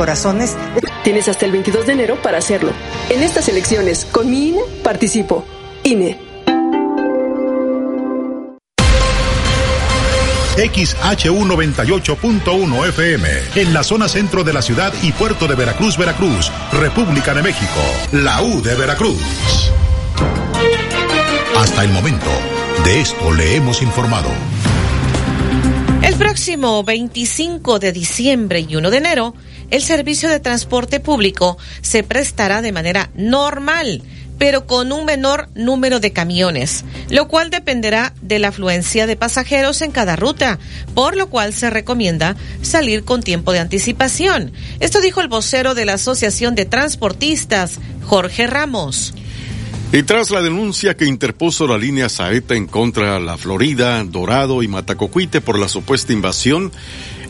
corazones. Tienes hasta el 22 de enero para hacerlo. En estas elecciones, con mi INE, participo. INE. XHU98.1 FM, en la zona centro de la ciudad y puerto de Veracruz, Veracruz, República de México, la U de Veracruz. Hasta el momento, de esto le hemos informado. El próximo 25 de diciembre y 1 de enero, el servicio de transporte público se prestará de manera normal pero con un menor número de camiones, lo cual dependerá de la afluencia de pasajeros en cada ruta, por lo cual se recomienda salir con tiempo de anticipación. Esto dijo el vocero de la Asociación de Transportistas, Jorge Ramos. Y tras la denuncia que interpuso la línea Saeta en contra de la Florida, Dorado y Matacocuite por la supuesta invasión,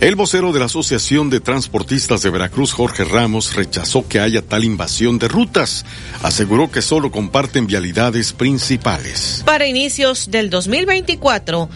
el vocero de la Asociación de Transportistas de Veracruz, Jorge Ramos, rechazó que haya tal invasión de rutas. Aseguró que solo comparten vialidades principales. Para inicios del 2024,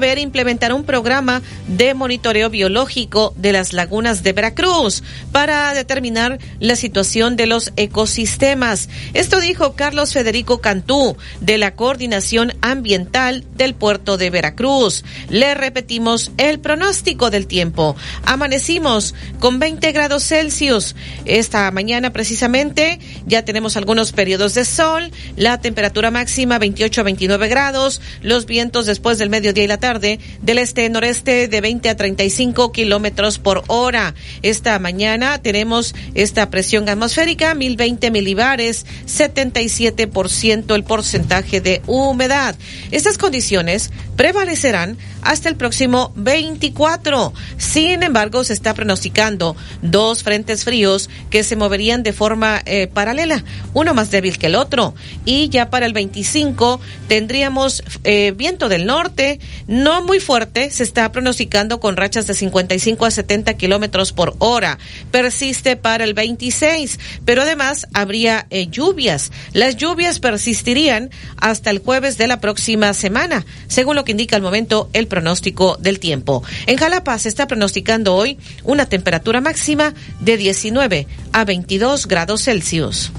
ver implementar un programa de monitoreo biológico de las lagunas de Veracruz para determinar la situación de los ecosistemas. Esto dijo Carlos Federico Cantú de la Coordinación Ambiental del Puerto de Veracruz. Le repetimos el pronóstico del tiempo. Amanecimos con 20 grados Celsius. Esta mañana precisamente ya tenemos algunos periodos de sol, la temperatura máxima 28 a 29 grados, los vientos después del mediodía y la tarde del este-noreste de 20 a 35 kilómetros por hora. Esta mañana tenemos esta presión atmosférica, 1020 milibares, 77% el porcentaje de humedad. Estas condiciones prevalecerán hasta el próximo 24. Sin embargo, se está pronosticando dos frentes fríos que se moverían de forma eh, paralela, uno más débil que el otro. Y ya para el 25 tendríamos eh, viento del norte, no muy fuerte, se está pronosticando con rachas de 55 a 70 kilómetros por hora. Persiste para el 26, pero además habría eh, lluvias. Las lluvias persistirían hasta el jueves de la próxima semana, según lo que indica al momento el pronóstico del tiempo. En Jalapa se está pronosticando hoy una temperatura máxima de 19 a 22 grados Celsius.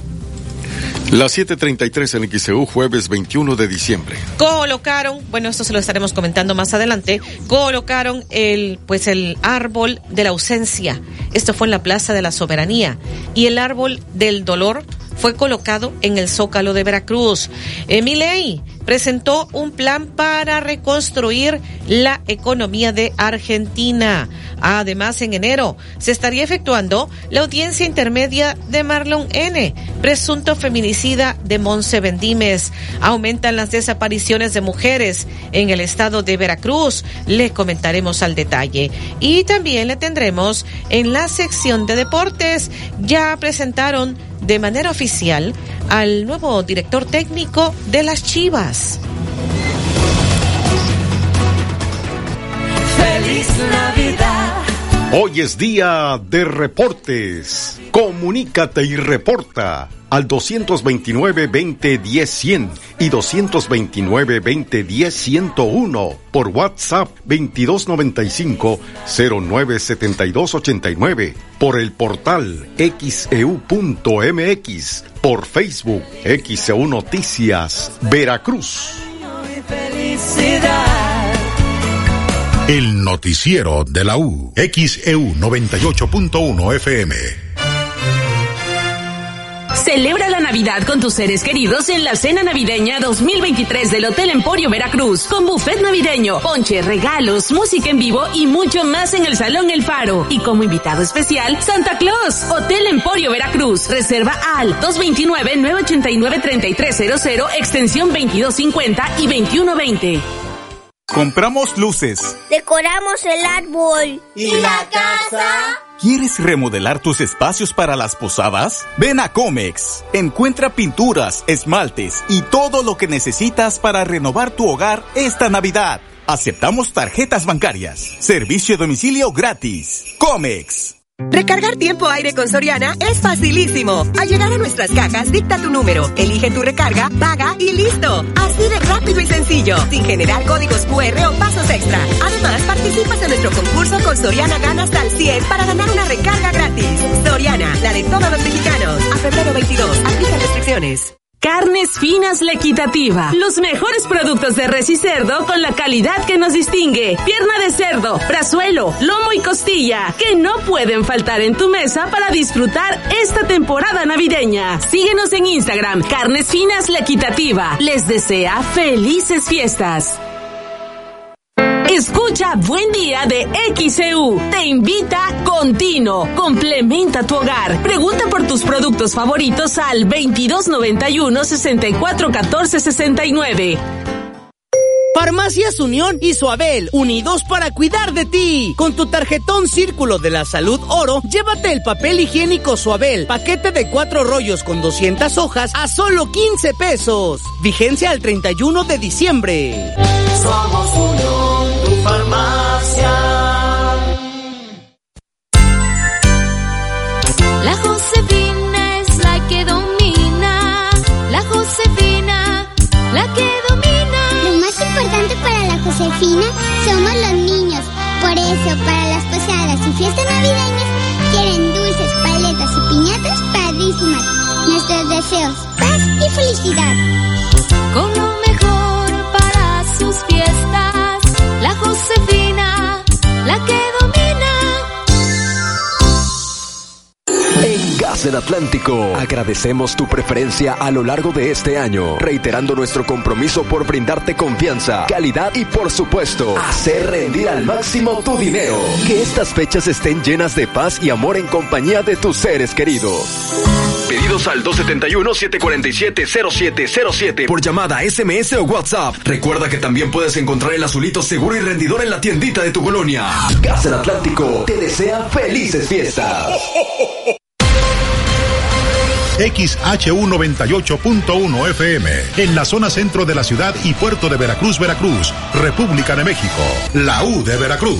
Las 7:33 en XEU, jueves 21 de diciembre. Colocaron, bueno, esto se lo estaremos comentando más adelante, colocaron el, pues el árbol de la ausencia. Esto fue en la Plaza de la Soberanía. Y el árbol del dolor fue colocado en el Zócalo de Veracruz. Emilei presentó un plan para reconstruir la economía de Argentina. Además, en enero se estaría efectuando la audiencia intermedia de Marlon N., presunto feminicida de Monse Bendimes. Aumentan las desapariciones de mujeres en el estado de Veracruz. Le comentaremos al detalle. Y también le tendremos en la sección de deportes. Ya presentaron de manera oficial al nuevo director técnico de las Chivas. Feliz Navidad. Hoy es día de reportes. Comunícate y reporta al 229-2010-100 y 229-2010-101 por WhatsApp 2295-097289 por el portal xeu.mx e por Facebook XEU Noticias Veracruz. El noticiero de la U XEU 98.1 FM. Celebra la Navidad con tus seres queridos en la cena navideña 2023 del Hotel Emporio Veracruz, con buffet navideño, ponche, regalos, música en vivo y mucho más en el Salón El Faro. Y como invitado especial, Santa Claus, Hotel Emporio Veracruz. Reserva al 229-989-3300, extensión 2250 y 2120. Compramos luces. Decoramos el árbol. ¿Y la casa? ¿Quieres remodelar tus espacios para las posadas? Ven a Comex. Encuentra pinturas, esmaltes y todo lo que necesitas para renovar tu hogar esta Navidad. Aceptamos tarjetas bancarias. Servicio a domicilio gratis. Comex. Recargar tiempo aire con Soriana es facilísimo. Al llegar a nuestras cajas, dicta tu número, elige tu recarga, paga y listo. Así de rápido y sencillo, sin generar códigos QR o pasos extra. Además, participas en nuestro concurso con Soriana Ganas al 100 para ganar una recarga gratis. la de todos los mexicanos. A febrero 22, aplica restricciones. Carnes Finas La Equitativa. Los mejores productos de res y cerdo con la calidad que nos distingue. Pierna de cerdo, brazuelo, lomo y costilla, que no pueden faltar en tu mesa para disfrutar esta temporada navideña. Síguenos en Instagram, Carnes Finas La Equitativa. Les desea felices fiestas. Escucha Buen Día de XEU. Te invita Continuo. Complementa tu hogar. Pregunta por tus productos favoritos al 2291 6414 69. Farmacias Unión y Suabel, unidos para cuidar de ti. Con tu tarjetón Círculo de la Salud Oro, llévate el papel higiénico Suabel, paquete de cuatro rollos con 200 hojas a solo 15 pesos. Vigencia al 31 de diciembre. Somos Unión, farmacia. La Josefina es la que domina. La Josefina, la que domina. Lo más importante para la Josefina somos los niños. Por eso, para las posadas y fiestas navideñas, quieren dulces, paletas y piñatas padrísimas. Nuestros deseos, paz y felicidad. Con lo mejor para sus fiestas. La Josefina, la que domina. En Gas del Atlántico, agradecemos tu preferencia a lo largo de este año, reiterando nuestro compromiso por brindarte confianza, calidad y por supuesto, hacer rendir al máximo tu dinero. Que estas fechas estén llenas de paz y amor en compañía de tus seres queridos. Pedidos al 271-747-0707 por llamada, SMS o WhatsApp. Recuerda que también puedes encontrar el azulito seguro y rendidor en la tiendita de tu colonia. Gas del Atlántico te desea felices fiestas. XHU98.1 FM, en la zona centro de la ciudad y puerto de Veracruz, Veracruz, República de México, la U de Veracruz.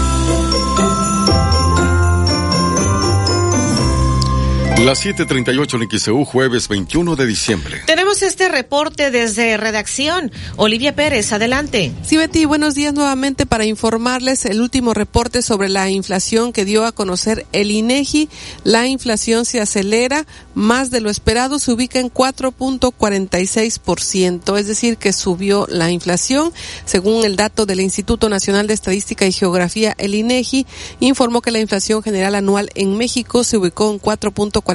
Las 7:38 en XEU, jueves 21 de diciembre. Tenemos este reporte desde redacción. Olivia Pérez, adelante. Sí, Betty, buenos días nuevamente para informarles el último reporte sobre la inflación que dio a conocer el INEGI. La inflación se acelera más de lo esperado, se ubica en 4.46%, es decir, que subió la inflación. Según el dato del Instituto Nacional de Estadística y Geografía, el INEGI informó que la inflación general anual en México se ubicó en 4.46%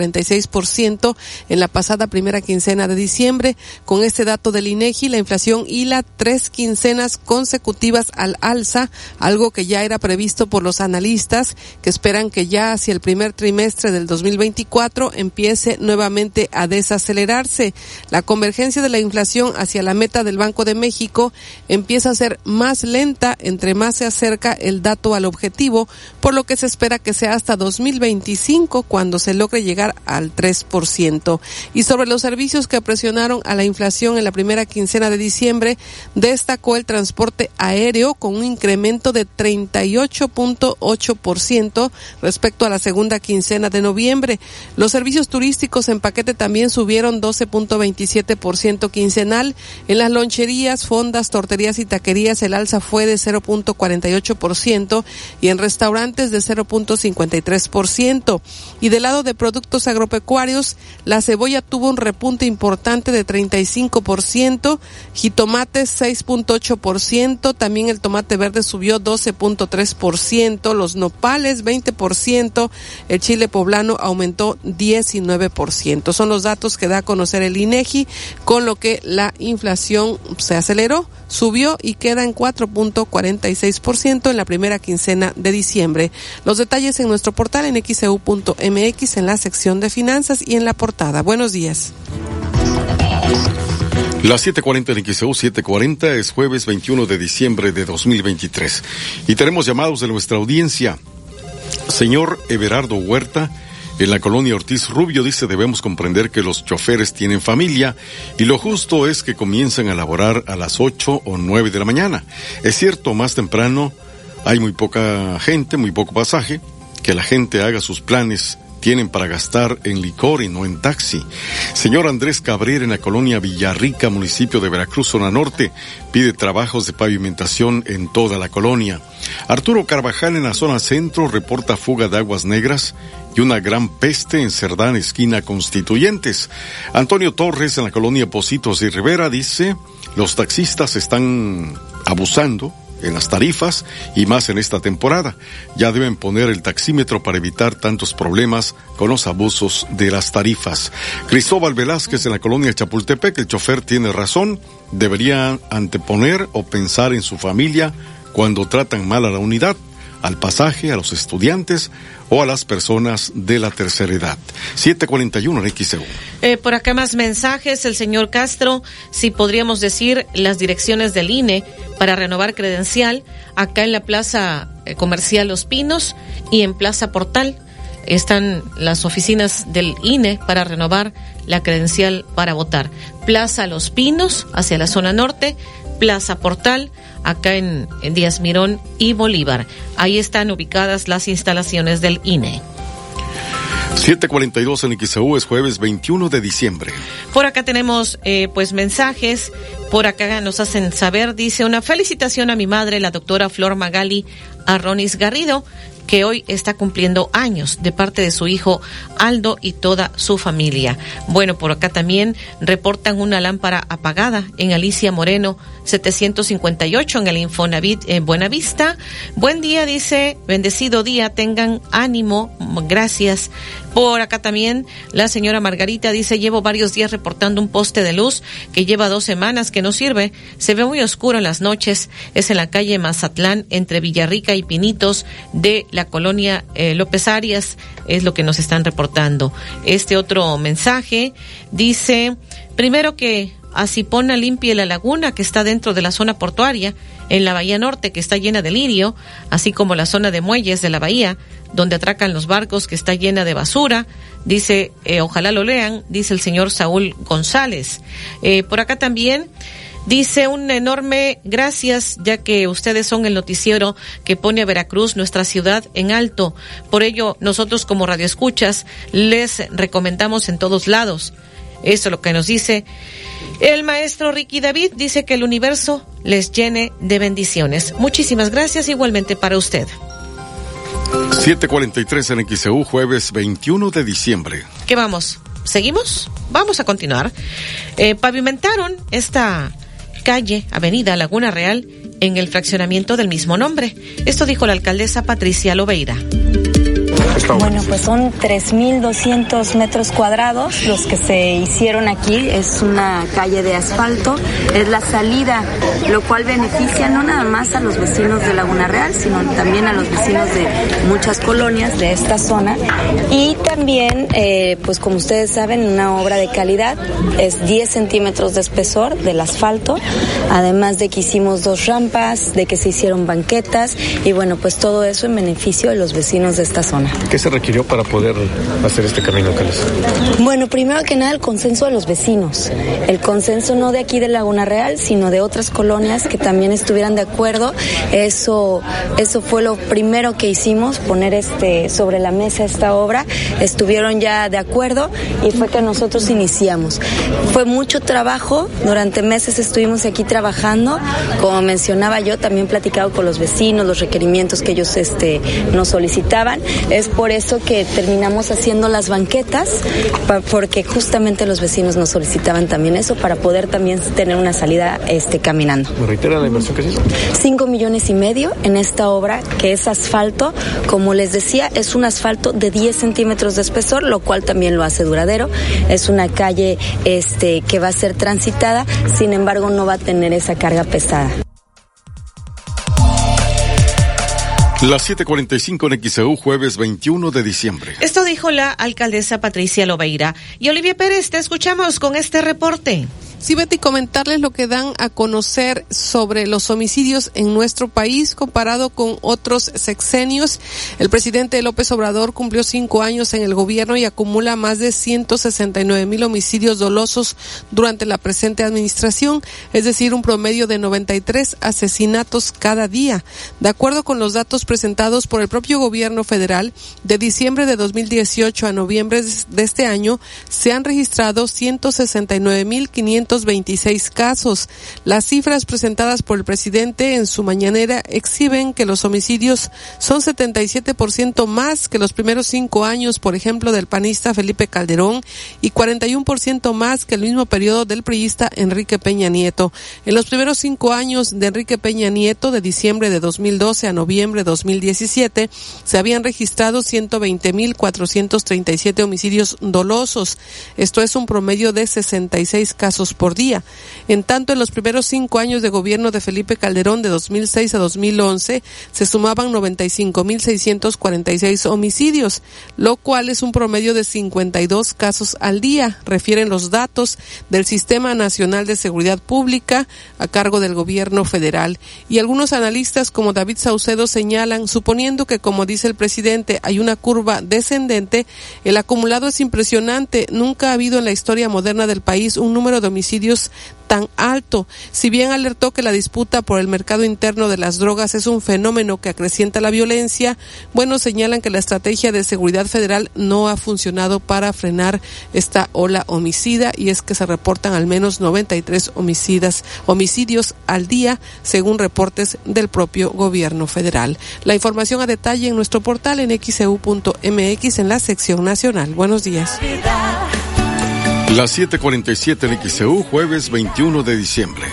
en la pasada primera quincena de diciembre. Con este dato del INEGI, la inflación hila tres quincenas consecutivas al alza, algo que ya era previsto por los analistas que esperan que ya hacia el primer trimestre del 2024 empiece nuevamente a desacelerarse. La convergencia de la inflación hacia la meta del Banco de México empieza a ser más lenta entre más se acerca el dato al objetivo, por lo que se espera que sea hasta 2025 cuando se logre llegar al 3%. Y sobre los servicios que presionaron a la inflación en la primera quincena de diciembre, destacó el transporte aéreo con un incremento de 38.8% respecto a la segunda quincena de noviembre. Los servicios turísticos en paquete también subieron 12.27% quincenal. En las loncherías, fondas, torterías y taquerías el alza fue de 0.48% y en restaurantes de 0.53%. Y del lado de productos agropecuarios, la cebolla tuvo un repunte importante de 35%, jitomates 6.8%, también el tomate verde subió 12.3%, los nopales 20%, el chile poblano aumentó 19%. Son los datos que da a conocer el INEGI, con lo que la inflación se aceleró, subió y queda en 4.46% en la primera quincena de diciembre. Los detalles en nuestro portal en xeu.mx en la sección de finanzas y en la portada. Buenos días. Las 7:40 en XEU 7:40 es jueves 21 de diciembre de 2023 y tenemos llamados de nuestra audiencia. Señor Everardo Huerta, en la colonia Ortiz Rubio dice debemos comprender que los choferes tienen familia y lo justo es que comiencen a laborar a las 8 o 9 de la mañana. Es cierto, más temprano hay muy poca gente, muy poco pasaje, que la gente haga sus planes tienen para gastar en licor y no en taxi. Señor Andrés Cabrera en la colonia Villarrica, municipio de Veracruz, zona norte, pide trabajos de pavimentación en toda la colonia. Arturo Carvajal en la zona centro reporta fuga de aguas negras y una gran peste en Cerdán, esquina Constituyentes. Antonio Torres en la colonia Positos y Rivera dice, los taxistas están abusando en las tarifas y más en esta temporada. Ya deben poner el taxímetro para evitar tantos problemas con los abusos de las tarifas. Cristóbal Velázquez en la colonia Chapultepec, el chofer tiene razón, debería anteponer o pensar en su familia cuando tratan mal a la unidad al pasaje, a los estudiantes o a las personas de la tercera edad. 741 en XEU. Eh, por acá más mensajes. El señor Castro, si podríamos decir las direcciones del INE para renovar credencial, acá en la Plaza eh, Comercial Los Pinos y en Plaza Portal están las oficinas del INE para renovar la credencial para votar. Plaza Los Pinos, hacia la zona norte, Plaza Portal, acá en, Díaz Mirón y Bolívar. Ahí están ubicadas las instalaciones del INE. 742 en XAU es jueves 21 de diciembre. Por acá tenemos eh, pues mensajes, por acá nos hacen saber, dice una felicitación a mi madre, la doctora Flor Magali Arronis Garrido, que hoy está cumpliendo años de parte de su hijo Aldo y toda su familia. Bueno, por acá también reportan una lámpara apagada en Alicia Moreno 758 en el Infonavit en Buenavista. Buen día, dice, bendecido día, tengan ánimo, gracias. Por acá también la señora Margarita dice, llevo varios días reportando un poste de luz que lleva dos semanas que no sirve. Se ve muy oscuro en las noches. Es en la calle Mazatlán entre Villarrica y Pinitos de la colonia eh, López Arias. Es lo que nos están reportando. Este otro mensaje dice, primero que Asipona limpie la laguna que está dentro de la zona portuaria, en la Bahía Norte que está llena de lirio, así como la zona de muelles de la bahía, donde atracan los barcos que está llena de basura. Dice, eh, ojalá lo lean, dice el señor Saúl González. Eh, por acá también Dice un enorme gracias, ya que ustedes son el noticiero que pone a Veracruz, nuestra ciudad, en alto. Por ello, nosotros como radioescuchas les recomendamos en todos lados. Eso es lo que nos dice el maestro Ricky David. Dice que el universo les llene de bendiciones. Muchísimas gracias igualmente para usted. 743 en XEU, jueves 21 de diciembre. ¿Qué vamos? ¿Seguimos? Vamos a continuar. Eh, pavimentaron esta calle, Avenida Laguna Real, en el fraccionamiento del mismo nombre. Esto dijo la alcaldesa Patricia Lobeira. Bueno, pues son 3.200 metros cuadrados los que se hicieron aquí. Es una calle de asfalto, es la salida, lo cual beneficia no nada más a los vecinos de Laguna Real, sino también a los vecinos de muchas colonias de esta zona. Y también, eh, pues como ustedes saben, una obra de calidad es 10 centímetros de espesor del asfalto, además de que hicimos dos rampas, de que se hicieron banquetas y bueno, pues todo eso en beneficio de los vecinos de esta zona. ¿Qué se requirió para poder hacer este camino, Carlos? Bueno, primero que nada el consenso de los vecinos. El consenso no de aquí de Laguna Real, sino de otras colonias que también estuvieran de acuerdo. Eso, eso fue lo primero que hicimos, poner este sobre la mesa esta obra. Estuvieron ya de acuerdo y fue que nosotros iniciamos. Fue mucho trabajo, durante meses estuvimos aquí trabajando. Como mencionaba yo, también platicado con los vecinos, los requerimientos que ellos este, nos solicitaban. Por eso que terminamos haciendo las banquetas, porque justamente los vecinos nos solicitaban también eso para poder también tener una salida este, caminando. ¿Me reitera la inversión que se hizo? Cinco millones y medio en esta obra que es asfalto. Como les decía, es un asfalto de 10 centímetros de espesor, lo cual también lo hace duradero. Es una calle este, que va a ser transitada, sin embargo no va a tener esa carga pesada. Las 7:45 en XEU, jueves 21 de diciembre. Esto dijo la alcaldesa Patricia Lobeira. Y Olivia Pérez, te escuchamos con este reporte. Sí, Betty, comentarles lo que dan a conocer sobre los homicidios en nuestro país comparado con otros sexenios. El presidente López Obrador cumplió cinco años en el gobierno y acumula más de 169 mil homicidios dolosos durante la presente administración, es decir, un promedio de 93 asesinatos cada día. De acuerdo con los datos presentados por el propio gobierno federal, de diciembre de 2018 a noviembre de este año se han registrado 169 mil 526 casos. Las cifras presentadas por el presidente en su mañanera exhiben que los homicidios son 77% más que los primeros cinco años, por ejemplo, del panista Felipe Calderón y 41% más que el mismo periodo del priista Enrique Peña Nieto. En los primeros cinco años de Enrique Peña Nieto, de diciembre de 2012 a noviembre de 2017, se habían registrado 120.437 homicidios dolosos. Esto es un promedio de 66 casos por día. En tanto, en los primeros cinco años de gobierno de Felipe Calderón, de 2006 a 2011, se sumaban 95.646 homicidios, lo cual es un promedio de 52 casos al día, refieren los datos del Sistema Nacional de Seguridad Pública a cargo del gobierno federal. Y algunos analistas como David Saucedo señalan, suponiendo que, como dice el presidente, hay una curva descendente, el acumulado es impresionante. Nunca ha habido en la historia moderna del país un número de homicidios tan alto. Si bien alertó que la disputa por el mercado interno de las drogas es un fenómeno que acrecienta la violencia, bueno, señalan que la estrategia de seguridad federal no ha funcionado para frenar esta ola homicida y es que se reportan al menos 93 homicidas, homicidios al día, según reportes del propio gobierno federal. La información a detalle en nuestro portal en xeu.mx en la sección nacional. Buenos días. Las 7:47 en XCU, jueves 21 de diciembre.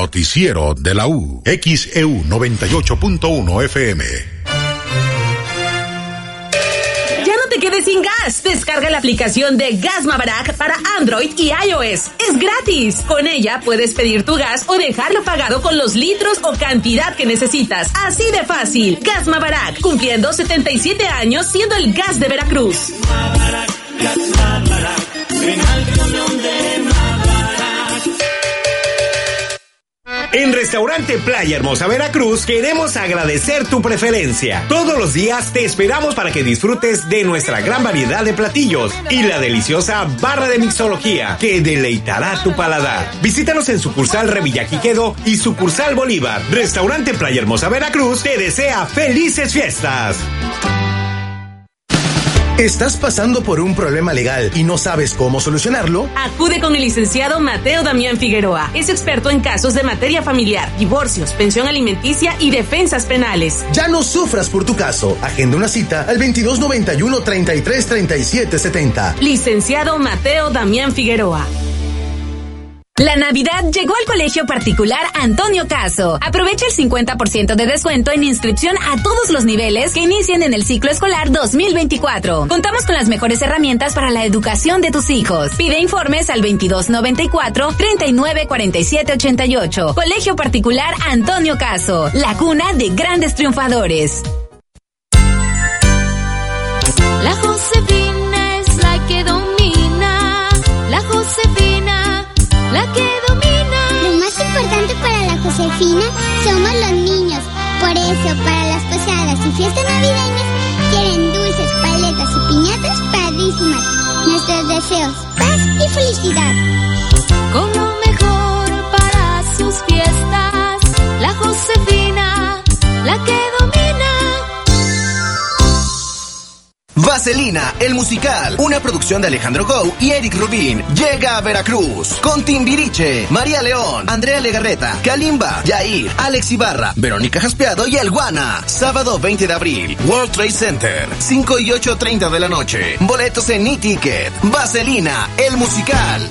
Noticiero de la U. XEU 98.1 FM. Ya no te quedes sin gas. Descarga la aplicación de Gas Maverack para Android y iOS. Es gratis. Con ella puedes pedir tu gas o dejarlo pagado con los litros o cantidad que necesitas. Así de fácil. Gas Maverack, cumpliendo 77 años siendo el gas de Veracruz. En Restaurante Playa Hermosa Veracruz queremos agradecer tu preferencia. Todos los días te esperamos para que disfrutes de nuestra gran variedad de platillos y la deliciosa barra de mixología que deleitará tu paladar. Visítanos en sucursal Revillaquiquedo y sucursal Bolívar. Restaurante Playa Hermosa Veracruz te desea felices fiestas. ¿Estás pasando por un problema legal y no sabes cómo solucionarlo? Acude con el licenciado Mateo Damián Figueroa. Es experto en casos de materia familiar, divorcios, pensión alimenticia y defensas penales. Ya no sufras por tu caso. Agenda una cita al 2291 33 37 70. Licenciado Mateo Damián Figueroa. La Navidad llegó al colegio particular Antonio Caso. Aprovecha el 50% de descuento en inscripción a todos los niveles que inician en el ciclo escolar 2024. Contamos con las mejores herramientas para la educación de tus hijos. Pide informes al 2294 394788. Colegio particular Antonio Caso, la cuna de grandes triunfadores. Somos los niños. Por eso, para las posadas y fiestas navideñas, quieren dulces, paletas y piñatas padrísimas. Nuestros deseos, paz y felicidad. Con lo mejor para sus fiestas. La Josefina, la que domina. Vaselina, el musical, una producción de Alejandro Gou y Eric Rubin, llega a Veracruz con Timbiriche, María León, Andrea Legarreta, Kalimba, Yair, Alex Ibarra, Verónica Jaspeado y El Guana. Sábado 20 de abril, World Trade Center, 5 y 8.30 de la noche. Boletos en e-ticket. Vaselina, el musical.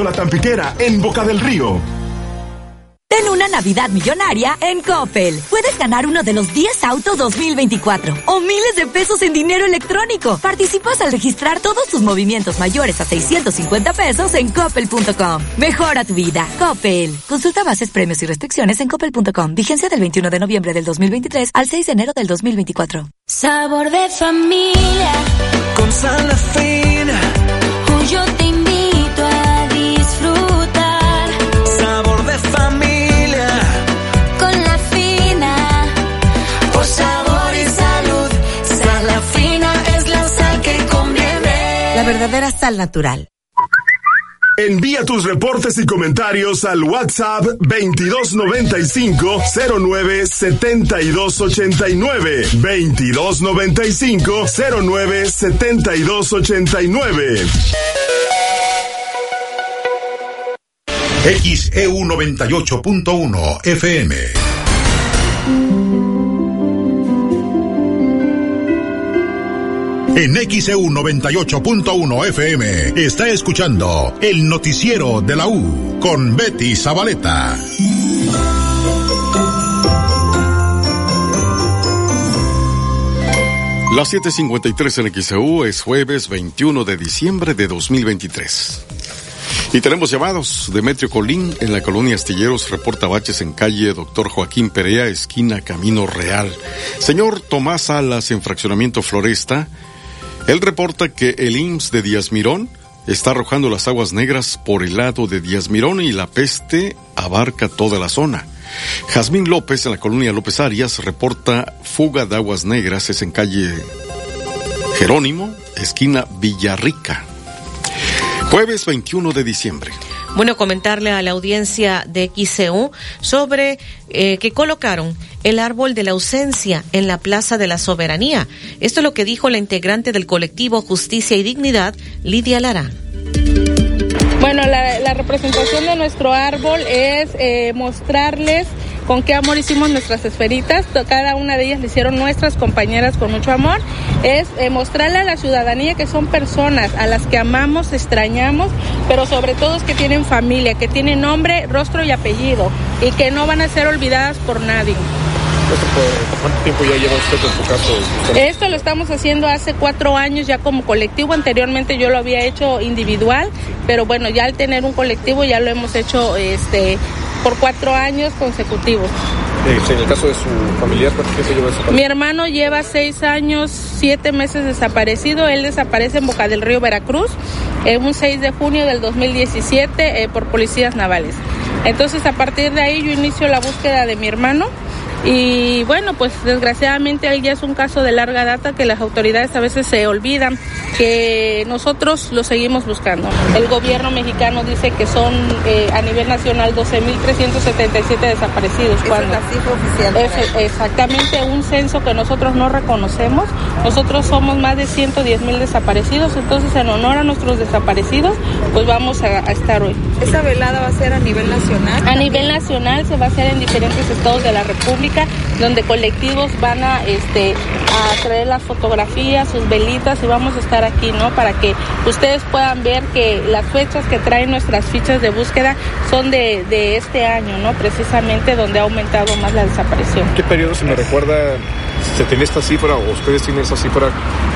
La Tampiquera en Boca del Río. Ten una Navidad millonaria en Coppel. Puedes ganar uno de los 10 autos 2024 o miles de pesos en dinero electrónico. Participas al registrar todos tus movimientos mayores a 650 pesos en coppel.com. Mejora tu vida. Coppel. Consulta bases, premios y restricciones en coppel.com. Vigencia del 21 de noviembre del 2023 al 6 de enero del 2024. Sabor de familia. Con sal fina. Yo verdadera sal natural. Envía tus reportes y comentarios al WhatsApp 2295 09 7289 2295 09 7289 XEU 98.1 FM. En XEU 98.1 FM está escuchando el noticiero de la U con Betty Zabaleta. Las 7:53 en XEU es jueves 21 de diciembre de 2023. Y tenemos llamados. Demetrio Colín en la colonia Astilleros reporta baches en calle Doctor Joaquín Perea, esquina Camino Real. Señor Tomás Salas en fraccionamiento Floresta. Él reporta que el IMSS de Díaz Mirón está arrojando las aguas negras por el lado de Díaz Mirón y la peste abarca toda la zona. Jazmín López en la colonia López Arias reporta fuga de aguas negras, es en calle Jerónimo, esquina Villarrica. Jueves 21 de diciembre. Bueno, comentarle a la audiencia de XCU sobre eh, que colocaron el árbol de la ausencia en la Plaza de la Soberanía. Esto es lo que dijo la integrante del colectivo Justicia y Dignidad, Lidia Lara. Bueno, la, la representación de nuestro árbol es eh, mostrarles con qué amor hicimos nuestras esferitas. Cada una de ellas le hicieron nuestras compañeras con mucho amor. Es eh, mostrarle a la ciudadanía que son personas a las que amamos, extrañamos, pero sobre todo es que tienen familia, que tienen nombre, rostro y apellido y que no van a ser olvidadas por nadie. ¿Cuánto tiempo ya lleva usted en su caso? Esto lo estamos haciendo hace cuatro años ya como colectivo. Anteriormente yo lo había hecho individual, pero bueno, ya al tener un colectivo ya lo hemos hecho este por cuatro años consecutivos. En el caso de su familiar, ¿cuánto tiempo lleva su Mi hermano lleva seis años, siete meses desaparecido. Él desaparece en Boca del Río, Veracruz, en un 6 de junio del 2017 eh, por policías navales. Entonces, a partir de ahí yo inicio la búsqueda de mi hermano. Y bueno, pues desgraciadamente ahí ya es un caso de larga data que las autoridades a veces se olvidan que nosotros lo seguimos buscando. El gobierno mexicano dice que son eh, a nivel nacional 12.377 desaparecidos. cuando es oficial. Es exactamente un censo que nosotros no reconocemos. Nosotros somos más de 110.000 desaparecidos, entonces en honor a nuestros desaparecidos, pues vamos a, a estar hoy. ¿Esa velada va a ser a nivel nacional? A nivel nacional se va a hacer en diferentes estados de la República donde colectivos van a este a traer las fotografías, sus velitas y vamos a estar aquí, ¿no? Para que ustedes puedan ver que las fechas que traen nuestras fichas de búsqueda son de, de este año, ¿no? Precisamente donde ha aumentado más la desaparición. ¿Qué periodo se me recuerda se tenía esta cifra o ustedes tienen esa cifra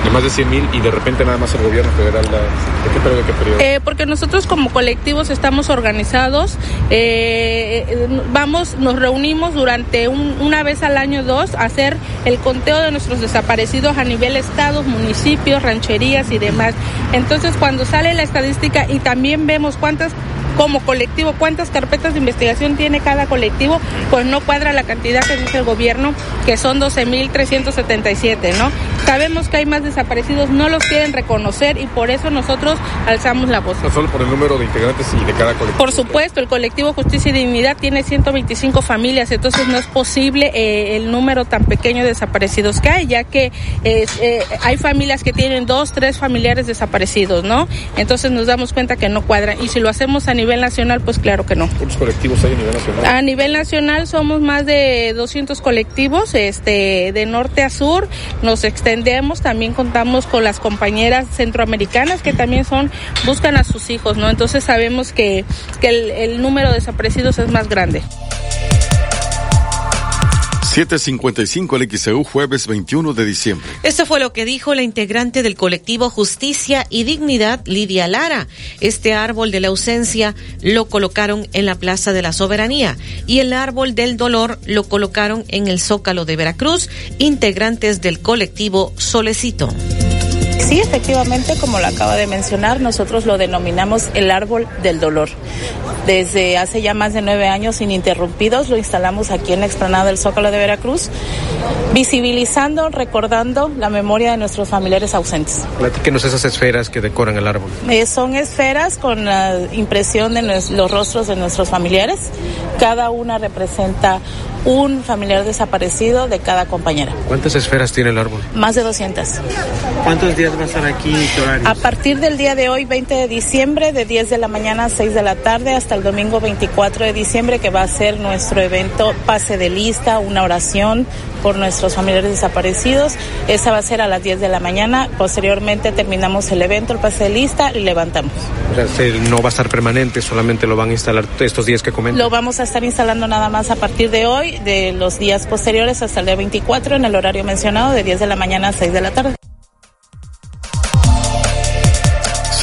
de más de 100 mil y de repente nada más el gobierno federal da, ¿de qué periodo? De qué periodo? Eh, porque nosotros como colectivos estamos organizados, eh, vamos, nos reunimos durante un, una vez al año dos a hacer el conteo de nuestros desaparecidos a nivel estados, municipios, rancherías y demás. Entonces cuando sale la estadística y también vemos cuántas como colectivo, cuántas carpetas de investigación tiene cada colectivo, pues no cuadra la cantidad que dice el gobierno, que son 12.377, ¿no? Sabemos que hay más desaparecidos, no los quieren reconocer y por eso nosotros alzamos la voz. No solo por el número de integrantes y de cada colectivo. Por supuesto, el colectivo Justicia y Dignidad tiene 125 familias, entonces no es posible eh, el número tan pequeño de desaparecidos que hay, ya que eh, eh, hay familias que tienen dos, tres familiares desaparecidos, ¿no? Entonces nos damos cuenta que no cuadran. Y si lo hacemos a nivel nacional, pues claro que no. ¿Cuántos colectivos hay a nivel nacional? A nivel nacional somos más de 200 colectivos, este, de norte a sur. Nos extendemos, también contamos con las compañeras centroamericanas que también son, buscan a sus hijos, ¿no? Entonces sabemos que, que el, el número de desaparecidos es más grande. 755 el XEU jueves 21 de diciembre. Esto fue lo que dijo la integrante del colectivo Justicia y Dignidad, Lidia Lara. Este árbol de la ausencia lo colocaron en la Plaza de la Soberanía y el árbol del dolor lo colocaron en el Zócalo de Veracruz, integrantes del colectivo Solecito. Sí, efectivamente, como lo acaba de mencionar, nosotros lo denominamos el árbol del dolor. Desde hace ya más de nueve años ininterrumpidos lo instalamos aquí en la explanada del Zócalo de Veracruz, visibilizando, recordando la memoria de nuestros familiares ausentes. Platíquenos esas esferas que decoran el árbol. Eh, son esferas con la impresión de los rostros de nuestros familiares. Cada una representa un familiar desaparecido de cada compañera. ¿Cuántas esferas tiene el árbol? Más de 200. ¿Cuántos días va a estar aquí? A partir del día de hoy, 20 de diciembre, de 10 de la mañana a 6 de la tarde, hasta el domingo 24 de diciembre, que va a ser nuestro evento pase de lista, una oración por nuestros familiares desaparecidos. Esa va a ser a las 10 de la mañana. Posteriormente terminamos el evento, el pase de lista y levantamos. O sea, se- no va a estar permanente, solamente lo van a instalar estos días que comentan. Lo vamos a estar instalando nada más a partir de hoy, de los días posteriores hasta el día 24, en el horario mencionado, de 10 de la mañana a 6 de la tarde.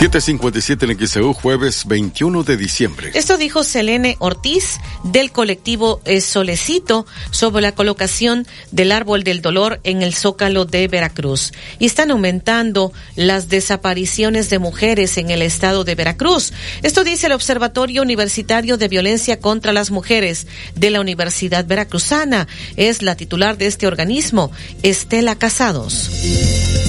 757 en el XEU jueves 21 de diciembre. Esto dijo Selene Ortiz del colectivo eh, Solecito sobre la colocación del árbol del dolor en el Zócalo de Veracruz. Y están aumentando las desapariciones de mujeres en el estado de Veracruz. Esto dice el Observatorio Universitario de Violencia contra las Mujeres de la Universidad Veracruzana. Es la titular de este organismo, Estela Casados.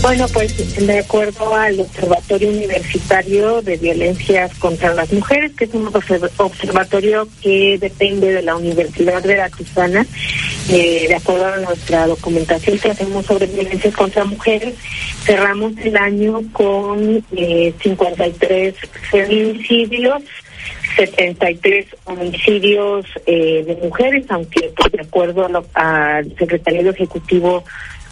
Bueno, pues de acuerdo al Observatorio Universitario de Violencias contra las Mujeres, que es un observ- observatorio que depende de la Universidad Veracruzana, eh, de acuerdo a nuestra documentación que hacemos sobre violencias contra mujeres, cerramos el año con eh, 53 feminicidios 73 homicidios eh, de mujeres, aunque pues, de acuerdo al Secretario Ejecutivo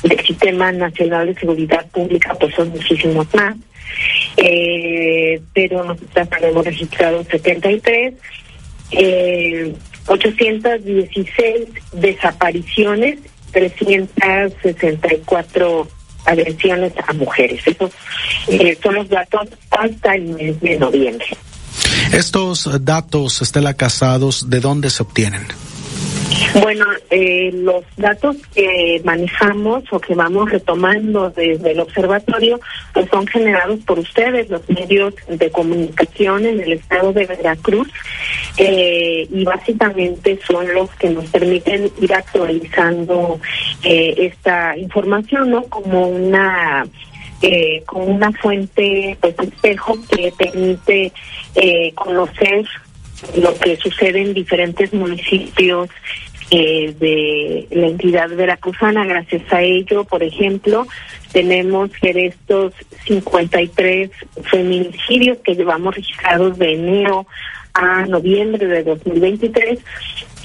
del Sistema Nacional de Seguridad Pública, pues son muchísimos más. Eh, pero nosotros tenemos registrados 73, eh, 816 desapariciones, 364 agresiones a mujeres. Esos eh, son los datos hasta el mes de noviembre. Estos datos, Estela Casados, ¿de dónde se obtienen? Bueno, eh, los datos que manejamos o que vamos retomando desde el observatorio pues son generados por ustedes, los medios de comunicación en el estado de Veracruz eh, y básicamente son los que nos permiten ir actualizando eh, esta información, ¿no? Como una eh, como una fuente pues espejo que permite eh, conocer lo que sucede en diferentes municipios eh, de la entidad veracruzana. Gracias a ello, por ejemplo, tenemos que de estos 53 feminicidios que llevamos registrados de enero a noviembre de 2023,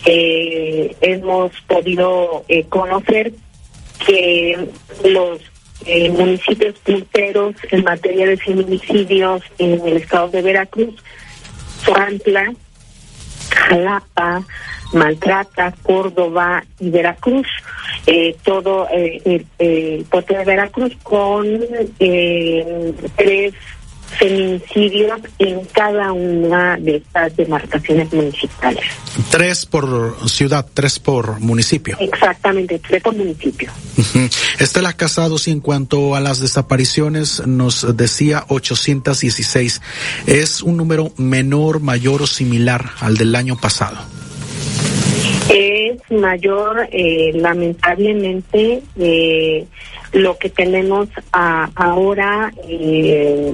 eh, hemos podido eh, conocer que los eh, municipios punteros en materia de feminicidios en el estado de Veracruz, Fuantla, Jalapa, Maltrata, Córdoba y Veracruz, eh, todo eh, el, el puerto de Veracruz con eh, tres feminicidios en cada una de estas demarcaciones municipales. Tres por ciudad, tres por municipio. Exactamente, tres por municipio. Estela Casados, en cuanto a las desapariciones, nos decía 816. ¿Es un número menor, mayor o similar al del año pasado? Es mayor, eh, lamentablemente, eh, lo que tenemos a- ahora, eh,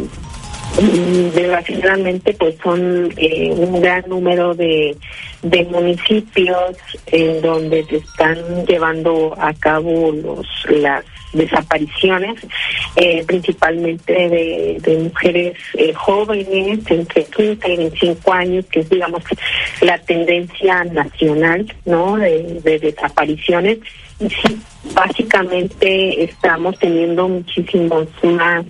desgraciadamente, pues son eh, un gran número de, de municipios en donde se están llevando a cabo los las desapariciones, eh, principalmente de, mujeres eh, jóvenes entre 15 y 25 años, que es, digamos, la tendencia nacional, ¿no?, de, de desapariciones. Y sí, básicamente estamos teniendo muchísimos más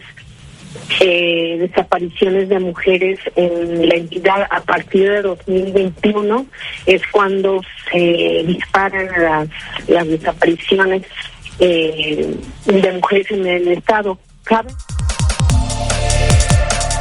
eh, desapariciones de mujeres en la entidad a partir de 2021 es cuando se disparan las, las desapariciones eh, de mujeres en el estado. Cabe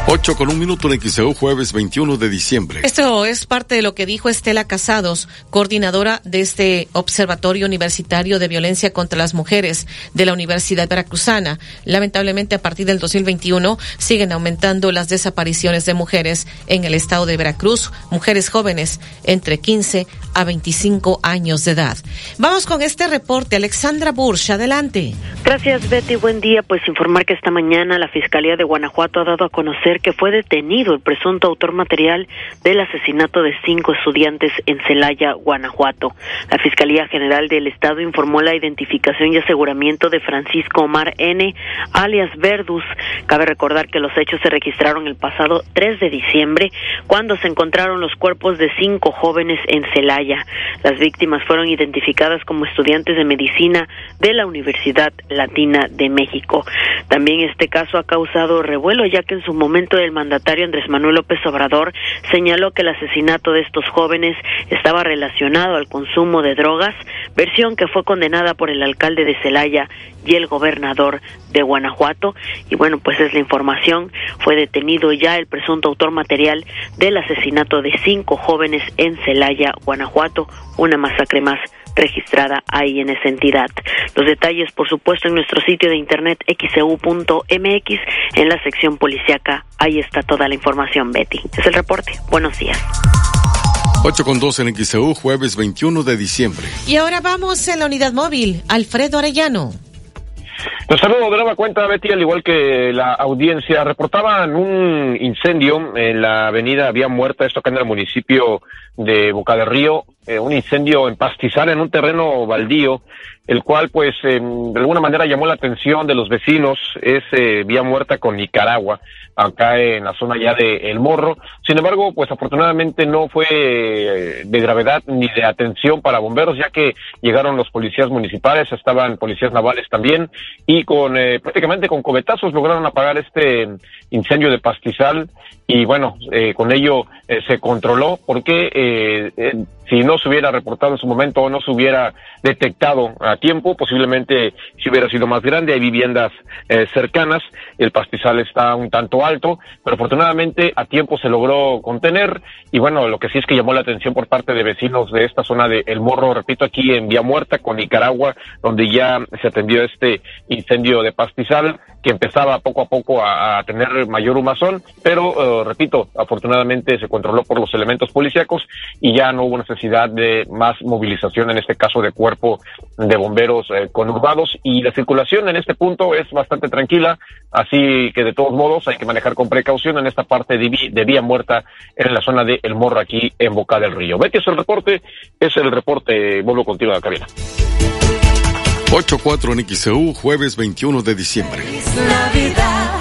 8 con un minuto en XEU, jueves 21 de diciembre. Esto es parte de lo que dijo Estela Casados, coordinadora de este Observatorio Universitario de Violencia contra las Mujeres de la Universidad Veracruzana. Lamentablemente, a partir del 2021 siguen aumentando las desapariciones de mujeres en el estado de Veracruz, mujeres jóvenes entre 15 a 25 años de edad. Vamos con este reporte. Alexandra Bursch, adelante. Gracias, Betty. Buen día. Pues informar que esta mañana la Fiscalía de Guanajuato ha dado a conocer que fue detenido el presunto autor material del asesinato de cinco estudiantes en Celaya, Guanajuato. La Fiscalía General del Estado informó la identificación y aseguramiento de Francisco Omar N., alias Verdus. Cabe recordar que los hechos se registraron el pasado 3 de diciembre, cuando se encontraron los cuerpos de cinco jóvenes en Celaya. Las víctimas fueron identificadas como estudiantes de medicina de la Universidad Latina de México. También este caso ha causado revuelo, ya que en su momento el mandatario Andrés Manuel López Obrador señaló que el asesinato de estos jóvenes estaba relacionado al consumo de drogas, versión que fue condenada por el alcalde de Celaya y el gobernador de Guanajuato. Y bueno, pues es la información. Fue detenido ya el presunto autor material del asesinato de cinco jóvenes en Celaya, Guanajuato, una masacre más registrada ahí en esa entidad. Los detalles, por supuesto, en nuestro sitio de internet xeu.mx, en la sección policiaca. Ahí está toda la información, Betty. Es el reporte. Buenos días. 8 con 2 en XEU, jueves 21 de diciembre. Y ahora vamos en la unidad móvil. Alfredo Arellano. De nueva cuenta, Betty, al igual que la audiencia. Reportaban un incendio en la avenida Vía Muerta, esto acá en el municipio de Boca del Río, eh, un incendio en pastizal en un terreno baldío, el cual pues eh, de alguna manera llamó la atención de los vecinos, es eh, Vía Muerta con Nicaragua, acá en la zona ya de El Morro. Sin embargo, pues afortunadamente no fue eh, de gravedad ni de atención para bomberos, ya que llegaron los policías municipales, estaban policías navales también, y con eh, prácticamente con cobetazos lograron apagar este incendio de pastizal y bueno, eh, con ello se controló porque si no se hubiera reportado en su momento o no se hubiera detectado a tiempo, posiblemente si hubiera sido más grande. Hay viviendas eh, cercanas, el pastizal está un tanto alto, pero afortunadamente a tiempo se logró contener y bueno, lo que sí es que llamó la atención por parte de vecinos de esta zona de El Morro, repito, aquí en Vía Muerta con Nicaragua, donde ya se atendió este incendio de pastizal que empezaba poco a poco a, a tener mayor humazón, pero eh, repito, afortunadamente se controló por los elementos policíacos y ya no hubo necesidad de más movilización, en este caso de cuerpo de bomberos eh, conurbados y la circulación en este punto es bastante tranquila, así que de todos modos hay que manejar con precaución en esta parte de, vía muerta en la zona de El Morro aquí en Boca del Río. Betty es el reporte, es el reporte, vuelvo contigo a la cabina. 8-4 en XEU, jueves 21 de diciembre. Feliz Navidad.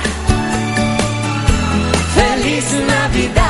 Feliz Navidad.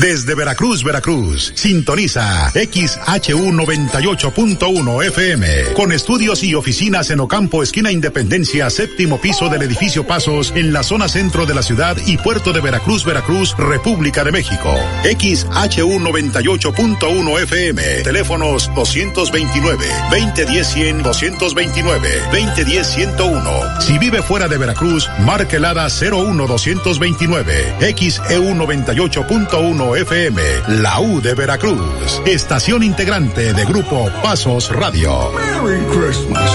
Desde Veracruz, Veracruz, sintoniza XHU 98.1 FM, con estudios y oficinas en Ocampo, esquina Independencia, séptimo piso del edificio Pasos, en la zona centro de la ciudad y puerto de Veracruz, Veracruz, República de México. XHU 98.1 FM, teléfonos 229, 2010 100, 229, 2010 101. Si vive fuera de Veracruz, marque el ADA 01 229, XEU 98.1 FM, la U de Veracruz, estación integrante de Grupo Pasos Radio. Merry Christmas.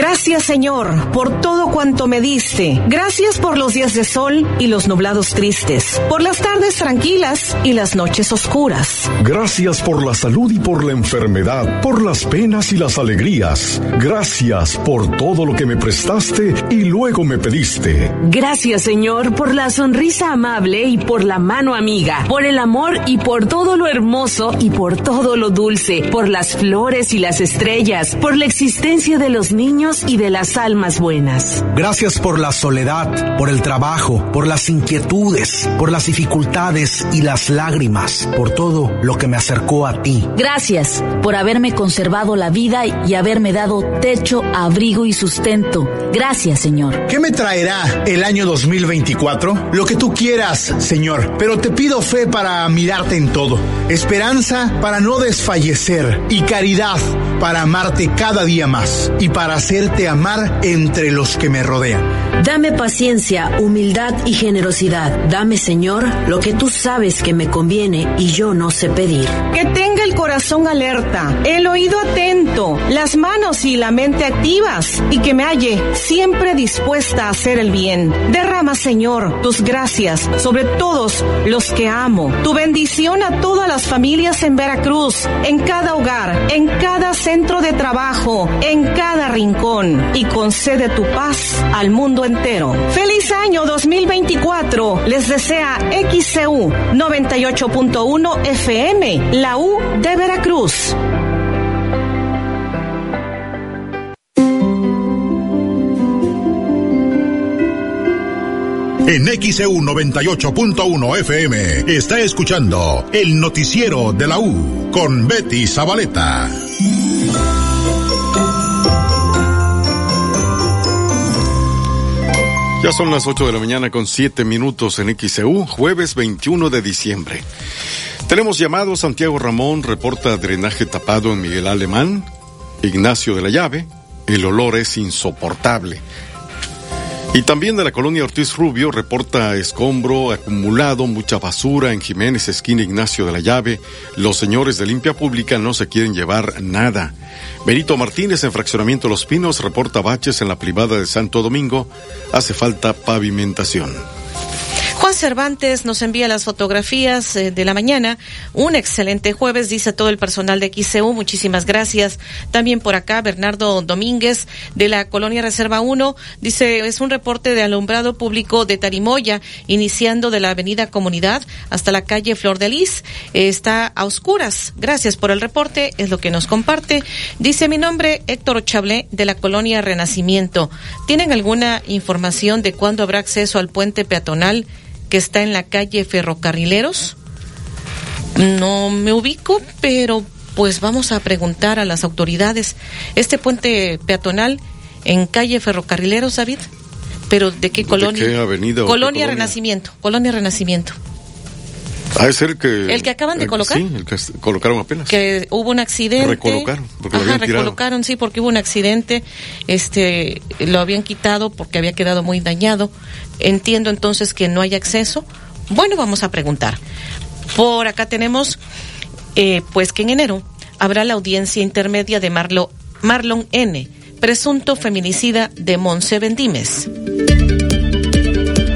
Gracias Señor por todo cuanto me diste. Gracias por los días de sol y los nublados tristes, por las tardes tranquilas y las noches oscuras. Gracias por la salud y por la enfermedad, por las penas y las alegrías. Gracias por todo lo que me prestaste y luego me pediste. Gracias Señor por la sonrisa amable y por la mano amiga, por el amor y por todo lo hermoso y por todo lo dulce, por las flores y las estrellas, por la existencia de los niños y de las almas buenas. Gracias por la soledad, por el trabajo, por las inquietudes, por las dificultades y las lágrimas, por todo lo que me acercó a ti. Gracias por haberme conservado la vida y haberme dado techo, abrigo y sustento. Gracias, Señor. ¿Qué me traerá el año 2024? Lo que tú quieras, Señor, pero te pido fe para mirarte en todo, esperanza para no desfallecer y caridad para amarte cada día más y para hacerte amar entre los que me rodean. Dame paciencia, humildad y generosidad. Dame, Señor, lo que tú sabes que me conviene y yo no sé pedir. Que tenga el corazón alerta, el oído atento, las manos y la mente activas y que me halle siempre dispuesta a hacer el bien. Derrama, Señor, tus gracias sobre todos los que amo. Tu bendición a todas las familias en Veracruz, en cada hogar, en cada centro de trabajo, en cada rincón y concede tu paz al mundo entero. Feliz año 2024. Les desea XCU 98.1 FM, la U de Veracruz. En XEU 98.1 FM está escuchando el noticiero de la U con Betty Zabaleta. Ya son las 8 de la mañana con 7 minutos en XEU, jueves 21 de diciembre. Tenemos llamado Santiago Ramón, reporta drenaje tapado en Miguel Alemán, Ignacio de la Llave, el olor es insoportable. Y también de la colonia Ortiz Rubio reporta escombro acumulado, mucha basura en Jiménez, esquina Ignacio de la Llave. Los señores de limpia pública no se quieren llevar nada. Benito Martínez en Fraccionamiento Los Pinos reporta baches en la privada de Santo Domingo. Hace falta pavimentación. Cervantes nos envía las fotografías eh, de la mañana. Un excelente jueves, dice todo el personal de XCU. Muchísimas gracias. También por acá, Bernardo Domínguez de la Colonia Reserva 1. Dice, es un reporte de alumbrado público de Tarimoya, iniciando de la Avenida Comunidad hasta la calle Flor de Lis. Eh, está a oscuras. Gracias por el reporte. Es lo que nos comparte. Dice mi nombre, Héctor Chablé, de la Colonia Renacimiento. ¿Tienen alguna información de cuándo habrá acceso al puente peatonal? Que está en la calle Ferrocarrileros. No me ubico, pero pues vamos a preguntar a las autoridades. Este puente peatonal en calle Ferrocarrileros, David, pero ¿de qué colonia? ¿De qué avenida? Colonia, Renacimiento, Colonia Renacimiento. Que... ¿El que acaban de colocar? Sí, el que colocaron apenas. Que hubo un accidente. Recolocaron, porque Ajá, lo habían tirado. recolocaron, sí, porque hubo un accidente. Este, lo habían quitado porque había quedado muy dañado. Entiendo entonces que no hay acceso. Bueno, vamos a preguntar. Por acá tenemos, eh, pues que en enero habrá la audiencia intermedia de Marlo, Marlon N., presunto feminicida de Monse Bendimes.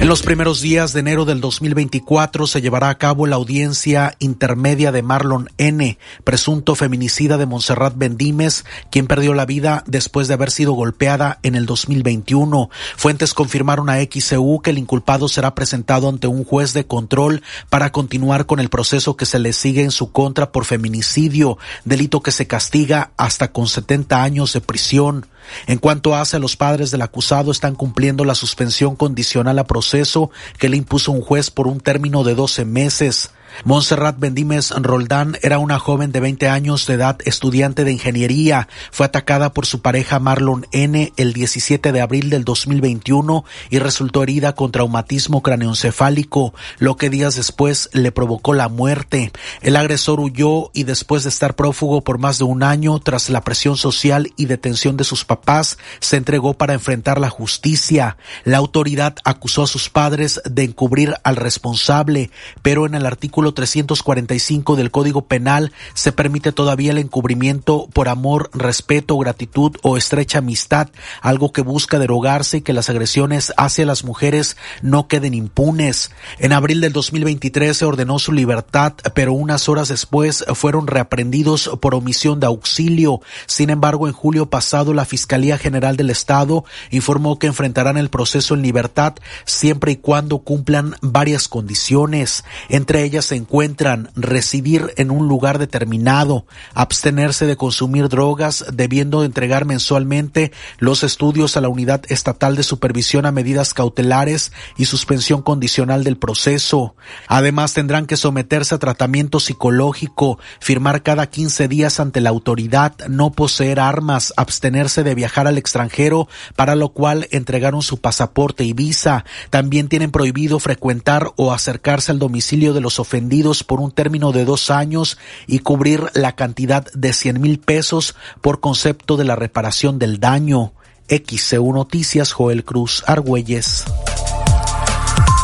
En los primeros días de enero del 2024 se llevará a cabo la audiencia intermedia de Marlon N., presunto feminicida de Montserrat Bendimes, quien perdió la vida después de haber sido golpeada en el 2021. Fuentes confirmaron a XCU que el inculpado será presentado ante un juez de control para continuar con el proceso que se le sigue en su contra por feminicidio, delito que se castiga hasta con 70 años de prisión. En cuanto hace a los padres del acusado, están cumpliendo la suspensión condicional a proceso que le impuso un juez por un término de 12 meses. Montserrat Bendimes Roldán era una joven de 20 años de edad, estudiante de ingeniería. Fue atacada por su pareja Marlon N. el 17 de abril del 2021 y resultó herida con traumatismo craneoencefálico, lo que días después le provocó la muerte. El agresor huyó y después de estar prófugo por más de un año, tras la presión social y detención de sus papás, se entregó para enfrentar la justicia. La autoridad acusó a sus padres de encubrir al responsable, pero en el artículo 345 del Código Penal se permite todavía el encubrimiento por amor, respeto, gratitud o estrecha amistad, algo que busca derogarse y que las agresiones hacia las mujeres no queden impunes. En abril del 2023 se ordenó su libertad, pero unas horas después fueron reaprendidos por omisión de auxilio. Sin embargo, en julio pasado la Fiscalía General del Estado informó que enfrentarán el proceso en libertad siempre y cuando cumplan varias condiciones, entre ellas se encuentran residir en un lugar determinado, abstenerse de consumir drogas, debiendo entregar mensualmente los estudios a la Unidad Estatal de Supervisión a Medidas Cautelares y suspensión condicional del proceso. Además, tendrán que someterse a tratamiento psicológico, firmar cada 15 días ante la autoridad, no poseer armas, abstenerse de viajar al extranjero, para lo cual entregaron su pasaporte y visa. También tienen prohibido frecuentar o acercarse al domicilio de los ofendidos por un término de dos años y cubrir la cantidad de 100 mil pesos por concepto de la reparación del daño. XCU Noticias, Joel Cruz Argüelles.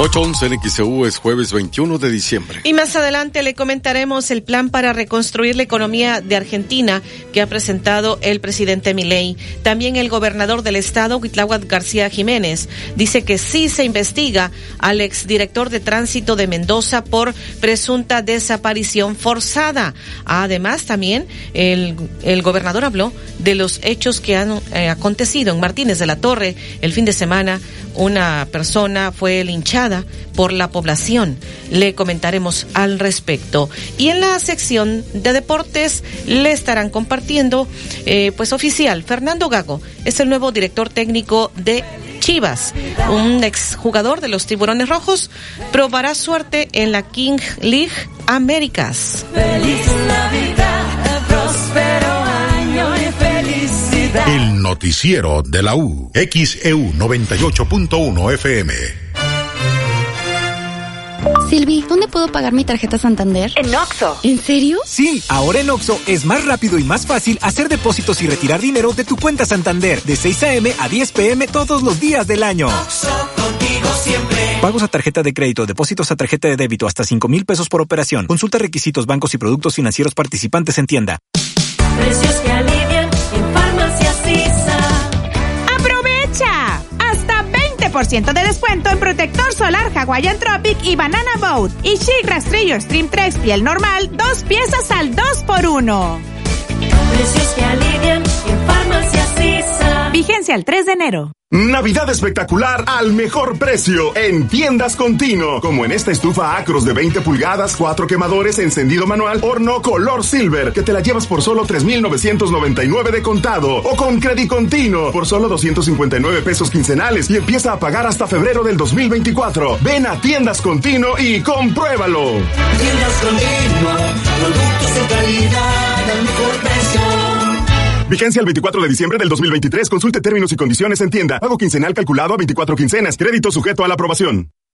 811 en es jueves 21 de diciembre. Y más adelante le comentaremos el plan para reconstruir la economía de Argentina que ha presentado el presidente Milei. También el gobernador del estado, Huitláhuac García Jiménez, dice que sí se investiga al exdirector de tránsito de Mendoza por presunta desaparición forzada. Además, también el, el gobernador habló de los hechos que han eh, acontecido en Martínez de la Torre el fin de semana. Una persona fue linchada por la población. Le comentaremos al respecto. Y en la sección de deportes le estarán compartiendo, eh, pues oficial, Fernando Gago es el nuevo director técnico de Chivas, un exjugador de los Tiburones Rojos, probará suerte en la King League Américas. Feliz Navidad, próspero año y felicidad. El noticiero de la U, XEU 98.1 FM. Silvi, ¿dónde puedo pagar mi tarjeta Santander? En Oxo. ¿En serio? Sí, ahora en Oxo es más rápido y más fácil hacer depósitos y retirar dinero de tu cuenta Santander de 6 a.m. a 10 p.m. todos los días del año. Oxo, contigo siempre. Pagos a tarjeta de crédito, depósitos a tarjeta de débito hasta 5 mil pesos por operación. Consulta requisitos, bancos y productos financieros participantes en tienda. Precios 20% de descuento en protector solar Hawaiian Tropic y Banana Boat. Y Chic Rastrillo Stream 3 piel normal, dos piezas al 2x1. Precios que alivian Isa. Vigencia el 3 de enero. Navidad espectacular al mejor precio en Tiendas Continuo. Como en esta estufa Acros de 20 pulgadas, cuatro quemadores, encendido manual, horno color silver, que te la llevas por solo 3,999 de contado. O con Credit Continuo por solo 259 pesos quincenales y empieza a pagar hasta febrero del 2024. Ven a Tiendas Continuo y compruébalo. Tiendas Continuo, productos de calidad al mejor precio. Vigencia el 24 de diciembre del 2023. Consulte términos y condiciones en tienda. Pago quincenal calculado a 24 quincenas. Crédito sujeto a la aprobación.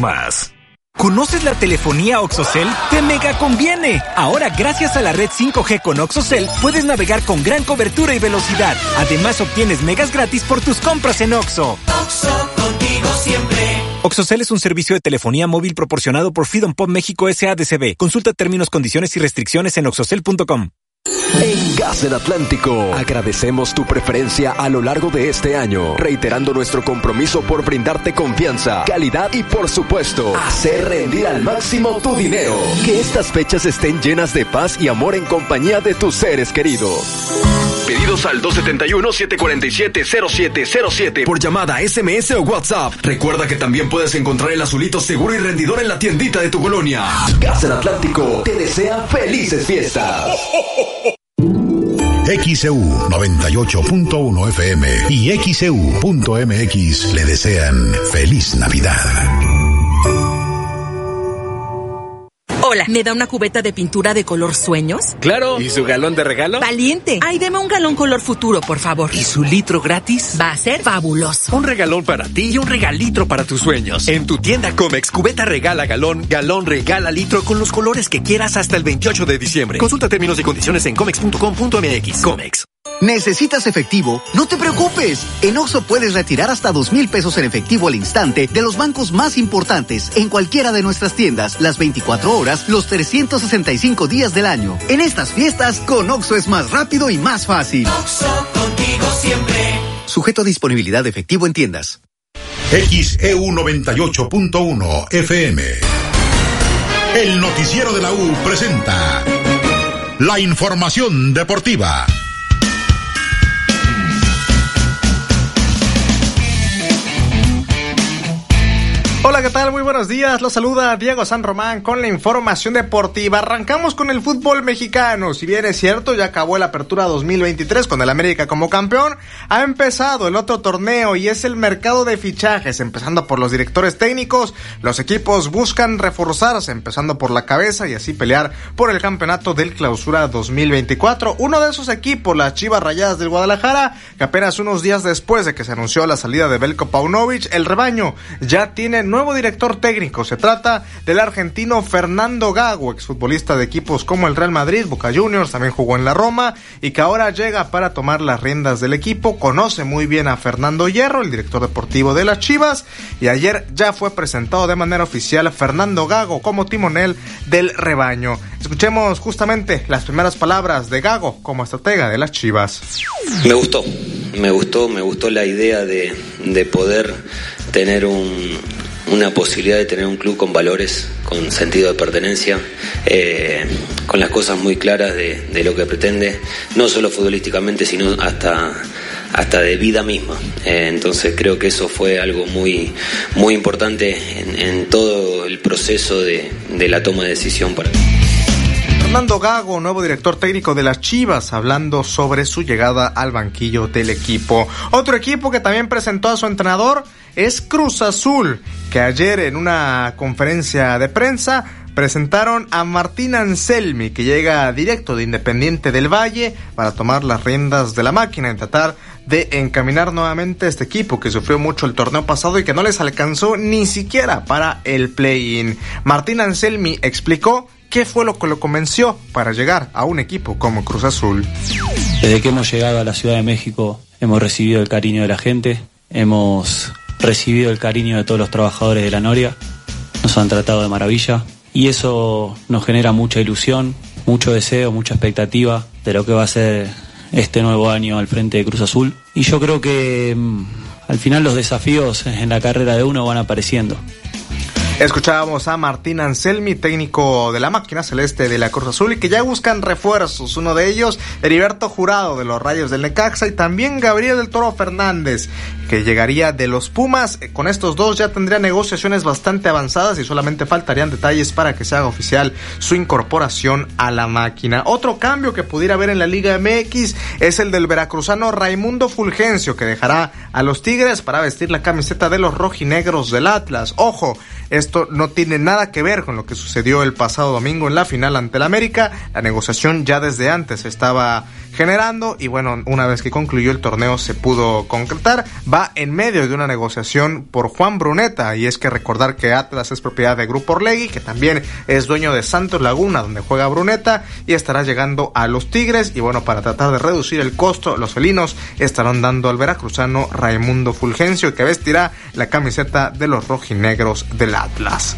más. ¿Conoces la telefonía OxoCell? ¡Te mega conviene! Ahora, gracias a la red 5G con OxoCell, puedes navegar con gran cobertura y velocidad. Además, obtienes megas gratis por tus compras en Oxo. Oxo, contigo siempre. OxoCell es un servicio de telefonía móvil proporcionado por Freedom Pop México SADCB. Consulta términos, condiciones y restricciones en oxocell.com. En Gas del Atlántico, agradecemos tu preferencia a lo largo de este año, reiterando nuestro compromiso por brindarte confianza, calidad y por supuesto, hacer rendir al máximo tu dinero. Que estas fechas estén llenas de paz y amor en compañía de tus seres queridos. Pedidos al 271-747-0707 por llamada, SMS o WhatsApp. Recuerda que también puedes encontrar el azulito seguro y rendidor en la tiendita de tu colonia. Gas del Atlántico te desea felices fiestas. XEU 98.1 FM y XEU.mx le desean feliz Navidad. Hola, ¿me da una cubeta de pintura de color sueños? Claro. ¿Y su galón de regalo? Valiente. Ay, deme un galón color futuro, por favor. ¿Y su litro gratis? Va a ser fabuloso. Un regalón para ti y un regalitro para tus sueños. En tu tienda Comex, cubeta regala galón, galón regala litro con los colores que quieras hasta el 28 de diciembre. Consulta términos y condiciones en comex.com.mx. Comex. ¿Necesitas efectivo? No te preocupes. En Oxo puedes retirar hasta dos mil pesos en efectivo al instante de los bancos más importantes en cualquiera de nuestras tiendas, las 24 horas, los 365 días del año. En estas fiestas, con Oxo es más rápido y más fácil. Oxo, contigo siempre. Sujeto a disponibilidad de efectivo en tiendas. XEU 98.1 FM. El noticiero de la U presenta la información deportiva. Hola, ¿qué tal? Muy buenos días. Los saluda Diego San Román con la información deportiva. Arrancamos con el fútbol mexicano. Si bien es cierto, ya acabó la apertura 2023 con el América como campeón, ha empezado el otro torneo y es el mercado de fichajes, empezando por los directores técnicos. Los equipos buscan reforzarse, empezando por la cabeza y así pelear por el campeonato del clausura 2024. Uno de esos equipos, las Chivas Rayadas del Guadalajara, que apenas unos días después de que se anunció la salida de Belko Paunovic, el rebaño ya tiene nuevo director técnico. Se trata del argentino Fernando Gago, exfutbolista de equipos como el Real Madrid, Boca Juniors, también jugó en la Roma y que ahora llega para tomar las riendas del equipo. Conoce muy bien a Fernando Hierro, el director deportivo de las Chivas, y ayer ya fue presentado de manera oficial Fernando Gago como timonel del rebaño. Escuchemos justamente las primeras palabras de Gago como estratega de las Chivas. Me gustó, me gustó, me gustó la idea de, de poder tener un, una posibilidad de tener un club con valores, con sentido de pertenencia, eh, con las cosas muy claras de, de, lo que pretende, no solo futbolísticamente, sino hasta, hasta de vida misma. Eh, entonces creo que eso fue algo muy, muy importante en, todo el proceso de, de la toma de decisión para mí. Fernando Gago, nuevo director técnico de las Chivas, hablando sobre su llegada al banquillo del equipo. Otro equipo que también presentó a su entrenador es Cruz Azul, que ayer en una conferencia de prensa presentaron a Martín Anselmi, que llega directo de Independiente del Valle para tomar las riendas de la máquina y tratar de encaminar nuevamente a este equipo que sufrió mucho el torneo pasado y que no les alcanzó ni siquiera para el play-in. Martín Anselmi explicó qué fue lo que lo convenció para llegar a un equipo como Cruz Azul. Desde que hemos llegado a la Ciudad de México hemos recibido el cariño de la gente, hemos recibido el cariño de todos los trabajadores de la Noria, nos han tratado de maravilla y eso nos genera mucha ilusión, mucho deseo, mucha expectativa de lo que va a ser este nuevo año al frente de Cruz Azul. Y yo creo que mmm, al final los desafíos en la carrera de uno van apareciendo. Escuchábamos a Martín Anselmi, técnico de la máquina celeste de la Cruz Azul, y que ya buscan refuerzos. Uno de ellos, Heriberto Jurado de los Rayos del Necaxa, y también Gabriel del Toro Fernández, que llegaría de los Pumas. Con estos dos ya tendría negociaciones bastante avanzadas y solamente faltarían detalles para que se haga oficial su incorporación a la máquina. Otro cambio que pudiera haber en la Liga MX es el del veracruzano Raimundo Fulgencio, que dejará a los Tigres para vestir la camiseta de los rojinegros del Atlas. Ojo, esto no tiene nada que ver con lo que sucedió el pasado domingo en la final ante el América. La negociación ya desde antes estaba generando y bueno, una vez que concluyó el torneo se pudo concretar. Va en medio de una negociación por Juan Bruneta y es que recordar que Atlas es propiedad de Grupo Orlegui, que también es dueño de Santos Laguna, donde juega Bruneta y estará llegando a los Tigres y bueno, para tratar de reducir el costo, los felinos estarán dando al veracruzano Raimundo Fulgencio que vestirá la camiseta de los rojinegros del Atlas.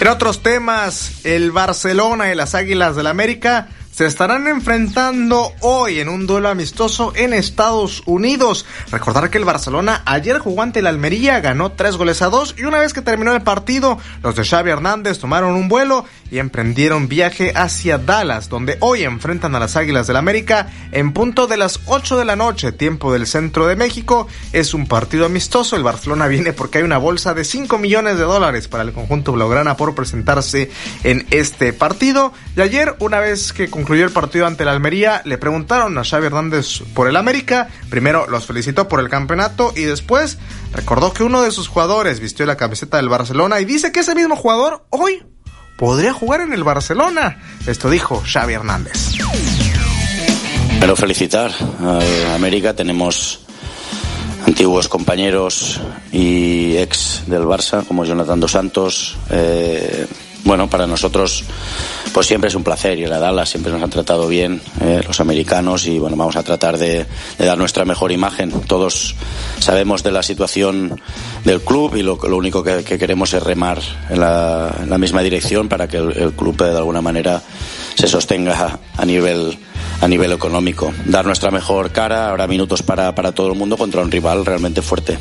En otros temas, el Barcelona y las Águilas del América se estarán enfrentando hoy en un duelo amistoso en Estados Unidos. Recordar que el Barcelona ayer jugó ante el Almería, ganó tres goles a dos y una vez que terminó el partido, los de Xavi Hernández tomaron un vuelo y emprendieron viaje hacia Dallas, donde hoy enfrentan a las Águilas del América en punto de las 8 de la noche, tiempo del centro de México. Es un partido amistoso, el Barcelona viene porque hay una bolsa de 5 millones de dólares para el conjunto blaugrana por presentarse en este partido. Y ayer, una vez que concluyó el partido ante el Almería, le preguntaron a Xavi Hernández por el América. Primero los felicitó por el campeonato y después recordó que uno de sus jugadores vistió la camiseta del Barcelona y dice que ese mismo jugador hoy podría jugar en el Barcelona. Esto dijo Xavi Hernández. Pero felicitar a América, tenemos antiguos compañeros y ex del Barça como Jonathan Dos Santos. Eh, bueno, para nosotros pues siempre es un placer ir a Dallas, siempre nos han tratado bien eh, los americanos y bueno, vamos a tratar de, dar nuestra mejor imagen. Todos sabemos de la situación del club y lo, único que, queremos es remar en la, misma dirección para que el, club de alguna manera se sostenga a nivel a nivel económico. Dar nuestra mejor cara, ahora minutos para, para todo el mundo contra un rival realmente fuerte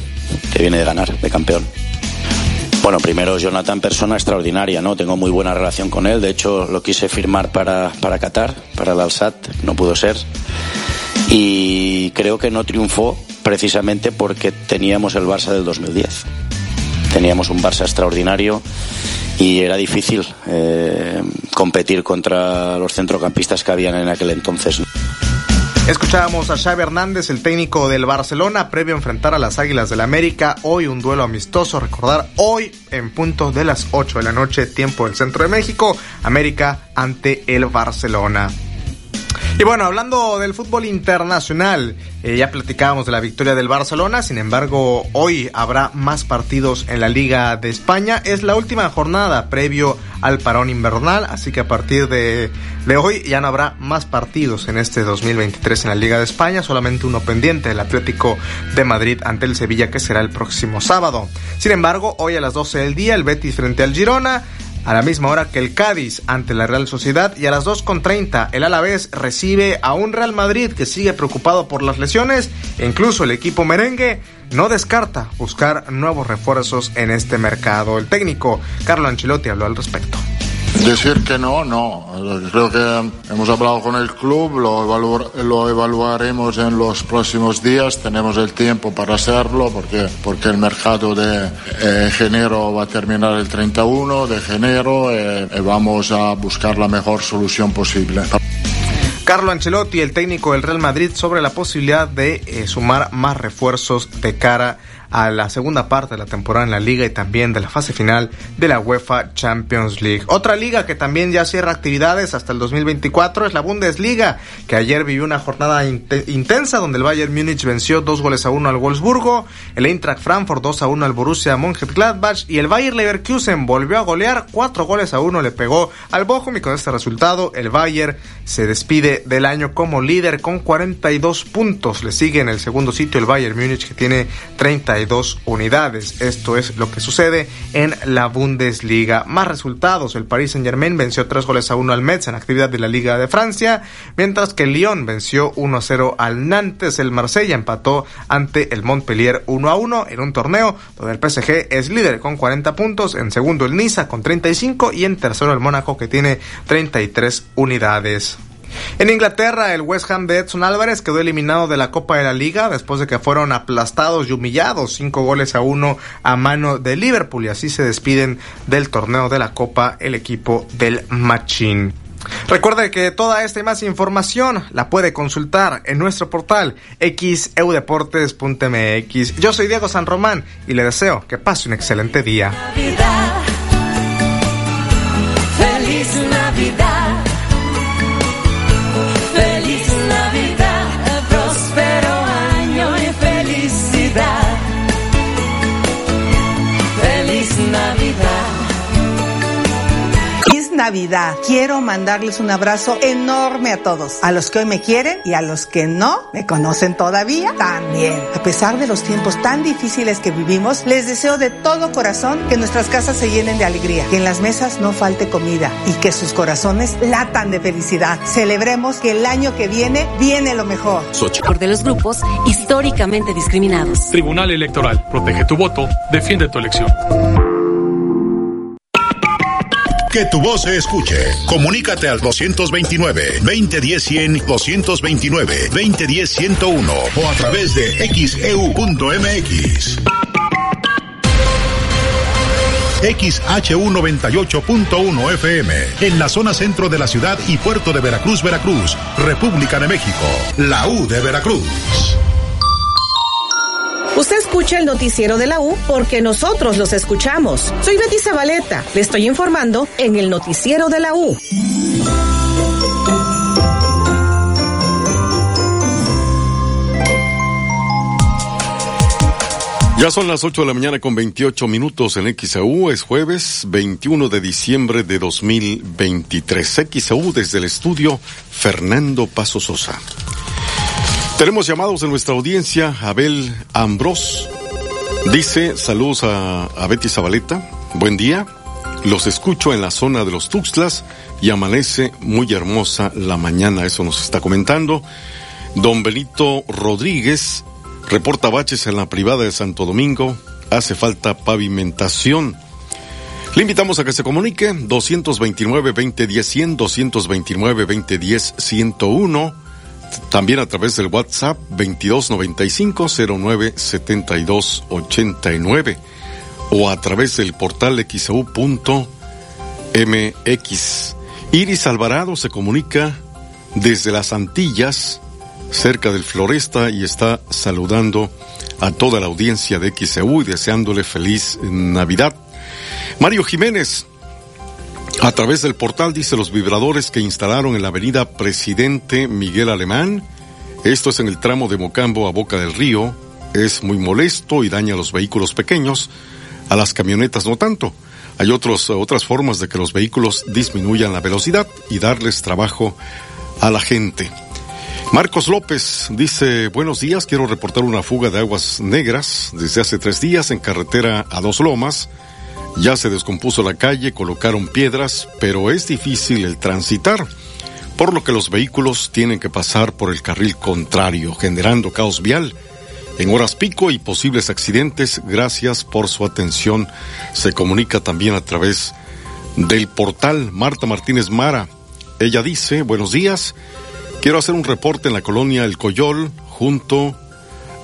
que viene de ganar, de campeón. Bueno, primero Jonathan, persona extraordinaria, ¿no? Tengo muy buena relación con él. De hecho, lo quise firmar para, para Qatar, para el Alsat, no pudo ser. Y creo que no triunfó precisamente porque teníamos el Barça del 2010. Teníamos un Barça extraordinario y era difícil eh, competir contra los centrocampistas que habían en aquel entonces. Escuchábamos a Xavi Hernández, el técnico del Barcelona, previo a enfrentar a las Águilas del América. Hoy un duelo amistoso, recordar, hoy en punto de las 8 de la noche, tiempo del centro de México, América ante el Barcelona. Y bueno, hablando del fútbol internacional, eh, ya platicábamos de la victoria del Barcelona, sin embargo, hoy habrá más partidos en la Liga de España. Es la última jornada previo al parón invernal, así que a partir de, de hoy ya no habrá más partidos en este 2023 en la Liga de España, solamente uno pendiente, el Atlético de Madrid ante el Sevilla, que será el próximo sábado. Sin embargo, hoy a las 12 del día, el Betis frente al Girona, a la misma hora que el Cádiz ante la Real Sociedad y a las 2.30 el Alavés recibe a un Real Madrid que sigue preocupado por las lesiones e incluso el equipo merengue no descarta buscar nuevos refuerzos en este mercado. El técnico Carlo Ancelotti habló al respecto. Decir que no, no. Creo que hemos hablado con el club, lo, lo evaluaremos en los próximos días. Tenemos el tiempo para hacerlo porque, porque el mercado de eh, enero va a terminar el 31 de enero eh, y vamos a buscar la mejor solución posible. Carlo Ancelotti, el técnico del Real Madrid, sobre la posibilidad de eh, sumar más refuerzos de cara a a la segunda parte de la temporada en la liga y también de la fase final de la UEFA Champions League. Otra liga que también ya cierra actividades hasta el 2024 es la Bundesliga, que ayer vivió una jornada intensa donde el Bayern Múnich venció dos goles a uno al Wolfsburgo, el Eintracht Frankfurt 2 a 1 al Borussia Mönchengladbach y el Bayern Leverkusen volvió a golear cuatro goles a uno le pegó al Bochum y con este resultado el Bayern se despide del año como líder con 42 puntos. Le sigue en el segundo sitio el Bayern Múnich que tiene 30 dos unidades. Esto es lo que sucede en la Bundesliga. Más resultados, el Paris Saint Germain venció tres goles a uno al Metz en actividad de la Liga de Francia, mientras que Lyon venció 1 a 0 al Nantes, el Marsella empató ante el Montpellier 1 a 1 en un torneo donde el PSG es líder con 40 puntos, en segundo el Niza con 35 y en tercero el Mónaco que tiene 33 unidades. En Inglaterra, el West Ham de Edson Álvarez quedó eliminado de la Copa de la Liga después de que fueron aplastados y humillados cinco goles a uno a mano de Liverpool y así se despiden del torneo de la Copa el equipo del Machín. Recuerde que toda esta y más información la puede consultar en nuestro portal xeudeportes.mx. Yo soy Diego San Román y le deseo que pase un excelente día. Feliz Navidad. Navidad. Quiero mandarles un abrazo enorme a todos, a los que hoy me quieren y a los que no me conocen todavía también. A pesar de los tiempos tan difíciles que vivimos, les deseo de todo corazón que nuestras casas se llenen de alegría, que en las mesas no falte comida y que sus corazones latan de felicidad. Celebremos que el año que viene viene lo mejor. Por de los grupos históricamente discriminados. Tribunal Electoral. Protege tu voto. Defiende tu elección. Que tu voz se escuche. Comunícate al 229-2010-100, 229-2010-101 o a través de xeu.mx. XHU98.1 FM, en la zona centro de la ciudad y puerto de Veracruz, Veracruz, República de México, la U de Veracruz. Escucha el noticiero de la U porque nosotros los escuchamos. Soy Betty Zabaleta. Le estoy informando en el noticiero de la U. Ya son las 8 de la mañana con 28 minutos en XAU. Es jueves 21 de diciembre de 2023. XAU desde el estudio Fernando Paso Sosa. Tenemos llamados en nuestra audiencia. Abel Ambros dice saludos a, a Betty Zabaleta. Buen día. Los escucho en la zona de los Tuxtlas y amanece muy hermosa la mañana. Eso nos está comentando. Don Benito Rodríguez reporta baches en la privada de Santo Domingo. Hace falta pavimentación. Le invitamos a que se comunique 229-2010-100, 229-2010-101 también a través del WhatsApp 2295-097289 o a través del portal xau.mx. Iris Alvarado se comunica desde las Antillas, cerca del Floresta, y está saludando a toda la audiencia de XEU y deseándole feliz Navidad. Mario Jiménez, a través del portal dice los vibradores que instalaron en la avenida Presidente Miguel Alemán. Esto es en el tramo de Mocambo a Boca del Río. Es muy molesto y daña a los vehículos pequeños. A las camionetas no tanto. Hay otros, otras formas de que los vehículos disminuyan la velocidad y darles trabajo a la gente. Marcos López dice, buenos días, quiero reportar una fuga de aguas negras desde hace tres días en carretera a Dos Lomas. Ya se descompuso la calle, colocaron piedras, pero es difícil el transitar, por lo que los vehículos tienen que pasar por el carril contrario, generando caos vial en horas pico y posibles accidentes. Gracias por su atención. Se comunica también a través del portal Marta Martínez Mara. Ella dice, buenos días, quiero hacer un reporte en la colonia El Coyol junto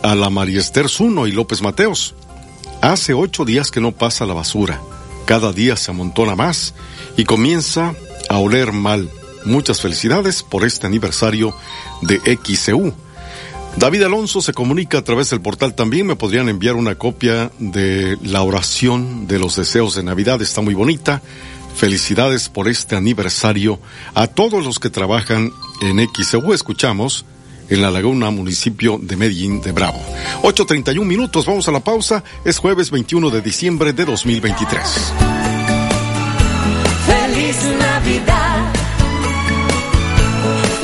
a la Mariester Zuno y López Mateos. Hace ocho días que no pasa la basura. Cada día se amontona más y comienza a oler mal. Muchas felicidades por este aniversario de XCU. David Alonso se comunica a través del portal también. Me podrían enviar una copia de la oración de los deseos de Navidad. Está muy bonita. Felicidades por este aniversario a todos los que trabajan en XCU. Escuchamos en la Laguna, municipio de Medellín de Bravo. 8.31 minutos, vamos a la pausa. Es jueves 21 de diciembre de 2023. Feliz Navidad.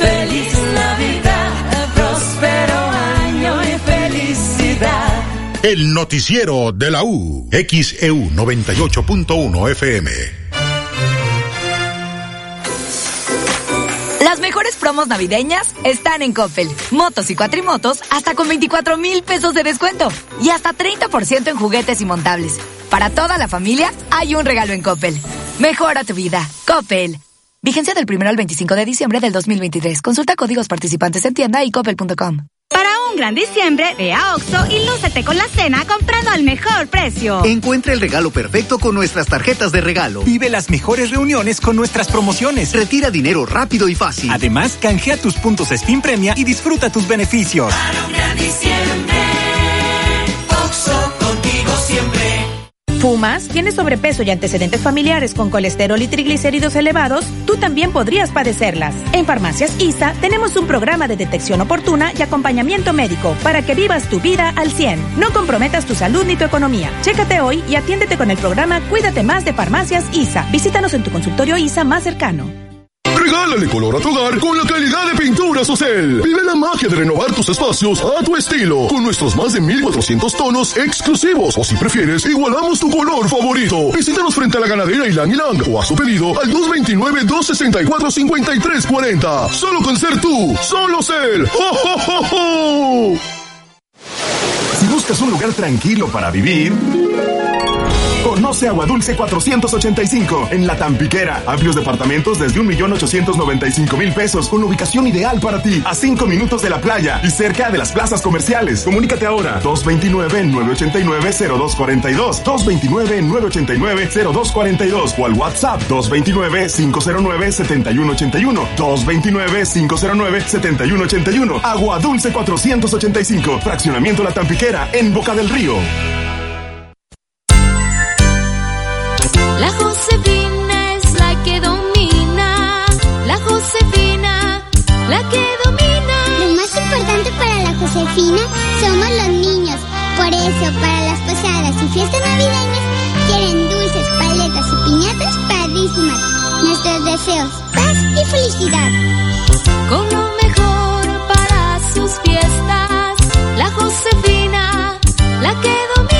Feliz Navidad. Próspero año y felicidad. El noticiero de la U. XEU 98.1 FM. Promos navideñas están en Coppel. Motos y cuatrimotos hasta con 24 mil pesos de descuento. Y hasta 30% en juguetes y montables. Para toda la familia hay un regalo en Coppel. Mejora tu vida. Coppel. Vigencia del 1 al 25 de diciembre del 2023. Consulta códigos participantes en tienda y coppel.com. Gran diciembre, ve a Oxo y lúcete con la cena comprando al mejor precio. Encuentra el regalo perfecto con nuestras tarjetas de regalo. Vive las mejores reuniones con nuestras promociones. Retira dinero rápido y fácil. Además, canjea tus puntos Spin Premia y disfruta tus beneficios. Para un gran ¿Fumas? ¿Tienes sobrepeso y antecedentes familiares con colesterol y triglicéridos elevados? Tú también podrías padecerlas. En Farmacias ISA tenemos un programa de detección oportuna y acompañamiento médico para que vivas tu vida al 100. No comprometas tu salud ni tu economía. Chécate hoy y atiéndete con el programa Cuídate más de Farmacias ISA. Visítanos en tu consultorio ISA más cercano. Regálale color a tu hogar con la calidad de Pinturas Ocel. Vive la magia de renovar tus espacios a tu estilo con nuestros más de 1400 tonos exclusivos. O si prefieres, igualamos tu color favorito. Visítanos frente a la ganadera Ilang Ilang o a su pedido al 229-264-5340. Solo con ser tú, solo ser. ¡Oh, oh, oh, Si buscas un lugar tranquilo para vivir. Agua Dulce 485 en La Tampiquera. Amplios departamentos desde 1.895.000 pesos con ubicación ideal para ti. A 5 minutos de la playa y cerca de las plazas comerciales. Comunícate ahora. 229-989-0242. 229-989-0242 o al WhatsApp 229-509-7181. 229-509-7181. Agua Dulce 485. Fraccionamiento La Tampiquera en Boca del Río. Josefina somos los niños. Por eso, para las posadas y fiestas navideñas, quieren dulces, paletas y piñatas padrísimas. Nuestros deseos, paz y felicidad. Con lo mejor para sus fiestas. La Josefina, la que domina.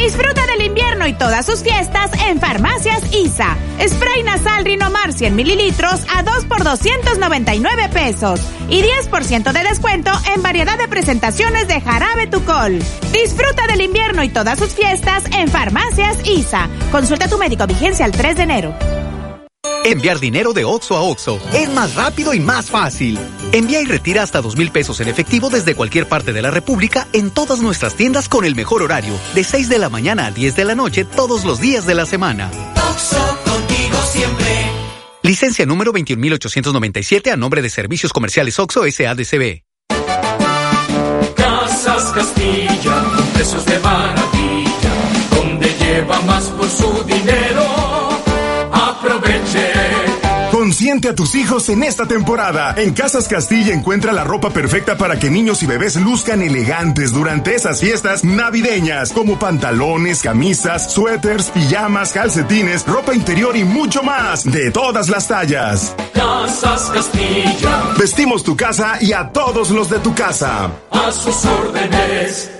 Disfruta del invierno y todas sus fiestas en Farmacias ISA. Spray nasal Rinomar 100 mililitros a 2 por 299 pesos. Y 10% de descuento en variedad de presentaciones de jarabe Tucol. Disfruta del invierno y todas sus fiestas en Farmacias ISA. Consulta a tu médico vigencia el 3 de enero. Enviar dinero de OXO a OXO es más rápido y más fácil. Envía y retira hasta dos mil pesos en efectivo desde cualquier parte de la República en todas nuestras tiendas con el mejor horario, de 6 de la mañana a 10 de la noche todos los días de la semana. Oxo, contigo siempre. Licencia número 21897 a nombre de Servicios Comerciales OXO SADCB. Casas Castilla, precios de maravilla, donde lleva más por su Consiente a tus hijos en esta temporada. En Casas Castilla encuentra la ropa perfecta para que niños y bebés luzcan elegantes durante esas fiestas navideñas, como pantalones, camisas, suéteres, pijamas, calcetines, ropa interior y mucho más, de todas las tallas. Casas Castilla, Vestimos tu casa y a todos los de tu casa. a sus órdenes.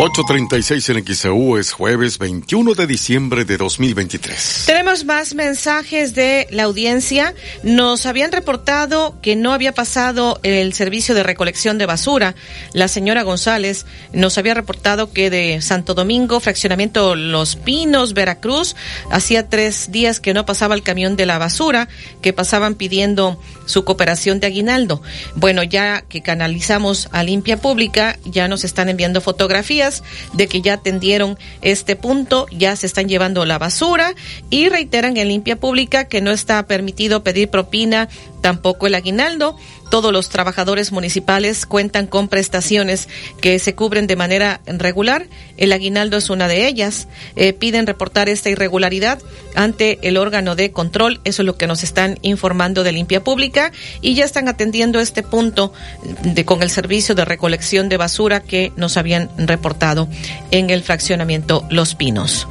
8.36 en XEU es jueves 21 de diciembre de 2023. Tenemos más mensajes de la audiencia. Nos habían reportado que no había pasado el servicio de recolección de basura. La señora González nos había reportado que de Santo Domingo, fraccionamiento Los Pinos, Veracruz, hacía tres días que no pasaba el camión de la basura, que pasaban pidiendo su cooperación de aguinaldo. Bueno, ya que canalizamos a Limpia Pública, ya nos están enviando fotografías de que ya atendieron este punto, ya se están llevando la basura y reiteran en Limpia Pública que no está permitido pedir propina, tampoco el aguinaldo. Todos los trabajadores municipales cuentan con prestaciones que se cubren de manera regular. El aguinaldo es una de ellas. Eh, piden reportar esta irregularidad ante el órgano de control. Eso es lo que nos están informando de Limpia Pública y ya están atendiendo este punto con el servicio de recolección de basura que nos habían reportado en el fraccionamiento Los Pinos.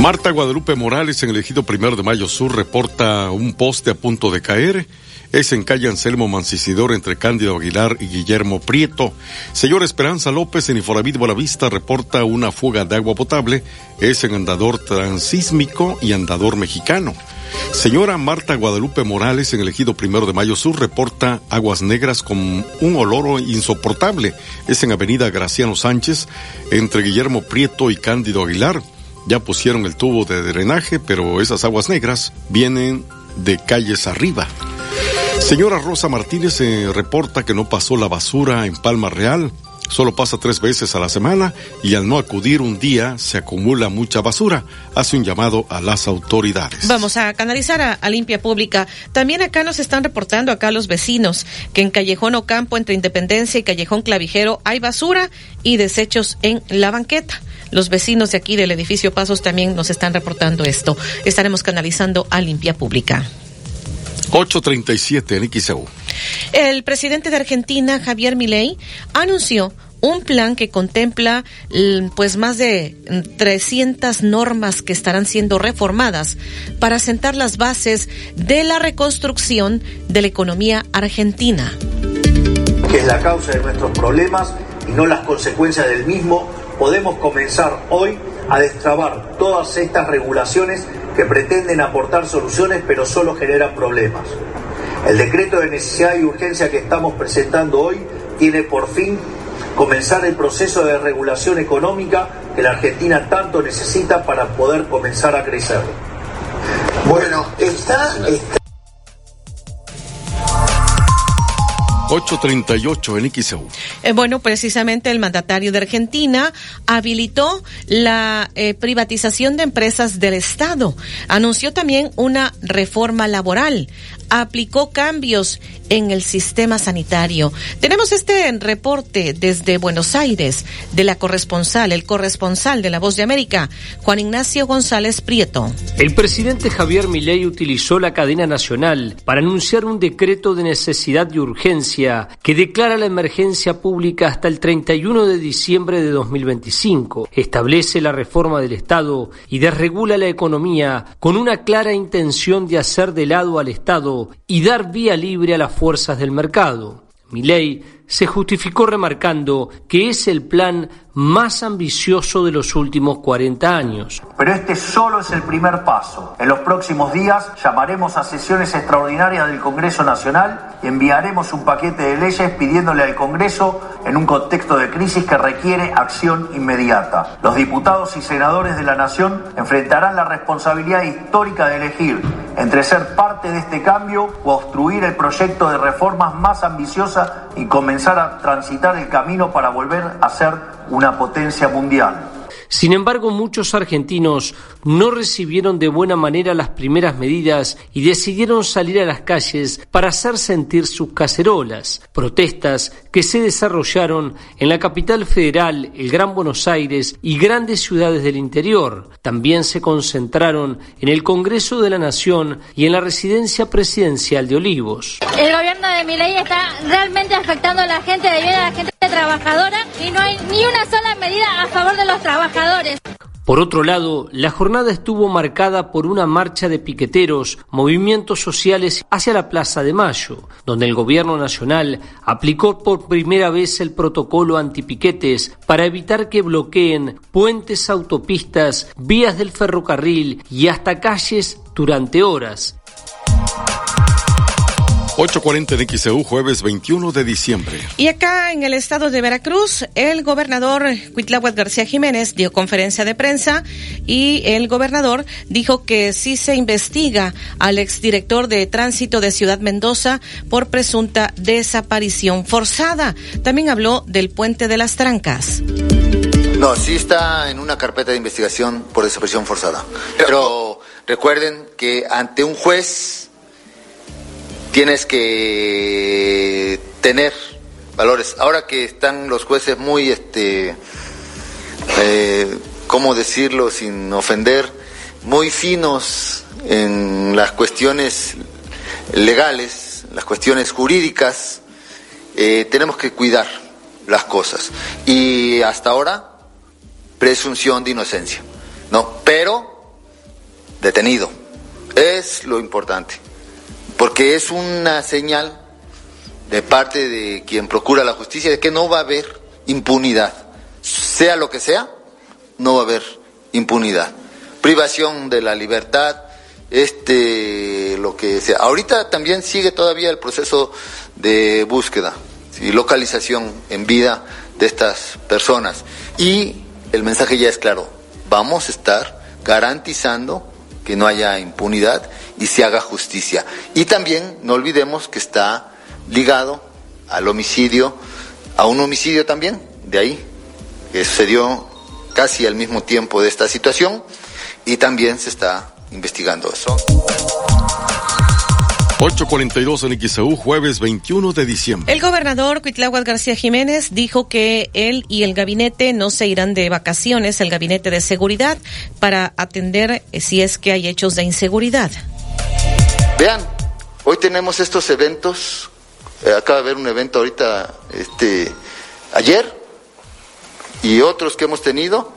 Marta Guadalupe Morales en el ejido primero de Mayo Sur reporta un poste a punto de caer es en calle Anselmo Mancisidor entre Cándido Aguilar y Guillermo Prieto. Señor Esperanza López en Infonavit Buenavista reporta una fuga de agua potable, es en andador transísmico y andador mexicano. Señora Marta Guadalupe Morales en el ejido primero de Mayo Sur reporta aguas negras con un olor insoportable. Es en Avenida Graciano Sánchez entre Guillermo Prieto y Cándido Aguilar. Ya pusieron el tubo de drenaje, pero esas aguas negras vienen de calles arriba. Señora Rosa Martínez eh, reporta que no pasó la basura en Palma Real. Solo pasa tres veces a la semana y al no acudir un día se acumula mucha basura. Hace un llamado a las autoridades. Vamos a canalizar a, a, Limpia Pública. También acá nos están reportando acá los vecinos que en Callejón Ocampo entre Independencia y Callejón Clavijero hay basura y desechos en la banqueta. Los vecinos de aquí del edificio Pasos también nos están reportando esto. Estaremos canalizando a Limpia Pública. 837 en XEU. El presidente de Argentina, Javier Milei, anunció un plan que contempla pues más de 300 normas que estarán siendo reformadas para sentar las bases de la reconstrucción de la economía argentina. Que es la causa de nuestros problemas y no las consecuencias del mismo, podemos comenzar hoy a destrabar todas estas regulaciones que pretenden aportar soluciones pero solo generan problemas. El decreto de necesidad y urgencia que estamos presentando hoy tiene por fin comenzar el proceso de regulación económica que la Argentina tanto necesita para poder comenzar a crecer. Bueno, está... está 838 en XEU. Eh, bueno, precisamente el mandatario de Argentina habilitó la eh, privatización de empresas del Estado. Anunció también una reforma laboral. Aplicó cambios en el sistema sanitario. Tenemos este reporte desde Buenos Aires de la corresponsal, el corresponsal de La Voz de América, Juan Ignacio González Prieto. El presidente Javier Milei utilizó la cadena nacional para anunciar un decreto de necesidad y urgencia que declara la emergencia pública hasta el 31 de diciembre de 2025. Establece la reforma del Estado y desregula la economía con una clara intención de hacer de lado al Estado y dar vía libre a la fuerzas del mercado. Milei se justificó remarcando que es el plan más ambicioso de los últimos 40 años. Pero este solo es el primer paso. En los próximos días llamaremos a sesiones extraordinarias del Congreso Nacional y enviaremos un paquete de leyes pidiéndole al Congreso en un contexto de crisis que requiere acción inmediata. Los diputados y senadores de la Nación enfrentarán la responsabilidad histórica de elegir entre ser parte de este cambio o obstruir el proyecto de reformas más ambiciosa y comenzar a transitar el camino para volver a ser una potencia mundial. Sin embargo, muchos argentinos no recibieron de buena manera las primeras medidas y decidieron salir a las calles para hacer sentir sus cacerolas, protestas que se desarrollaron en la capital federal, el Gran Buenos Aires y grandes ciudades del interior. También se concentraron en el Congreso de la Nación y en la residencia presidencial de Olivos. El gobierno de Milei está realmente afectando a la gente debido a la gente trabajadora y no hay ni una sola medida a favor de los trabajadores. Por otro lado, la jornada estuvo marcada por una marcha de piqueteros, movimientos sociales hacia la Plaza de Mayo, donde el gobierno nacional aplicó por primera vez el protocolo antipiquetes para evitar que bloqueen puentes, autopistas, vías del ferrocarril y hasta calles durante horas. 8.40 en XEU, jueves 21 de diciembre. Y acá en el estado de Veracruz, el gobernador Cuitláhuac García Jiménez dio conferencia de prensa y el gobernador dijo que sí se investiga al exdirector de tránsito de Ciudad Mendoza por presunta desaparición forzada. También habló del puente de las trancas. No, sí está en una carpeta de investigación por desaparición forzada. Pero recuerden que ante un juez tienes que tener valores. Ahora que están los jueces muy, este, eh, ¿cómo decirlo sin ofender? Muy finos en las cuestiones legales, las cuestiones jurídicas, eh, tenemos que cuidar las cosas. Y hasta ahora, presunción de inocencia, ¿no? Pero detenido, es lo importante porque es una señal de parte de quien procura la justicia de que no va a haber impunidad. Sea lo que sea, no va a haber impunidad. Privación de la libertad, este, lo que sea. Ahorita también sigue todavía el proceso de búsqueda y localización en vida de estas personas. Y el mensaje ya es claro, vamos a estar garantizando que no haya impunidad y se haga justicia. Y también no olvidemos que está ligado al homicidio, a un homicidio también, de ahí, que sucedió casi al mismo tiempo de esta situación y también se está investigando eso. 842 en XEU, jueves 21 de diciembre. El gobernador Cuitláhuac García Jiménez dijo que él y el gabinete no se irán de vacaciones, el gabinete de seguridad, para atender eh, si es que hay hechos de inseguridad. Vean, hoy tenemos estos eventos, eh, acaba de haber un evento ahorita, este, ayer, y otros que hemos tenido,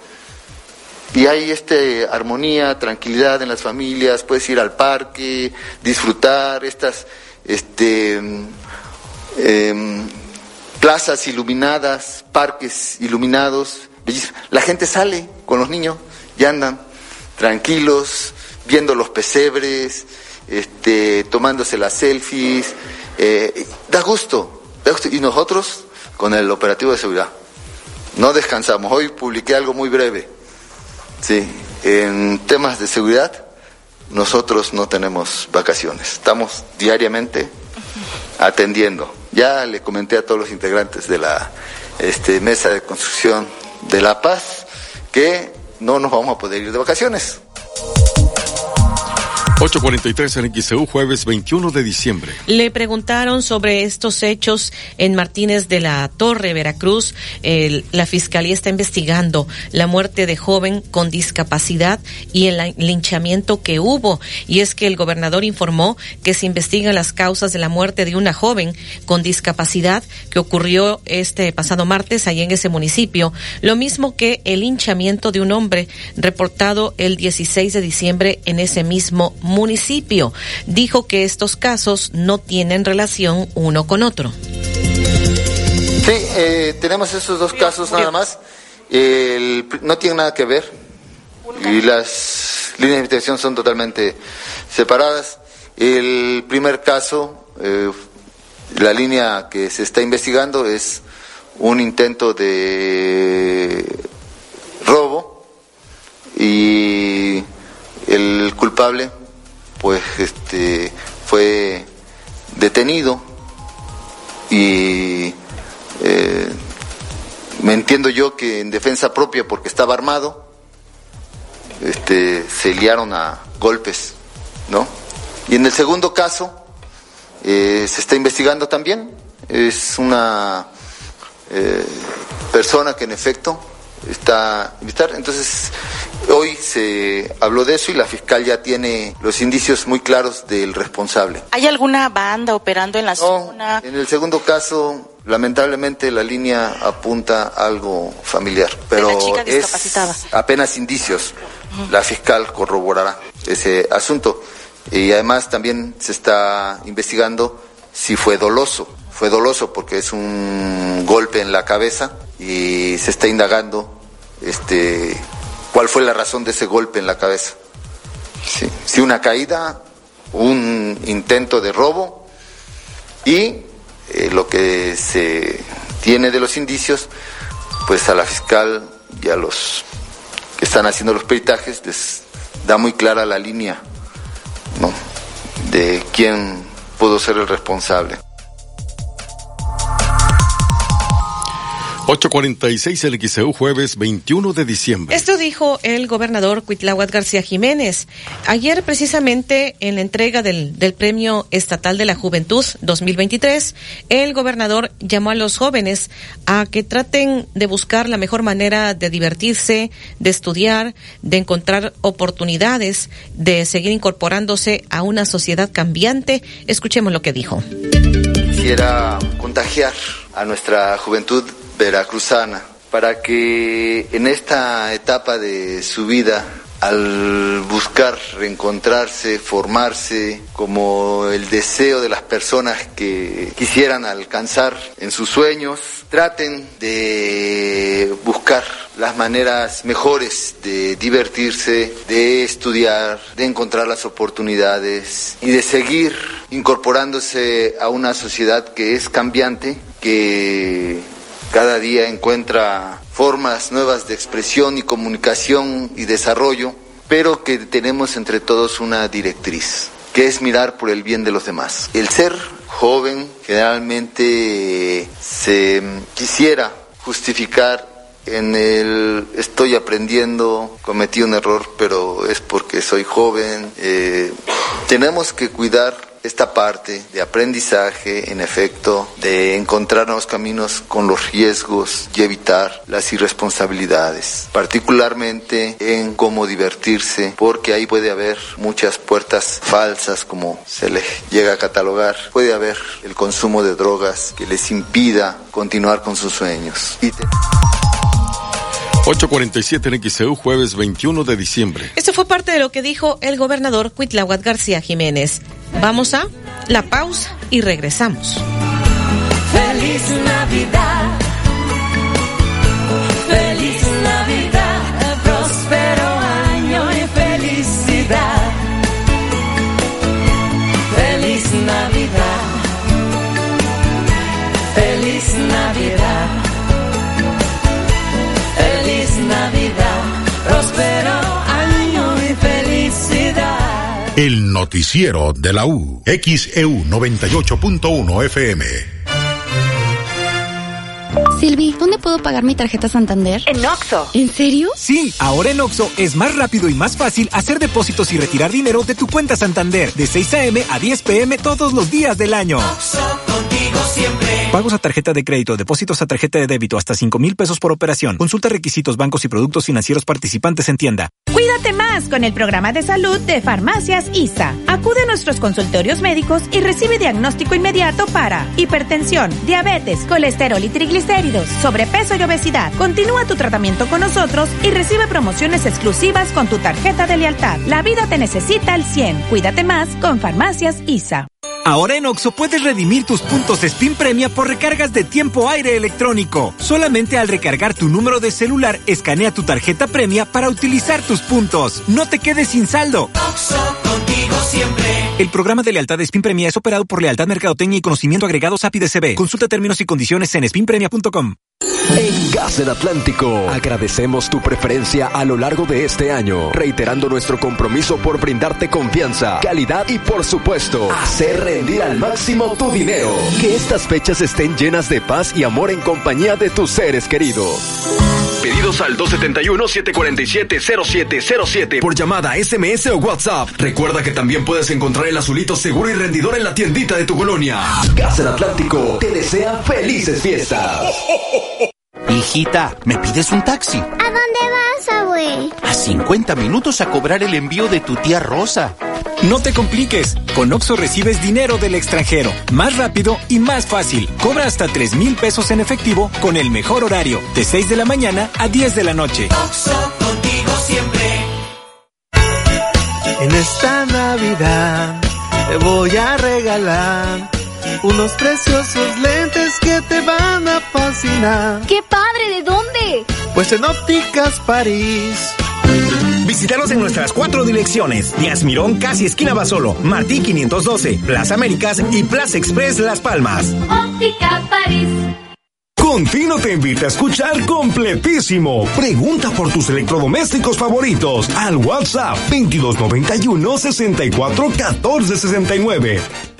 y hay este armonía, tranquilidad en las familias, puedes ir al parque, disfrutar estas este em, plazas iluminadas, parques iluminados, la gente sale con los niños, ya andan tranquilos, viendo los pesebres, este, tomándose las selfies, eh, da gusto, da gusto, y nosotros con el operativo de seguridad. No descansamos. Hoy publiqué algo muy breve Sí, en temas de seguridad nosotros no tenemos vacaciones, estamos diariamente atendiendo. Ya le comenté a todos los integrantes de la este, mesa de construcción de La Paz que no nos vamos a poder ir de vacaciones. 843 en XEU, jueves 21 de diciembre. Le preguntaron sobre estos hechos en Martínez de la Torre, Veracruz. la fiscalía está investigando la muerte de joven con discapacidad y el linchamiento que hubo. Y es que el gobernador informó que se investigan las causas de la muerte de una joven con discapacidad que ocurrió este pasado martes allí en ese municipio. Lo mismo que el linchamiento de un hombre reportado el 16 de diciembre en ese mismo municipio municipio. Dijo que estos casos no tienen relación uno con otro. Sí, eh, tenemos esos dos casos nada más. no tienen nada que ver y las líneas de investigación son totalmente separadas. El primer caso, eh, la línea que se está investigando es un intento de robo y el culpable pues este fue detenido y eh, me entiendo yo que en defensa propia porque estaba armado este se liaron a golpes no y en el segundo caso eh, se está investigando también es una eh, persona que en efecto está entonces Hoy se habló de eso y la fiscal ya tiene los indicios muy claros del responsable. ¿Hay alguna banda operando en la zona? En el segundo caso, lamentablemente la línea apunta a algo familiar, pero es apenas indicios. La fiscal corroborará ese asunto y además también se está investigando si fue doloso. Fue doloso porque es un golpe en la cabeza y se está indagando este cuál fue la razón de ese golpe en la cabeza. Si una caída, un intento de robo y eh, lo que se tiene de los indicios, pues a la fiscal y a los que están haciendo los peritajes les da muy clara la línea de quién pudo ser el responsable. 846 el XEU jueves 21 de diciembre. Esto dijo el gobernador Cuitláhuac García Jiménez. Ayer precisamente en la entrega del, del Premio Estatal de la Juventud 2023, el gobernador llamó a los jóvenes a que traten de buscar la mejor manera de divertirse, de estudiar, de encontrar oportunidades, de seguir incorporándose a una sociedad cambiante. Escuchemos lo que dijo. Quisiera contagiar a nuestra juventud veracruzana para que en esta etapa de su vida al buscar reencontrarse, formarse, como el deseo de las personas que quisieran alcanzar en sus sueños, traten de buscar las maneras mejores de divertirse, de estudiar, de encontrar las oportunidades y de seguir incorporándose a una sociedad que es cambiante, que cada día encuentra formas nuevas de expresión y comunicación y desarrollo, pero que tenemos entre todos una directriz, que es mirar por el bien de los demás. El ser joven generalmente se quisiera justificar en el estoy aprendiendo, cometí un error, pero es porque soy joven. Eh, tenemos que cuidar esta parte de aprendizaje, en efecto, de encontrar nuevos caminos con los riesgos y evitar las irresponsabilidades, particularmente en cómo divertirse, porque ahí puede haber muchas puertas falsas, como se les llega a catalogar, puede haber el consumo de drogas que les impida continuar con sus sueños. Y 847 en XEU, jueves 21 de diciembre. Esto fue parte de lo que dijo el gobernador Cuitláhuac García Jiménez. Vamos a la pausa y regresamos. Feliz Navidad. Noticiero de la U. XEU 98.1 FM. Silvi, ¿dónde puedo pagar mi tarjeta Santander? En Oxo. ¿En serio? Sí, ahora en Oxo es más rápido y más fácil hacer depósitos y retirar dinero de tu cuenta Santander de 6 a.m. a 10 p.m. todos los días del año. contigo siempre. Pagos a tarjeta de crédito, depósitos a tarjeta de débito hasta 5 mil pesos por operación. Consulta requisitos, bancos y productos financieros participantes en tienda. Cuídate más con el programa de salud de Farmacias ISA. Acude a nuestros consultorios médicos y recibe diagnóstico inmediato para hipertensión, diabetes, colesterol y triglicéridos, sobrepeso y obesidad. Continúa tu tratamiento con nosotros y recibe promociones exclusivas con tu tarjeta de lealtad. La vida te necesita al 100. Cuídate más con Farmacias ISA. Ahora en Oxo puedes redimir tus puntos Spin Premia por recargas de tiempo aire electrónico. Solamente al recargar tu número de celular, escanea tu tarjeta Premia para utilizar tus puntos. No te quedes sin saldo. Oxo. El programa de lealtad de Spin Premia es operado por Lealtad Mercadotecnia y Conocimiento Agregado SAPI DCB. Consulta términos y condiciones en spinpremia.com. En Gas del Atlántico, agradecemos tu preferencia a lo largo de este año, reiterando nuestro compromiso por brindarte confianza, calidad y por supuesto, hacer rendir al máximo tu dinero. Que estas fechas estén llenas de paz y amor en compañía de tus seres queridos. Pedidos al 271-747-0707 por llamada, SMS o WhatsApp. Recuerda que también puedes encontrar el azulito seguro y rendidor en la tiendita de tu colonia. Gas del Atlántico te desea felices fiestas. Hijita, ¿me pides un taxi? ¿A dónde vas, abue? A 50 minutos a cobrar el envío de tu tía Rosa. No te compliques. Con Oxo recibes dinero del extranjero. Más rápido y más fácil. Cobra hasta 3 mil pesos en efectivo con el mejor horario. De 6 de la mañana a 10 de la noche. Oxo, contigo siempre. En esta Navidad te voy a regalar unos preciosos lentes que te van a fascinar. ¡Qué padre! ¿De dónde? Pues en Ópticas París. Visítanos en nuestras cuatro direcciones: Díaz Mirón, casi esquina Basolo, Martí 512, Plaza Américas y Plaza Express Las Palmas. Óptica París. Contino te invita a escuchar completísimo. Pregunta por tus electrodomésticos favoritos al WhatsApp 2291 64 14 69.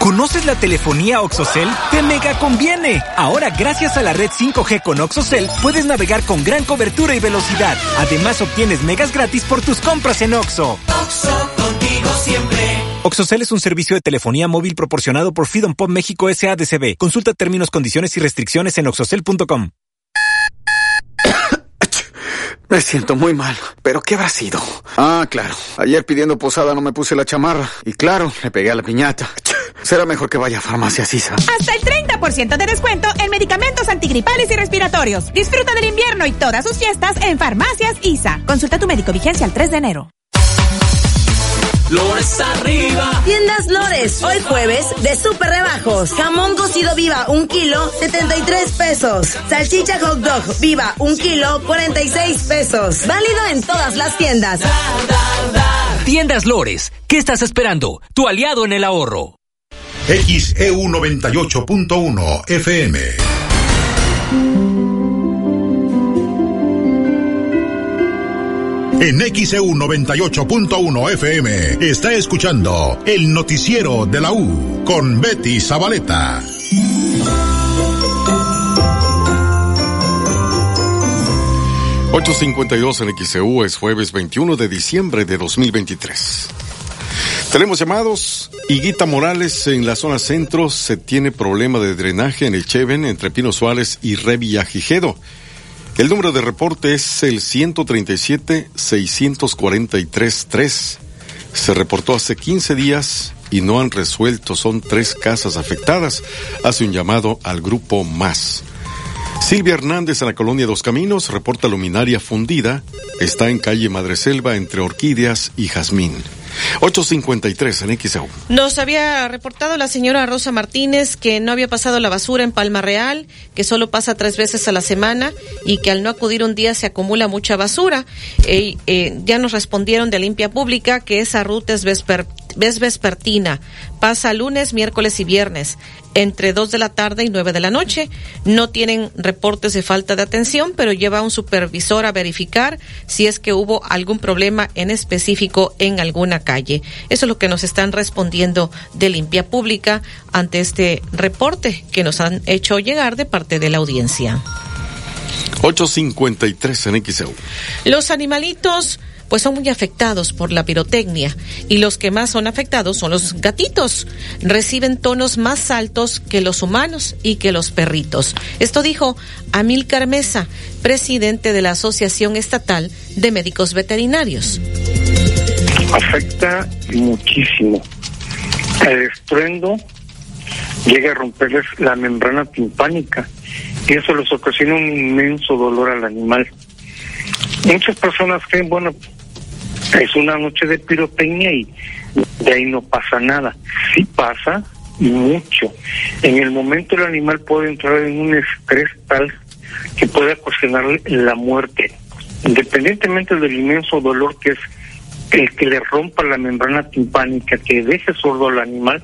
¿Conoces la telefonía OxoCell? ¡Te mega conviene! Ahora, gracias a la red 5G con OxoCell, puedes navegar con gran cobertura y velocidad. Además, obtienes megas gratis por tus compras en Oxo. Oxo, contigo siempre. OxoCell es un servicio de telefonía móvil proporcionado por Freedom Pop México SADCB. Consulta términos, condiciones y restricciones en oxocell.com. Me siento muy mal. ¿Pero qué habrá sido? Ah, claro. Ayer pidiendo posada no me puse la chamarra. Y claro, le pegué a la piñata. Será mejor que vaya a Farmacia Sisa. Hasta el 30% de descuento en medicamentos antigripales y respiratorios. Disfruta del invierno y todas sus fiestas en Farmacias ISA. Consulta a tu médico vigencia el 3 de enero. Lores arriba. Tiendas Lores, hoy jueves de super rebajos. Jamón cocido viva, un kilo, 73 pesos. Salchicha hot dog viva, un kilo, 46 pesos. Válido en todas las tiendas. Tiendas Lores, ¿qué estás esperando? Tu aliado en el ahorro. XEU 98.1 FM. En XEU 98.1 FM está escuchando el noticiero de la U con Betty Zabaleta. ...8.52 en XEU es jueves 21 de diciembre de 2023. Tenemos llamados. Higuita Morales en la zona centro se tiene problema de drenaje en el Cheven entre Pino Suárez y Revillagigedo. El número de reporte es el 137-643-3. Se reportó hace 15 días y no han resuelto. Son tres casas afectadas. Hace un llamado al grupo más. Silvia Hernández en la colonia Dos Caminos reporta luminaria fundida. Está en calle Madreselva entre Orquídeas y Jazmín. 853 en XEU. Nos había reportado la señora Rosa Martínez que no había pasado la basura en Palma Real, que solo pasa tres veces a la semana y que al no acudir un día se acumula mucha basura. Eh, ya nos respondieron de limpia pública que esa ruta es, vesper, es vespertina, pasa lunes, miércoles y viernes entre 2 de la tarde y 9 de la noche. No tienen reportes de falta de atención, pero lleva a un supervisor a verificar si es que hubo algún problema en específico en alguna calle. Eso es lo que nos están respondiendo de limpia pública ante este reporte que nos han hecho llegar de parte de la audiencia. 853 en XEU. Los animalitos pues son muy afectados por la pirotecnia y los que más son afectados son los gatitos. Reciben tonos más altos que los humanos y que los perritos. Esto dijo Amilcar Mesa, presidente de la Asociación Estatal de Médicos Veterinarios. Afecta muchísimo. El estruendo llega a romperles la membrana timpánica y eso les ocasiona un inmenso dolor al animal. Muchas personas creen, bueno, es una noche de pirotecnia y de ahí no pasa nada. Sí pasa mucho. En el momento el animal puede entrar en un estrés tal que puede ocasionarle la muerte, independientemente del inmenso dolor que es el que le rompa la membrana timpánica, que deje sordo al animal.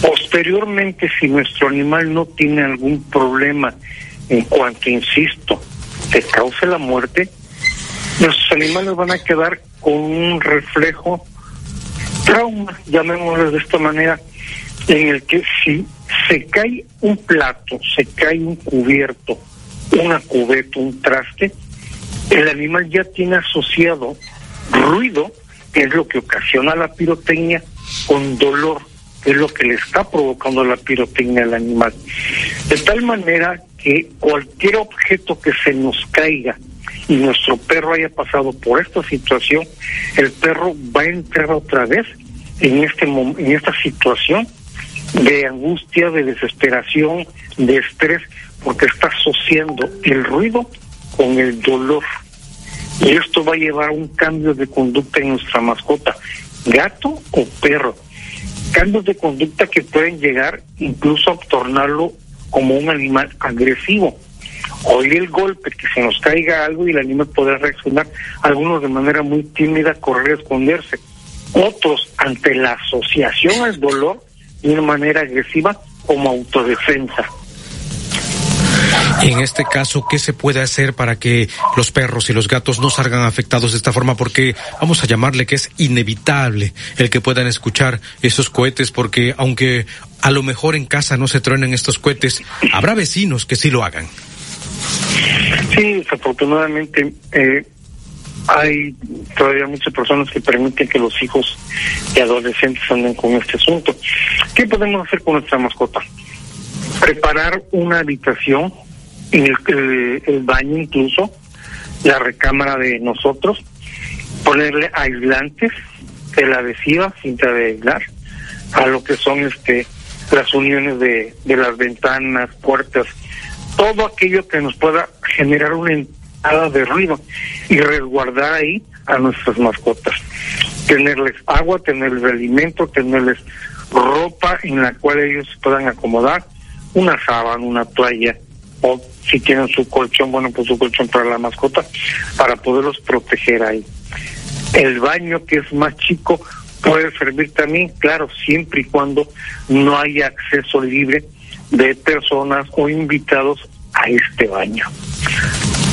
Posteriormente, si nuestro animal no tiene algún problema en cuanto, insisto, que cause la muerte, nuestros animales van a quedar con un reflejo trauma, llamémoslo de esta manera, en el que si se cae un plato, se cae un cubierto, una cubeta, un traste, el animal ya tiene asociado ruido, que es lo que ocasiona la pirotecnia, con dolor, que es lo que le está provocando la pirotecnia al animal. De tal manera que cualquier objeto que se nos caiga, y nuestro perro haya pasado por esta situación, el perro va a entrar otra vez en este en esta situación de angustia, de desesperación, de estrés, porque está asociando el ruido con el dolor. Y esto va a llevar a un cambio de conducta en nuestra mascota, gato o perro. Cambios de conducta que pueden llegar incluso a tornarlo como un animal agresivo oír el golpe, que se nos caiga algo y el animal podrá reaccionar, algunos de manera muy tímida, correr, esconderse, otros ante la asociación al dolor de una manera agresiva como autodefensa. En este caso, ¿qué se puede hacer para que los perros y los gatos no salgan afectados de esta forma? Porque vamos a llamarle que es inevitable el que puedan escuchar esos cohetes, porque aunque a lo mejor en casa no se truenen estos cohetes, habrá vecinos que sí lo hagan. Sí, desafortunadamente eh, hay todavía muchas personas que permiten que los hijos y adolescentes anden con este asunto. ¿Qué podemos hacer con nuestra mascota? Preparar una habitación, en el, el baño incluso, la recámara de nosotros, ponerle aislantes, tela adhesiva, cinta de aislar, a lo que son este las uniones de las ventanas, puertas, todo aquello que nos pueda generar una entrada de ruido y resguardar ahí a nuestras mascotas. Tenerles agua, tenerles alimento, tenerles ropa en la cual ellos puedan acomodar, una sábana, una toalla, o si tienen su colchón, bueno, pues su colchón para la mascota, para poderlos proteger ahí. El baño, que es más chico, puede servir también, claro, siempre y cuando no haya acceso libre de personas o invitados a este baño.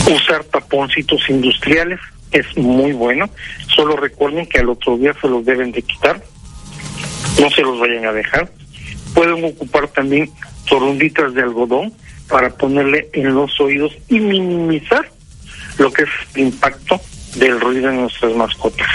Usar taponcitos industriales es muy bueno, solo recuerden que al otro día se los deben de quitar, no se los vayan a dejar. Pueden ocupar también torunditas de algodón para ponerle en los oídos y minimizar lo que es el impacto del ruido en nuestras mascotas.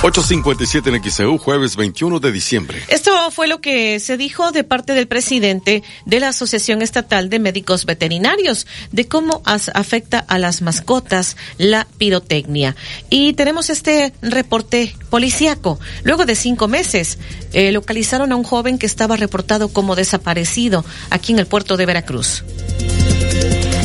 857 en XEU, jueves 21 de diciembre. Esto fue lo que se dijo de parte del presidente de la Asociación Estatal de Médicos Veterinarios de cómo afecta a las mascotas la pirotecnia. Y tenemos este reporte policíaco. Luego de cinco meses, eh, localizaron a un joven que estaba reportado como desaparecido aquí en el puerto de Veracruz.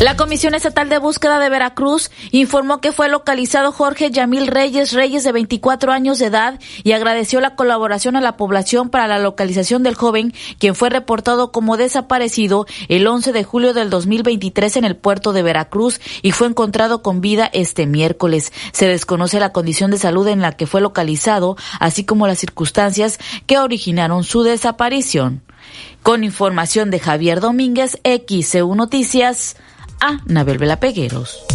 La Comisión Estatal de Búsqueda de Veracruz informó que fue localizado Jorge Yamil Reyes Reyes de 24 años de edad y agradeció la colaboración a la población para la localización del joven, quien fue reportado como desaparecido el 11 de julio del 2023 en el puerto de Veracruz y fue encontrado con vida este miércoles. Se desconoce la condición de salud en la que fue localizado, así como las circunstancias que originaron su desaparición. Con información de Javier Domínguez, XCU Noticias a Nabel Vela Pegueros.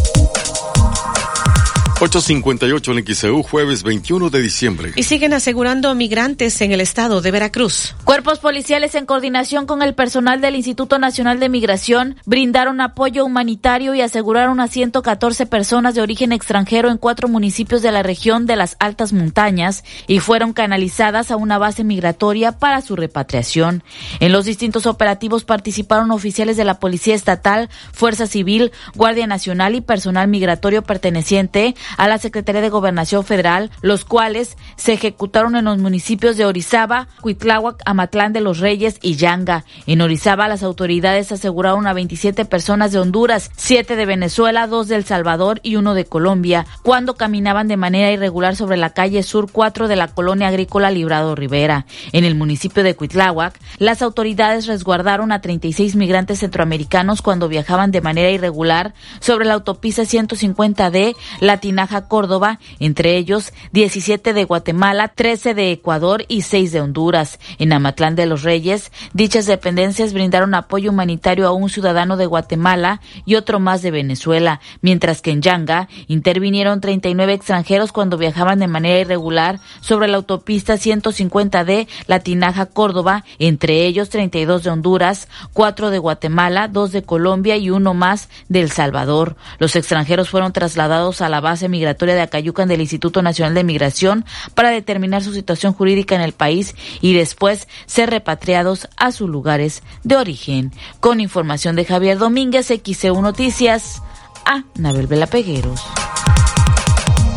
858 en XEU, jueves 21 de diciembre. Y siguen asegurando migrantes en el estado de Veracruz. Cuerpos policiales en coordinación con el personal del Instituto Nacional de Migración brindaron apoyo humanitario y aseguraron a 114 personas de origen extranjero en cuatro municipios de la región de las altas montañas y fueron canalizadas a una base migratoria para su repatriación. En los distintos operativos participaron oficiales de la Policía Estatal, Fuerza Civil, Guardia Nacional y personal migratorio perteneciente a la Secretaría de Gobernación Federal, los cuales se ejecutaron en los municipios de Orizaba, Cuitláhuac, Amatlán de los Reyes y Yanga. En Orizaba, las autoridades aseguraron a 27 personas de Honduras, 7 de Venezuela, 2 de El Salvador y 1 de Colombia, cuando caminaban de manera irregular sobre la calle Sur 4 de la colonia agrícola Librado Rivera. En el municipio de Cuitláhuac, las autoridades resguardaron a 36 migrantes centroamericanos cuando viajaban de manera irregular sobre la autopista 150D Latina Córdoba, entre ellos 17 de Guatemala, 13 de Ecuador y 6 de Honduras. En Amatlán de los Reyes, dichas dependencias brindaron apoyo humanitario a un ciudadano de Guatemala y otro más de Venezuela, mientras que en Yanga intervinieron 39 extranjeros cuando viajaban de manera irregular sobre la autopista 150D Latinaja Córdoba, entre ellos 32 de Honduras, 4 de Guatemala, 2 de Colombia y uno más de El Salvador. Los extranjeros fueron trasladados a la base migratoria de Acayucan del Instituto Nacional de Migración para determinar su situación jurídica en el país y después ser repatriados a sus lugares de origen. Con información de Javier Domínguez, XCU Noticias, a Nabel Vela Pegueros.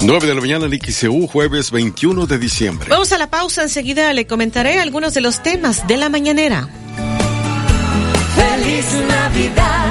9 de la mañana en XCU, jueves 21 de diciembre. Vamos a la pausa, enseguida le comentaré algunos de los temas de la mañanera. Feliz Navidad.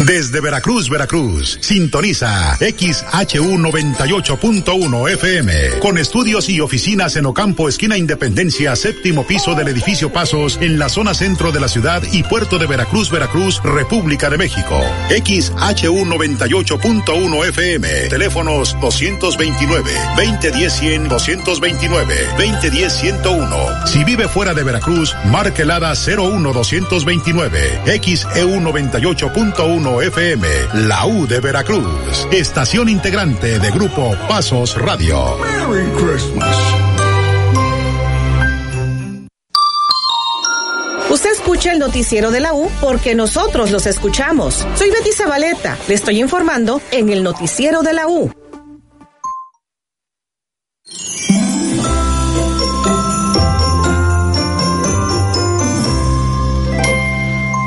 Desde Veracruz, Veracruz, sintoniza XHU 98.1 FM, con estudios y oficinas en Ocampo, esquina Independencia, séptimo piso del edificio Pasos, en la zona centro de la ciudad y puerto de Veracruz, Veracruz, República de México. XHU 98.1 FM, teléfonos 229, 2010 100, 229, 2010 101. Si vive fuera de Veracruz, marque el ADA 01 229, XEU 98.1 FM, la U de Veracruz, estación integrante de Grupo Pasos Radio. Merry Christmas. Usted escucha el noticiero de la U porque nosotros los escuchamos. Soy Betty Zabaleta. Le estoy informando en el noticiero de la U.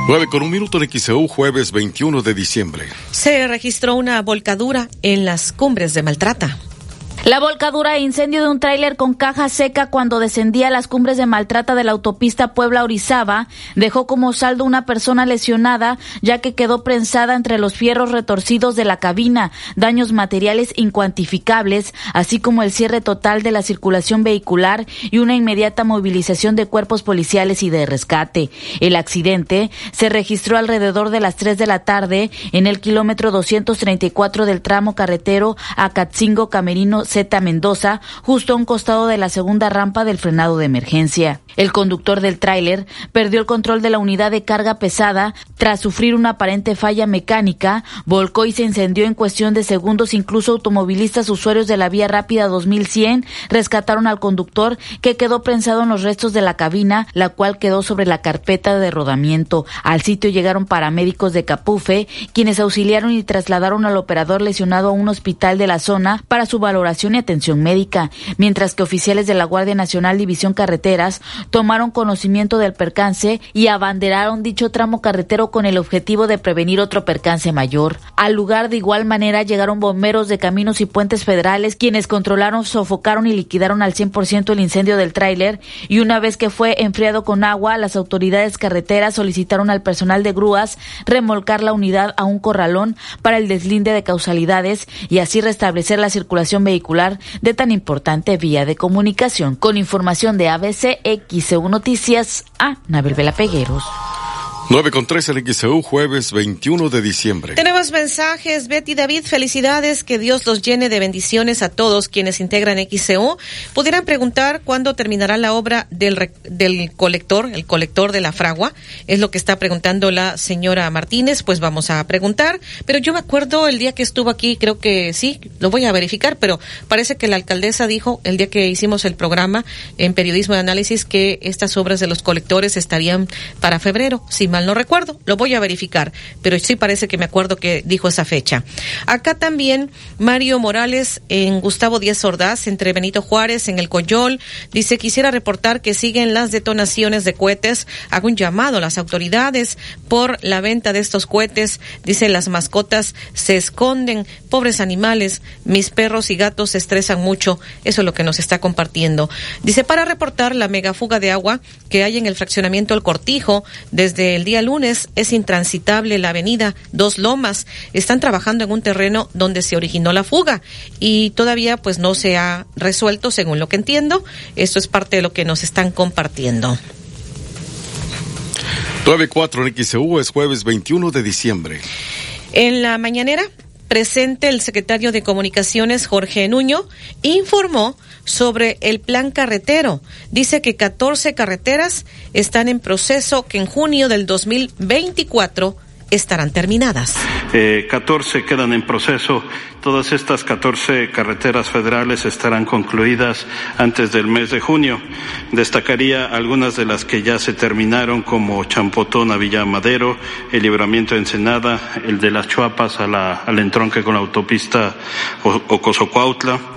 9 con un minuto de XEU, jueves 21 de diciembre. Se registró una volcadura en las cumbres de Maltrata. La volcadura e incendio de un tráiler con caja seca cuando descendía a las cumbres de Maltrata de la autopista Puebla-Orizaba dejó como saldo una persona lesionada ya que quedó prensada entre los fierros retorcidos de la cabina, daños materiales incuantificables, así como el cierre total de la circulación vehicular y una inmediata movilización de cuerpos policiales y de rescate. El accidente se registró alrededor de las 3 de la tarde en el kilómetro 234 del tramo carretero a Catzingo Camerino Z Mendoza, justo a un costado de la segunda rampa del frenado de emergencia. El conductor del tráiler perdió el control de la unidad de carga pesada tras sufrir una aparente falla mecánica, volcó y se incendió en cuestión de segundos. Incluso automovilistas usuarios de la vía rápida 2100 rescataron al conductor que quedó prensado en los restos de la cabina, la cual quedó sobre la carpeta de rodamiento. Al sitio llegaron paramédicos de Capufe, quienes auxiliaron y trasladaron al operador lesionado a un hospital de la zona para su valoración y atención médica, mientras que oficiales de la Guardia Nacional División Carreteras tomaron conocimiento del percance y abanderaron dicho tramo carretero con el objetivo de prevenir otro percance mayor. Al lugar de igual manera llegaron bomberos de caminos y puentes federales quienes controlaron, sofocaron y liquidaron al 100% el incendio del tráiler y una vez que fue enfriado con agua, las autoridades carreteras solicitaron al personal de grúas remolcar la unidad a un corralón para el deslinde de causalidades y así restablecer la circulación vehicular de tan importante vía de comunicación. Con información de ABC, XEU Noticias, a Nabel Vela Pegueros. 9 con 3 el XEU, jueves 21 de diciembre. Tenemos mensajes. Betty David, felicidades. Que Dios los llene de bendiciones a todos quienes integran XEU. Pudieran preguntar cuándo terminará la obra del, del colector, el colector de la fragua. Es lo que está preguntando la señora Martínez. Pues vamos a preguntar. Pero yo me acuerdo el día que estuvo aquí, creo que sí, lo voy a verificar, pero parece que la alcaldesa dijo el día que hicimos el programa en periodismo de análisis que estas obras de los colectores estarían para febrero. Si no recuerdo, lo voy a verificar, pero sí parece que me acuerdo que dijo esa fecha. Acá también Mario Morales en Gustavo Díaz Ordaz, entre Benito Juárez, en el Coyol, dice, quisiera reportar que siguen las detonaciones de cohetes. Hago un llamado a las autoridades por la venta de estos cohetes. Dice, las mascotas se esconden, pobres animales, mis perros y gatos se estresan mucho. Eso es lo que nos está compartiendo. Dice, para reportar la megafuga de agua que hay en el fraccionamiento El Cortijo desde el día lunes es intransitable la avenida Dos Lomas. Están trabajando en un terreno donde se originó la fuga y todavía pues no se ha resuelto según lo que entiendo. Esto es parte de lo que nos están compartiendo. 9-4 en es jueves 21 de diciembre. En la mañanera, presente el secretario de Comunicaciones, Jorge Nuño, informó sobre el plan carretero. Dice que 14 carreteras están en proceso que en junio del 2024 estarán terminadas. Eh, 14 quedan en proceso. Todas estas 14 carreteras federales estarán concluidas antes del mes de junio. Destacaría algunas de las que ya se terminaron, como Champotón a Villa Madero, el libramiento de Ensenada, el de las Chuapas a la, al entronque con la autopista Ocosocuautla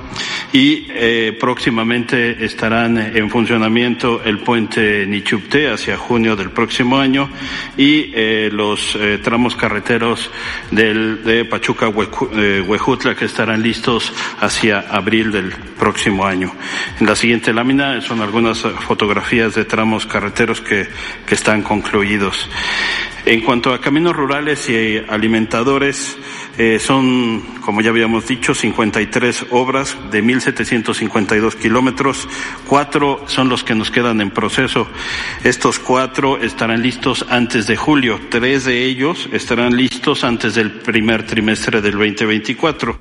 y eh, próximamente estarán en funcionamiento el puente Nichupte hacia junio del próximo año y eh, los eh, tramos carreteros del, de Pachuca Huejutla que estarán listos hacia abril del próximo año. En la siguiente lámina son algunas fotografías de tramos carreteros que, que están concluidos. En cuanto a caminos rurales y alimentadores, eh, son, como ya habíamos dicho, 53 obras de 1.752 kilómetros. Cuatro son los que nos quedan en proceso. Estos cuatro estarán listos antes de julio. Tres de ellos estarán listos antes del primer trimestre del 2024.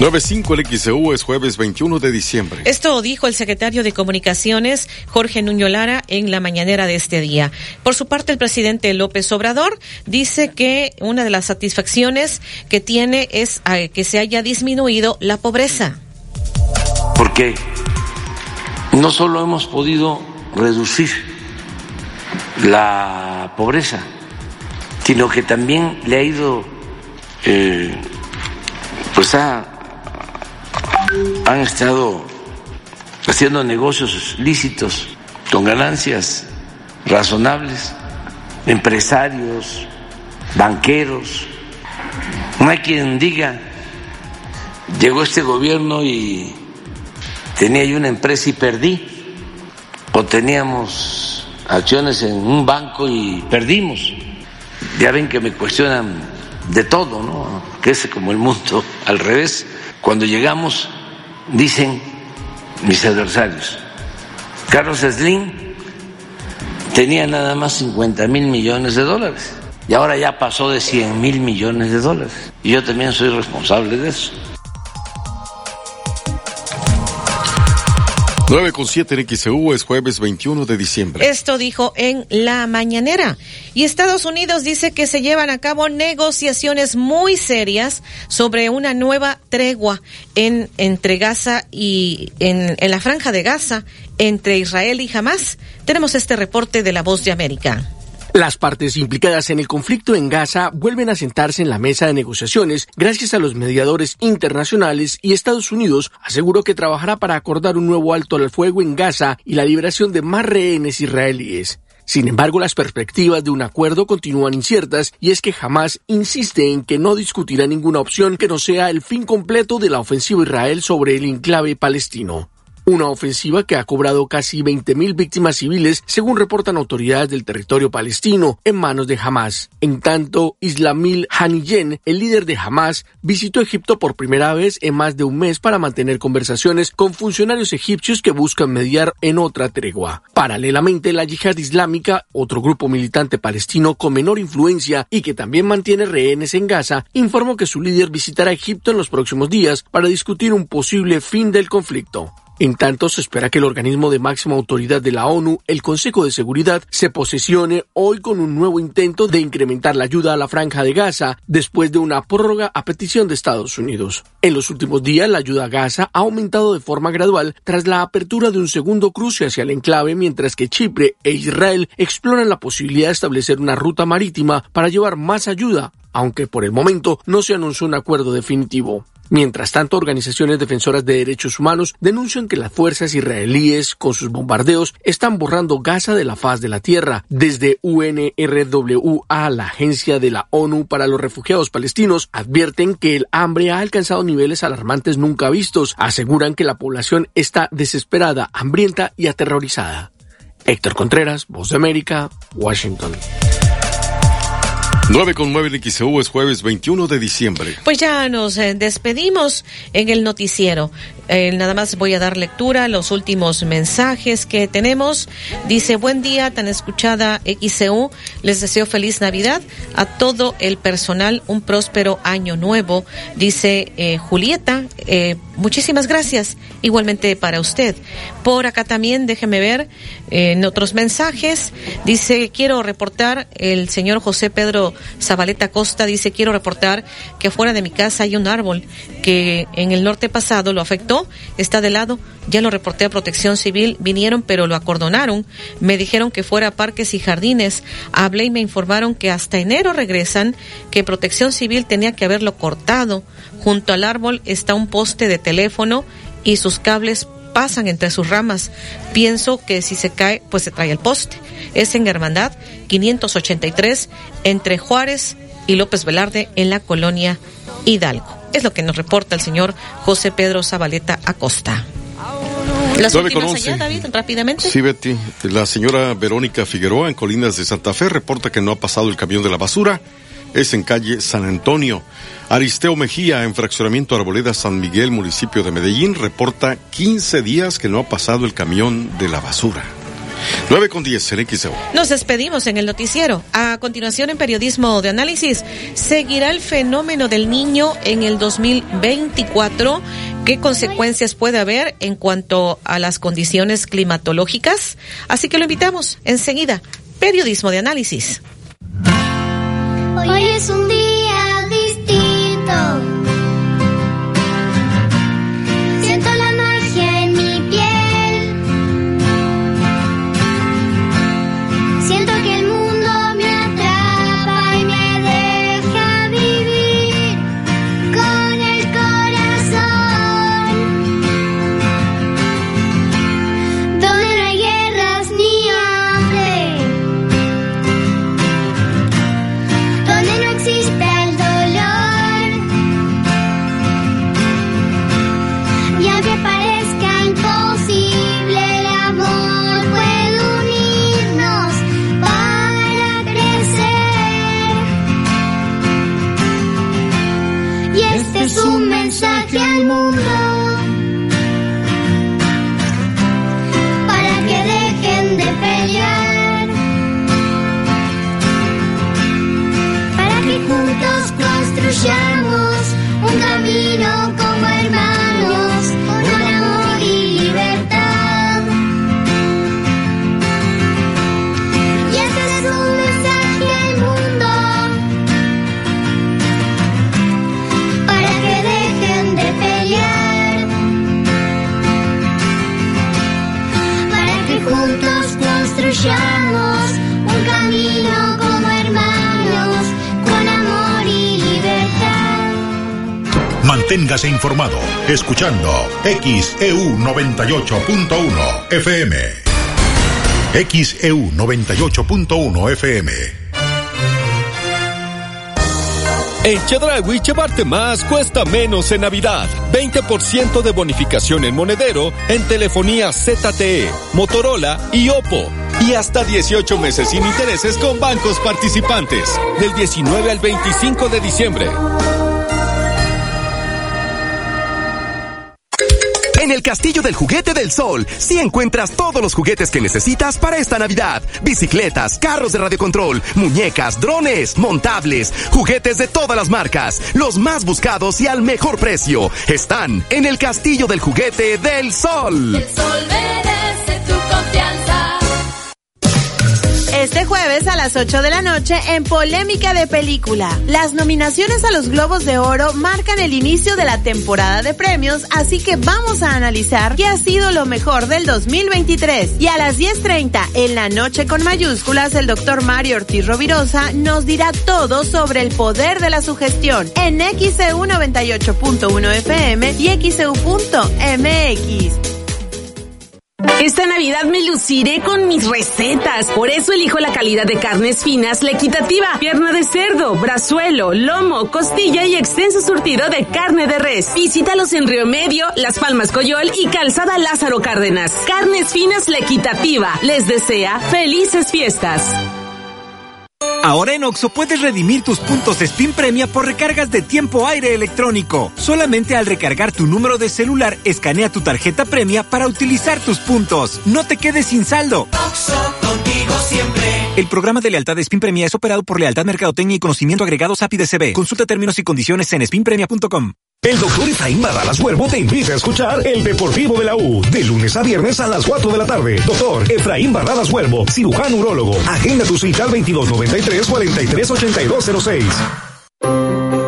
95 el XEU es jueves 21 de diciembre. Esto dijo el secretario de Comunicaciones, Jorge Nuño Lara, en la mañanera de este día. Por su parte, el presidente López Obrador dice que una de las satisfacciones que tiene es que se haya disminuido la pobreza. Porque no solo hemos podido reducir la pobreza, sino que también le ha ido, eh, pues a han estado haciendo negocios lícitos con ganancias razonables, empresarios, banqueros. No hay quien diga, llegó este gobierno y tenía yo una empresa y perdí, o teníamos acciones en un banco y perdimos. Ya ven que me cuestionan de todo, ¿no? Que es como el mundo al revés. Cuando llegamos, dicen mis adversarios, Carlos Slim tenía nada más 50 mil millones de dólares y ahora ya pasó de 100 mil millones de dólares. Y yo también soy responsable de eso. 9 con 7 en XEU es jueves 21 de diciembre. Esto dijo en la mañanera. Y Estados Unidos dice que se llevan a cabo negociaciones muy serias sobre una nueva tregua en, entre Gaza y en, en la franja de Gaza entre Israel y Hamas. Tenemos este reporte de La Voz de América. Las partes implicadas en el conflicto en Gaza vuelven a sentarse en la mesa de negociaciones gracias a los mediadores internacionales y Estados Unidos aseguró que trabajará para acordar un nuevo alto al fuego en Gaza y la liberación de más rehenes israelíes. Sin embargo, las perspectivas de un acuerdo continúan inciertas y es que jamás insiste en que no discutirá ninguna opción que no sea el fin completo de la ofensiva Israel sobre el enclave palestino. Una ofensiva que ha cobrado casi 20.000 víctimas civiles, según reportan autoridades del territorio palestino, en manos de Hamas. En tanto, Islamil Haniyen, el líder de Hamas, visitó Egipto por primera vez en más de un mes para mantener conversaciones con funcionarios egipcios que buscan mediar en otra tregua. Paralelamente, la Yihad Islámica, otro grupo militante palestino con menor influencia y que también mantiene rehenes en Gaza, informó que su líder visitará Egipto en los próximos días para discutir un posible fin del conflicto. En tanto, se espera que el organismo de máxima autoridad de la ONU, el Consejo de Seguridad, se posesione hoy con un nuevo intento de incrementar la ayuda a la franja de Gaza después de una prórroga a petición de Estados Unidos. En los últimos días, la ayuda a Gaza ha aumentado de forma gradual tras la apertura de un segundo cruce hacia el enclave, mientras que Chipre e Israel exploran la posibilidad de establecer una ruta marítima para llevar más ayuda, aunque por el momento no se anunció un acuerdo definitivo. Mientras tanto, organizaciones defensoras de derechos humanos denuncian que las fuerzas israelíes, con sus bombardeos, están borrando Gaza de la faz de la tierra. Desde UNRWA, la agencia de la ONU para los refugiados palestinos, advierten que el hambre ha alcanzado niveles alarmantes nunca vistos. Aseguran que la población está desesperada, hambrienta y aterrorizada. Héctor Contreras, Voz de América, Washington. 9 con 9 de XEU es jueves 21 de diciembre. Pues ya nos eh, despedimos en el noticiero. Eh, nada más voy a dar lectura a los últimos mensajes que tenemos. Dice, buen día, tan escuchada XEU. Les deseo feliz Navidad a todo el personal, un próspero año nuevo. Dice eh, Julieta, eh, muchísimas gracias. Igualmente para usted. Por acá también, déjeme ver en otros mensajes. Dice, quiero reportar, el señor José Pedro Zabaleta Costa dice, quiero reportar que afuera de mi casa hay un árbol que en el norte pasado lo afectó, está de lado, ya lo reporté a protección civil, vinieron pero lo acordonaron, me dijeron que fuera a parques y jardines, hablé y me informaron que hasta enero regresan, que protección civil tenía que haberlo cortado, junto al árbol está un poste de teléfono y sus cables pasan entre sus ramas. Pienso que si se cae, pues se trae el poste. Es en Hermandad 583 entre Juárez y López Velarde en la colonia Hidalgo. Es lo que nos reporta el señor José Pedro Zabaleta Acosta. Las 9 con últimas allá, 11. David, rápidamente. Sí, Betty. La señora Verónica Figueroa en Colinas de Santa Fe reporta que no ha pasado el camión de la basura. Es en calle San Antonio. Aristeo Mejía en fraccionamiento Arboleda San Miguel, municipio de Medellín, reporta 15 días que no ha pasado el camión de la basura. 9 con 10 en XEU. Nos despedimos en el noticiero. A continuación, en periodismo de análisis, ¿seguirá el fenómeno del niño en el 2024? ¿Qué consecuencias puede haber en cuanto a las condiciones climatológicas? Así que lo invitamos enseguida. Periodismo de análisis. Hoy es un día escuchando XEU 98.1 FM. XEU 98.1 FM. En Chedraui llevarte más cuesta menos en Navidad. 20% de bonificación en monedero en telefonía ZTE, Motorola y Oppo. Y hasta 18 meses sin intereses con bancos participantes. Del 19 al 25 de diciembre. El Castillo del Juguete del Sol, sí encuentras todos los juguetes que necesitas para esta Navidad. Bicicletas, carros de radiocontrol, muñecas, drones, montables, juguetes de todas las marcas, los más buscados y al mejor precio. Están en el Castillo del Juguete del Sol. El sol Este jueves a las 8 de la noche en Polémica de Película. Las nominaciones a los Globos de Oro marcan el inicio de la temporada de premios, así que vamos a analizar qué ha sido lo mejor del 2023. Y a las 10.30 en la noche con mayúsculas, el doctor Mario Ortiz Rovirosa nos dirá todo sobre el poder de la sugestión en XEU 98.1 FM y XEU.mx. Esta Navidad me luciré con mis recetas. Por eso elijo la calidad de carnes finas, la equitativa, pierna de cerdo, brazuelo, lomo, costilla y extenso surtido de carne de res. Visítalos en Río Medio, Las Palmas Coyol y Calzada Lázaro Cárdenas. Carnes finas, la equitativa. Les desea felices fiestas. Ahora en Oxo puedes redimir tus puntos Spin Premia por recargas de tiempo aire electrónico. Solamente al recargar tu número de celular, escanea tu tarjeta Premia para utilizar tus puntos. No te quedes sin saldo. Oxo. El programa de lealtad de Spin Premia es operado por Lealtad Mercadotecnia y Conocimiento Agregados API DCB. Consulta términos y condiciones en spinpremia.com. El doctor Efraín Barralas Huervo te invita a escuchar El Deportivo de la U, de lunes a viernes a las 4 de la tarde. Doctor Efraín Barralas Huervo, cirujano urólogo. Agenda tu cita al 2293-438206.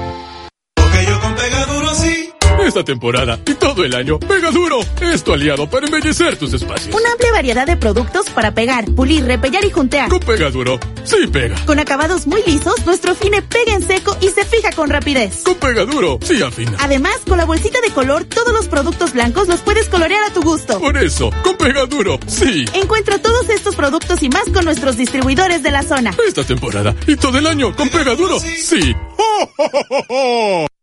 Esta temporada y todo el año, Pega Duro es tu aliado para embellecer tus espacios. Una amplia variedad de productos para pegar, pulir, repellar y juntear. Con Pega Duro, sí pega. Con acabados muy lisos, nuestro fine pega en seco y se fija con rapidez. Con Pega Duro, sí afina. Además, con la bolsita de color, todos los productos blancos los puedes colorear a tu gusto. Por eso, con Pega Duro, sí. Encuentra todos estos productos y más con nuestros distribuidores de la zona. Esta temporada y todo el año con Pega Duro, sí.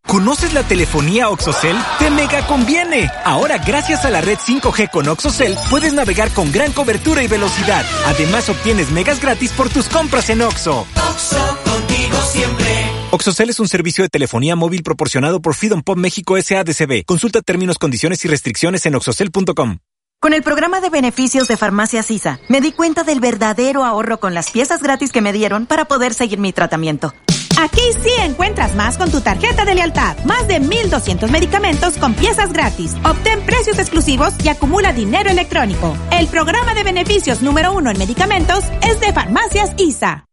¿Conoces la telefonía OxoCell? Te mega conviene. Ahora, gracias a la red 5G con OxoCell, puedes navegar con gran cobertura y velocidad. Además, obtienes megas gratis por tus compras en Oxo. Oxo, contigo siempre. OxoCell es un servicio de telefonía móvil proporcionado por Freedom Pop México SADCB. Consulta términos, condiciones y restricciones en oxocell.com. Con el programa de beneficios de Farmacia Sisa, me di cuenta del verdadero ahorro con las piezas gratis que me dieron para poder seguir mi tratamiento. Aquí sí encuentras más con tu tarjeta de lealtad. Más de 1,200 medicamentos con piezas gratis. Obtén precios exclusivos y acumula dinero electrónico. El programa de beneficios número uno en medicamentos es de Farmacias ISA.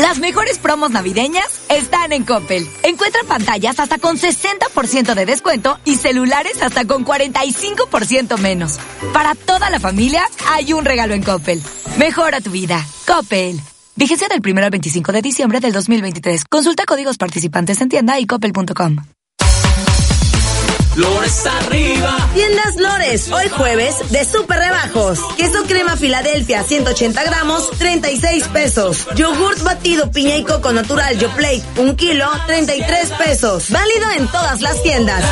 Las mejores promos navideñas están en Coppel. Encuentra pantallas hasta con 60% de descuento y celulares hasta con 45% menos. Para toda la familia hay un regalo en Coppel. Mejora tu vida. Coppel. Vigencia del 1 al 25 de diciembre del 2023. Consulta códigos participantes en tienda y coppel.com. Lores arriba. Tiendas Lores, hoy jueves de super rebajos. Queso crema Filadelfia 180 gramos, 36 pesos. Yogurt batido piña y coco natural Yoplate, un kilo, 33 pesos. Válido en todas las tiendas.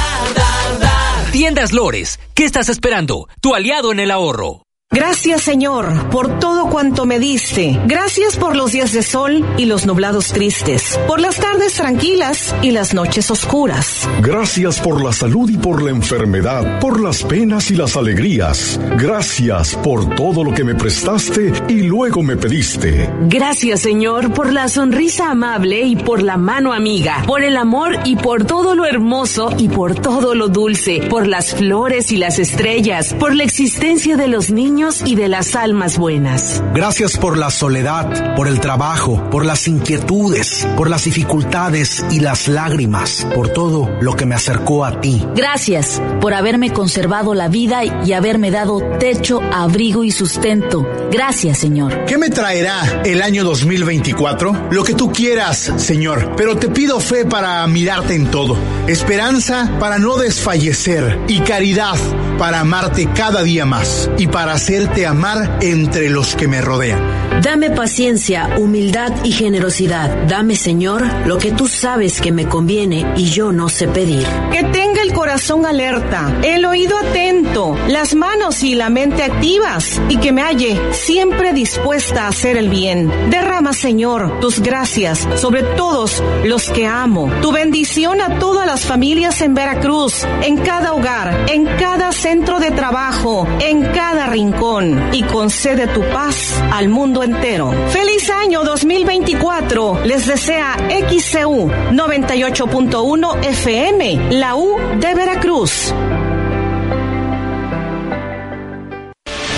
Tiendas Lores, ¿qué estás esperando? Tu aliado en el ahorro. Gracias Señor por todo cuanto me diste. Gracias por los días de sol y los nublados tristes, por las tardes tranquilas y las noches oscuras. Gracias por la salud y por la enfermedad, por las penas y las alegrías. Gracias por todo lo que me prestaste y luego me pediste. Gracias Señor por la sonrisa amable y por la mano amiga, por el amor y por todo lo hermoso y por todo lo dulce, por las flores y las estrellas, por la existencia de los niños y de las almas buenas. Gracias por la soledad, por el trabajo, por las inquietudes, por las dificultades y las lágrimas, por todo lo que me acercó a ti. Gracias por haberme conservado la vida y haberme dado techo, abrigo y sustento. Gracias, Señor. ¿Qué me traerá el año 2024? Lo que tú quieras, Señor, pero te pido fe para mirarte en todo, esperanza para no desfallecer y caridad para amarte cada día más y para hacerte amar entre los que me rodean. Dame paciencia, humildad y generosidad. Dame, Señor, lo que tú sabes que me conviene y yo no sé pedir. Que tenga el corazón alerta, el oído atento, las manos y la mente activas y que me halle siempre dispuesta a hacer el bien. Derrama, Señor, tus gracias sobre todos los que amo. Tu bendición a todas las familias en Veracruz, en cada hogar, en cada centro de trabajo, en cada rincón y concede tu paz al mundo entero. Feliz año 2024. Les desea XCU 98.1 FM, la U de Veracruz.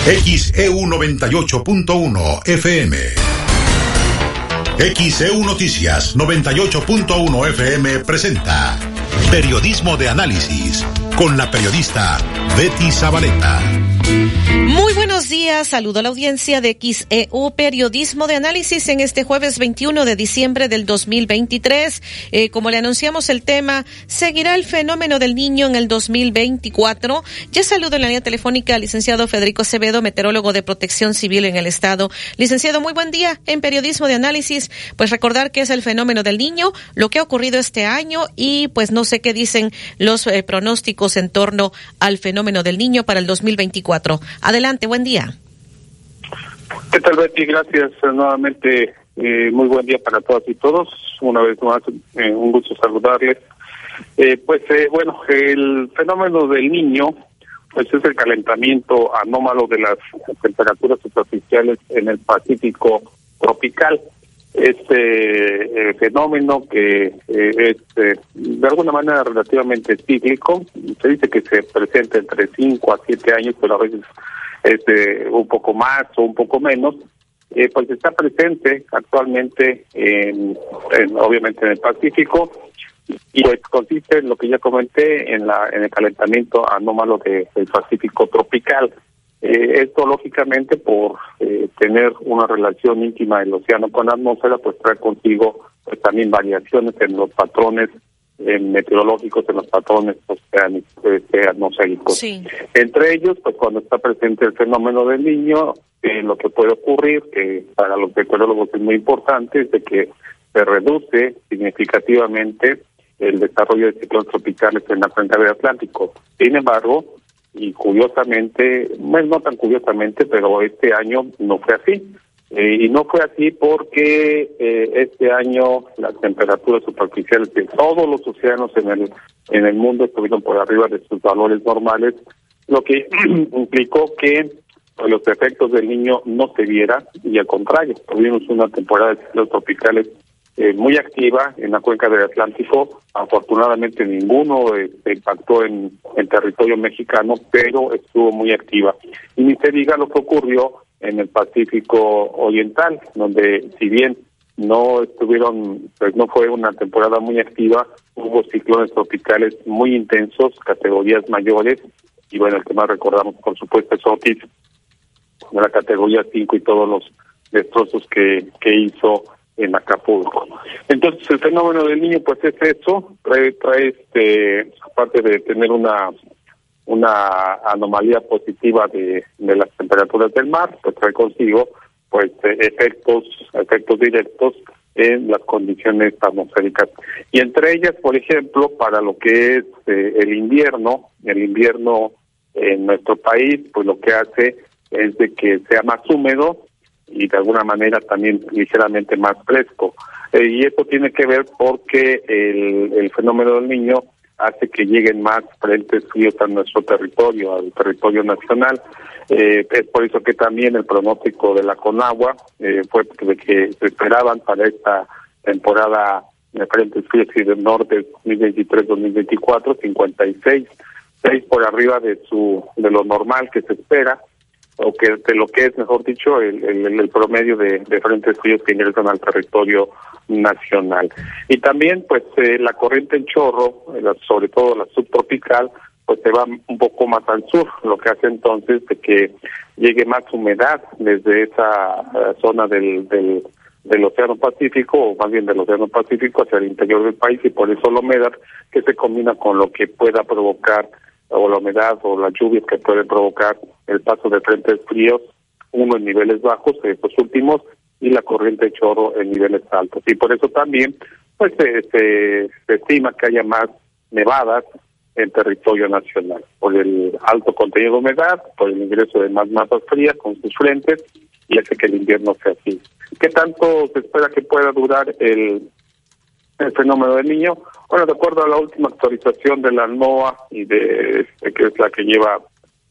XEU 98.1 FM. XEU Noticias 98.1 FM presenta Periodismo de Análisis con la periodista Betty Zabaleta. Buenos días, saludo a la audiencia de XEU Periodismo de Análisis en este jueves 21 de diciembre del 2023. Eh, como le anunciamos el tema, ¿seguirá el fenómeno del niño en el 2024? Ya saludo en la línea telefónica al licenciado Federico Acevedo, meteorólogo de protección civil en el Estado. Licenciado, muy buen día en Periodismo de Análisis. Pues recordar que es el fenómeno del niño, lo que ha ocurrido este año y pues no sé qué dicen los eh, pronósticos en torno al fenómeno del niño para el 2024. Adelante, buen día. ¿Qué tal, Betty? Gracias eh, nuevamente. Eh, muy buen día para todas y todos. Una vez más, eh, un gusto saludarles. pues bueno, el fenómeno del niño, pues es el calentamiento anómalo de las temperaturas superficiales en el Pacífico tropical. Este fenómeno que es de alguna manera relativamente cíclico, se dice que se presenta entre 5 a 7 años, pero a veces este, un poco más o un poco menos, eh, pues está presente actualmente, en, obviamente en el Pacífico, y pues consiste en lo que ya comenté, en, la, en el calentamiento anómalo de, del Pacífico tropical. Eh, esto, lógicamente, por eh, tener una relación íntima del océano con la atmósfera, pues trae consigo pues, también variaciones en los patrones meteorológicos en los patrones atmosféricos. Sí. Entre ellos, pues cuando está presente el fenómeno del niño, eh, lo que puede ocurrir, que para los meteorólogos es muy importante, es de que se reduce significativamente el desarrollo de ciclones tropicales en la cuenca del Atlántico. Sin embargo, y curiosamente, bueno, no tan curiosamente, pero este año no fue así. Eh, y no fue así porque eh, este año las temperaturas superficiales de todos los océanos en el en el mundo estuvieron por arriba de sus valores normales, lo que implicó que pues, los efectos del niño no se vieran y al contrario, tuvimos una temporada de ciclos tropicales eh, muy activa en la cuenca del Atlántico. Afortunadamente ninguno se impactó en el territorio mexicano, pero estuvo muy activa. Y ni se diga lo que ocurrió en el Pacífico Oriental, donde si bien no estuvieron, pues no fue una temporada muy activa, hubo ciclones tropicales muy intensos, categorías mayores, y bueno, el que más recordamos, por supuesto, es Otis, de la categoría 5 y todos los destrozos que, que hizo en Acapulco. Entonces el fenómeno del niño pues es eso, trae, trae este, aparte de tener una una anomalía positiva de, de las temperaturas del mar, pues trae consigo pues eh, efectos efectos directos en las condiciones atmosféricas y entre ellas por ejemplo para lo que es eh, el invierno el invierno en nuestro país pues lo que hace es de que sea más húmedo y de alguna manera también ligeramente más fresco. Eh, y esto tiene que ver porque el, el fenómeno del niño hace que lleguen más frentes fríos a nuestro territorio, al territorio nacional. Eh, es por eso que también el pronóstico de la Conagua eh, fue de que se esperaban para esta temporada de frentes fríos y del norte 2023-2024 56 seis por arriba de su de lo normal que se espera o que de lo que es, mejor dicho, el, el, promedio de, de, frentes fríos que ingresan al territorio nacional. Y también, pues, eh, la corriente en chorro, eh, sobre todo la subtropical, pues se va un poco más al sur, lo que hace entonces de que llegue más humedad desde esa eh, zona del, del, Océano Pacífico, o más bien del Océano Pacífico hacia el interior del país, y por eso la humedad que se combina con lo que pueda provocar o la humedad o las lluvias que pueden provocar el paso de frentes fríos, uno en niveles bajos, estos últimos, y la corriente de chorro en niveles altos. Y por eso también pues se, se, estima que haya más nevadas en territorio nacional, por el alto contenido de humedad, por el ingreso de más masas frías con sus frentes, y hace que el invierno sea así. ¿Qué tanto se espera que pueda durar el, el fenómeno del niño? Bueno, de acuerdo a la última actualización de la NOAA y de este, que es la que lleva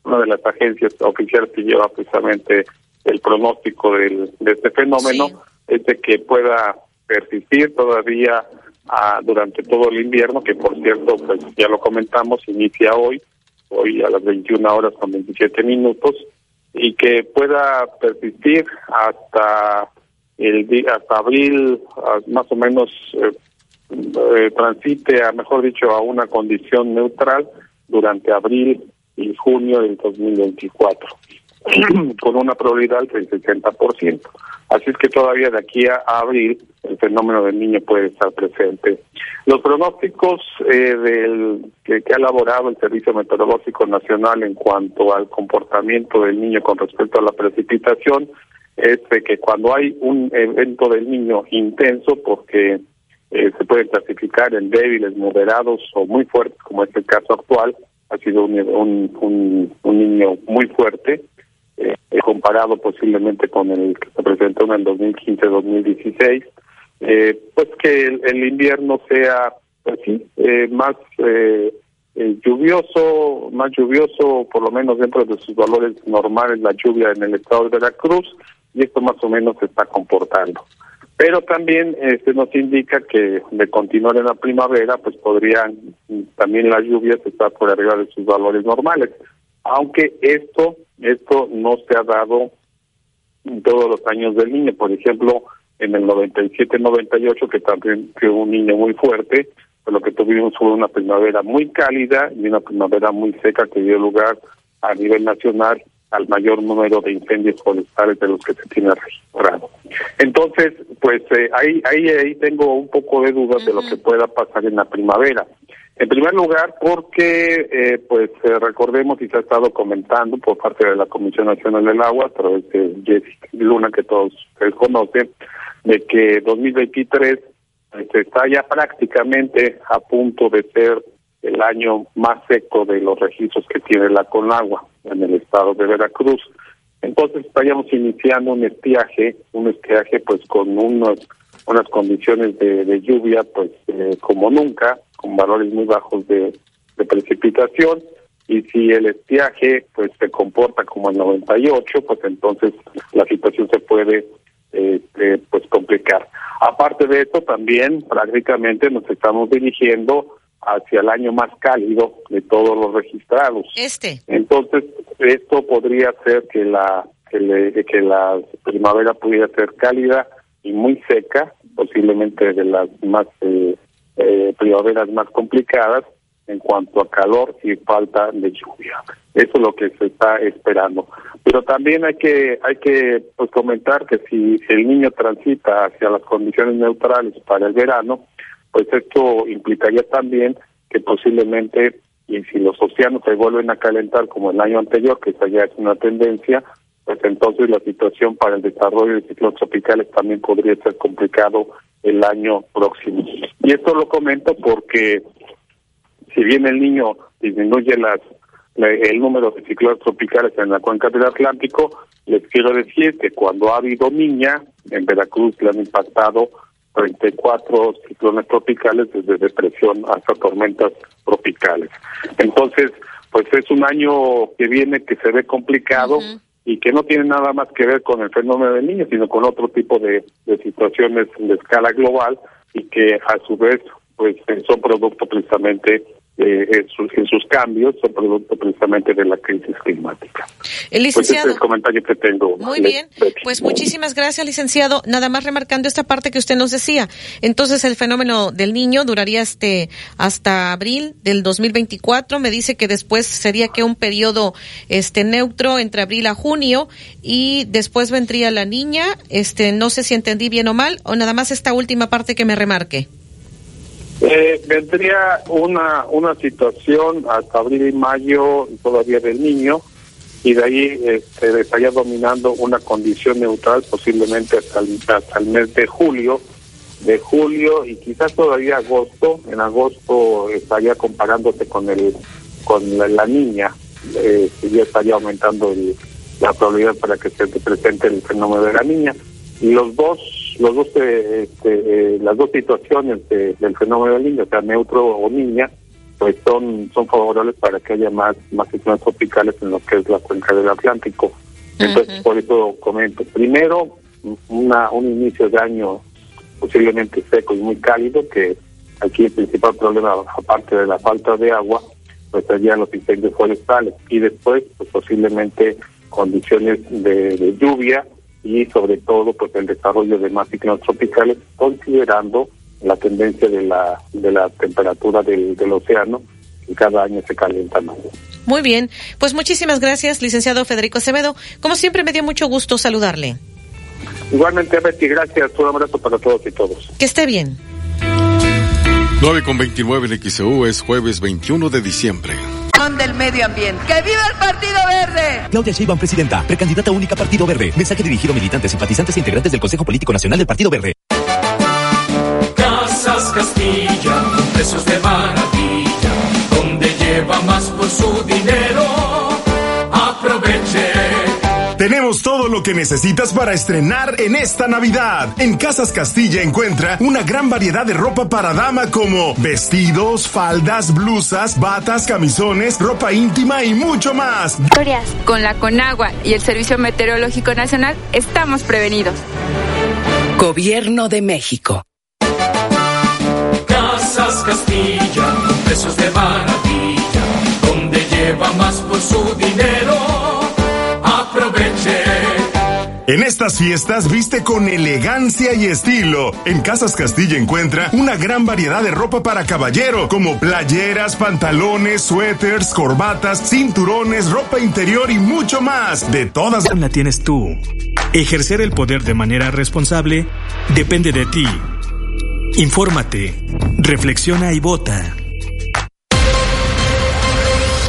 una de las agencias oficiales que lleva precisamente el pronóstico del, de este fenómeno, es de que pueda persistir todavía ah, durante todo el invierno, que por cierto, pues ya lo comentamos, inicia hoy, hoy a las 21 horas con 27 minutos, y que pueda persistir hasta el día, hasta abril, ah, más o menos eh, eh, transite, a mejor dicho, a una condición neutral durante abril y junio del 2024, con una probabilidad del 60%. Así es que todavía de aquí a abril el fenómeno del niño puede estar presente. Los pronósticos eh, del que, que, ha elaborado el Servicio Meteorológico Nacional en cuanto al comportamiento del niño con respecto a la precipitación es de que cuando hay un evento del niño intenso, porque eh, se pueden clasificar en débiles, moderados o muy fuertes, como es el caso actual. Ha sido un, un, niño muy fuerte, eh, comparado posiblemente con el que se presentó en el 2015-2016. Eh, pues que el, invierno sea, pues sí, eh, más eh, lluvioso, más lluvioso, por lo menos dentro de sus valores normales, la lluvia en el estado de Veracruz, y esto más o menos se está comportando pero también este nos indica que de continuar en la primavera pues podrían también las lluvias estar por arriba de sus valores normales. Aunque esto esto no se ha dado en todos los años del niño. Por ejemplo en el 97-98 que también fue un niño muy fuerte pues lo que tuvimos fue una primavera muy cálida y una primavera muy seca que dio lugar a nivel nacional al mayor número de incendios forestales de los que se tiene registrado. Entonces, pues eh, ahí, ahí, ahí tengo un poco de dudas de lo que pueda pasar en la primavera. En primer lugar, porque, eh, pues eh, recordemos y se ha estado comentando por parte de la Comisión Nacional del Agua, a través de Jessica Luna, que todos ustedes conocen, de que 2023 este, está ya prácticamente a punto de ser el año más seco de los registros que tiene la Conagua en el estado de Veracruz. Entonces estaríamos iniciando un estiaje, un estiaje pues con unos, unas condiciones de, lluvia pues eh, como nunca, con valores muy bajos de, precipitación y si el estiaje pues se comporta como el 98 pues entonces la situación se puede eh, pues complicar. Aparte de esto también prácticamente nos estamos dirigiendo hacia el año más cálido de todos los registrados. Este. Entonces, esto podría ser que la que, que la primavera pudiera ser cálida y muy seca, posiblemente de las más eh, eh, primaveras más complicadas en cuanto a calor y falta de lluvia. Eso es lo que se está esperando. Pero también hay que hay que pues, comentar que si el niño transita hacia las condiciones neutrales para el verano, pues esto implicaría también que posiblemente y si los océanos se vuelven a calentar como el año anterior, que esa ya es una tendencia, pues entonces la situación para el desarrollo de ciclos tropicales también podría ser complicado el año próximo. Y esto lo comento porque si bien el niño disminuye las el número de ciclones tropicales en la cuenca del Atlántico, les quiero decir que cuando ha habido niña, en Veracruz le han impactado 34 ciclones tropicales desde depresión hasta tormentas tropicales. Entonces, pues es un año que viene que se ve complicado y que no tiene nada más que ver con el fenómeno del niño, sino con otro tipo de, de situaciones de escala global y que a su vez pues son producto precisamente eh, en, sus, en, sus, cambios son producto precisamente de la crisis climática. El licenciado. Pues es el comentario que tengo. Muy bien. Pues muchísimas gracias, licenciado. Nada más remarcando esta parte que usted nos decía. Entonces, el fenómeno del niño duraría este hasta abril del 2024. Me dice que después sería que un periodo este neutro entre abril a junio y después vendría la niña. Este, no sé si entendí bien o mal o nada más esta última parte que me remarque. Eh, vendría una, una situación hasta abril y mayo todavía del niño y de ahí este, estaría dominando una condición neutral posiblemente hasta el, hasta el mes de julio, de julio y quizás todavía agosto. En agosto estaría comparándose con el con la, niña, eh, ya estaría aumentando la probabilidad para que se presente el fenómeno de la niña. Y los dos los dos eh, este, eh, las dos situaciones del fenómeno del niño, sea neutro o niña, pues son son favorables para que haya más más ciclones tropicales en lo que es la cuenca del Atlántico. Entonces, por eso comento. Primero, una un inicio de año posiblemente seco y muy cálido, que aquí el principal problema, aparte de la falta de agua, pues serían los incendios forestales. Y después, pues posiblemente condiciones de, de lluvia y sobre todo pues el desarrollo de más ciclones tropicales considerando la tendencia de la de la temperatura del, del océano que cada año se calienta más. Muy bien, pues muchísimas gracias, licenciado Federico Acevedo. Como siempre me dio mucho gusto saludarle. Igualmente, Betty, gracias. Un abrazo para todos y todos. Que esté bien. 9 con 29 en XEU es jueves 21 de diciembre del medio ambiente. ¡Que viva el Partido Verde! Claudia Sheinbaum, presidenta, precandidata única Partido Verde. Mensaje dirigido a militantes, simpatizantes e integrantes del Consejo Político Nacional del Partido Verde. Casas Castilla, precios de lo que necesitas para estrenar en esta Navidad. En Casas Castilla encuentra una gran variedad de ropa para dama como vestidos, faldas, blusas, batas, camisones, ropa íntima y mucho más. Victorias, con la Conagua y el Servicio Meteorológico Nacional estamos prevenidos. Gobierno de México. Casas Castilla, precios de maravilla, donde lleva más por su dinero en estas fiestas viste con elegancia y estilo. En Casas Castilla encuentra una gran variedad de ropa para caballero, como playeras, pantalones, suéteres, corbatas, cinturones, ropa interior y mucho más. De todas la tienes tú. Ejercer el poder de manera responsable depende de ti. Infórmate, reflexiona y vota.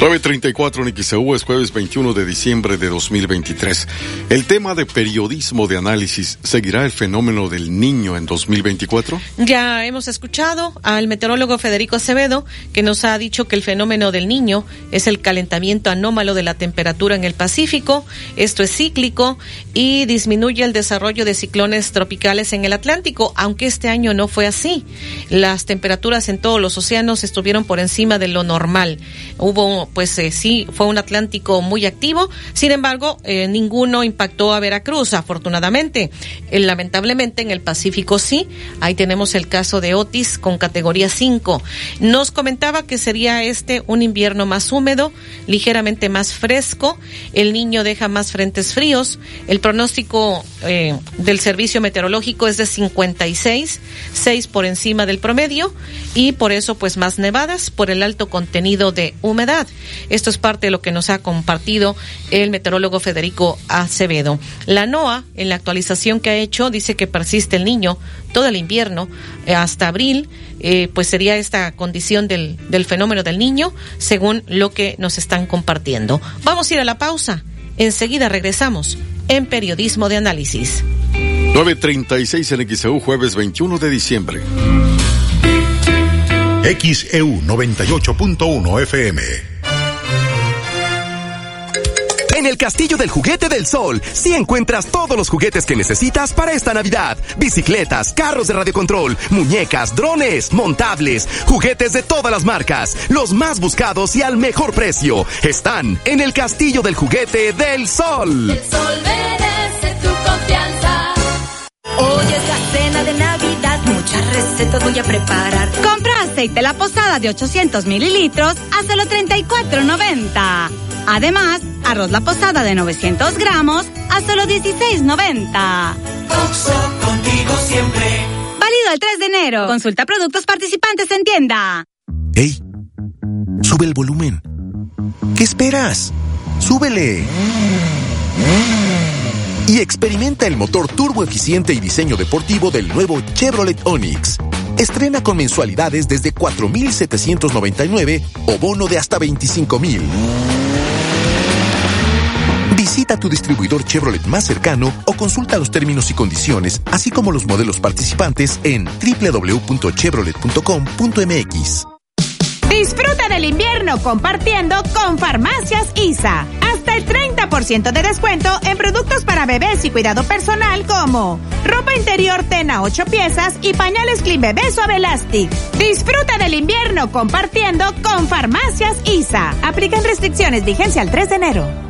934 en XEU es jueves 21 de diciembre de 2023. El tema de periodismo de análisis, ¿seguirá el fenómeno del niño en 2024? Ya hemos escuchado al meteorólogo Federico Acevedo que nos ha dicho que el fenómeno del niño es el calentamiento anómalo de la temperatura en el Pacífico. Esto es cíclico y disminuye el desarrollo de ciclones tropicales en el Atlántico, aunque este año no fue así. Las temperaturas en todos los océanos estuvieron por encima de lo normal. Hubo pues eh, sí, fue un Atlántico muy activo. Sin embargo, eh, ninguno impactó a Veracruz, afortunadamente. Eh, lamentablemente en el Pacífico sí. Ahí tenemos el caso de Otis con categoría 5. Nos comentaba que sería este un invierno más húmedo, ligeramente más fresco. El niño deja más frentes fríos. El pronóstico del servicio meteorológico es de 56, 6 por encima del promedio y por eso pues más nevadas por el alto contenido de humedad. Esto es parte de lo que nos ha compartido el meteorólogo Federico Acevedo. La NOAA, en la actualización que ha hecho, dice que persiste el niño todo el invierno eh, hasta abril, eh, pues sería esta condición del, del fenómeno del niño, según lo que nos están compartiendo. Vamos a ir a la pausa. Enseguida regresamos en Periodismo de Análisis. 936 en XEU, jueves 21 de diciembre. XEU 98.1 FM. En el Castillo del Juguete del Sol, sí encuentras todos los juguetes que necesitas para esta Navidad. Bicicletas, carros de radiocontrol, muñecas, drones, montables, juguetes de todas las marcas, los más buscados y al mejor precio. Están en el Castillo del Juguete del Sol. El sol merece tu confianza. Hoy es la cena de Navidad, muchas recetas voy a preparar. Compra aceite La Posada de 800 mililitros a solo 34.90. Además, arroz La Posada de 900 gramos a solo 16.90. Oxo, contigo siempre. Válido el 3 de enero. Consulta productos participantes en tienda. ¡Ey! Sube el volumen. ¿Qué esperas? ¡Súbele! Y experimenta el motor turbo eficiente y diseño deportivo del nuevo Chevrolet Onix. Estrena con mensualidades desde 4.799 o bono de hasta 25.000. Visita tu distribuidor Chevrolet más cercano o consulta los términos y condiciones, así como los modelos participantes en www.chevrolet.com.mx. Disfruta del invierno compartiendo con Farmacias ISA. Hasta el 30% de descuento en productos para bebés y cuidado personal como ropa interior Tena 8 piezas y pañales Clean Bebé Suave Elastic. Disfruta del invierno compartiendo con Farmacias ISA. Aplican restricciones vigencia al 3 de enero.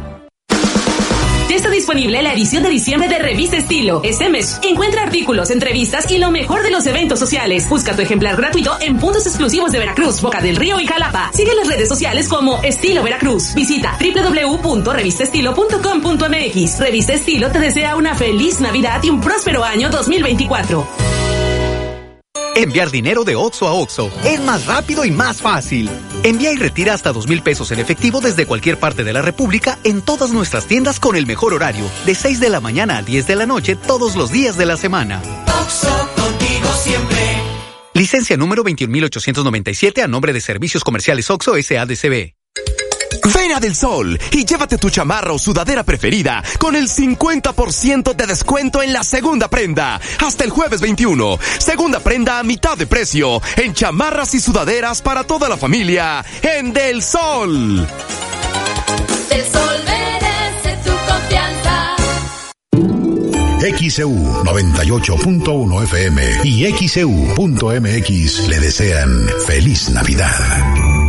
Ya está disponible la edición de diciembre de Revista Estilo. Este mes encuentra artículos, entrevistas y lo mejor de los eventos sociales. Busca tu ejemplar gratuito en puntos exclusivos de Veracruz, Boca del Río y Jalapa. Sigue las redes sociales como Estilo Veracruz. Visita www.revistestilo.com.mx. Revista Estilo te desea una feliz Navidad y un próspero año 2024. Enviar dinero de OXO a OXO es más rápido y más fácil. Envía y retira hasta dos mil pesos en efectivo desde cualquier parte de la República en todas nuestras tiendas con el mejor horario, de 6 de la mañana a 10 de la noche todos los días de la semana. OXO, contigo siempre. Licencia número 21897 a nombre de Servicios Comerciales OXO SADCB. Ven a Del Sol y llévate tu chamarra o sudadera preferida con el 50% de descuento en la segunda prenda. Hasta el jueves 21. Segunda prenda a mitad de precio en chamarras y sudaderas para toda la familia en Del Sol. Del sol merece tu confianza. XEU 98.1 FM y XEU.mx le desean feliz Navidad.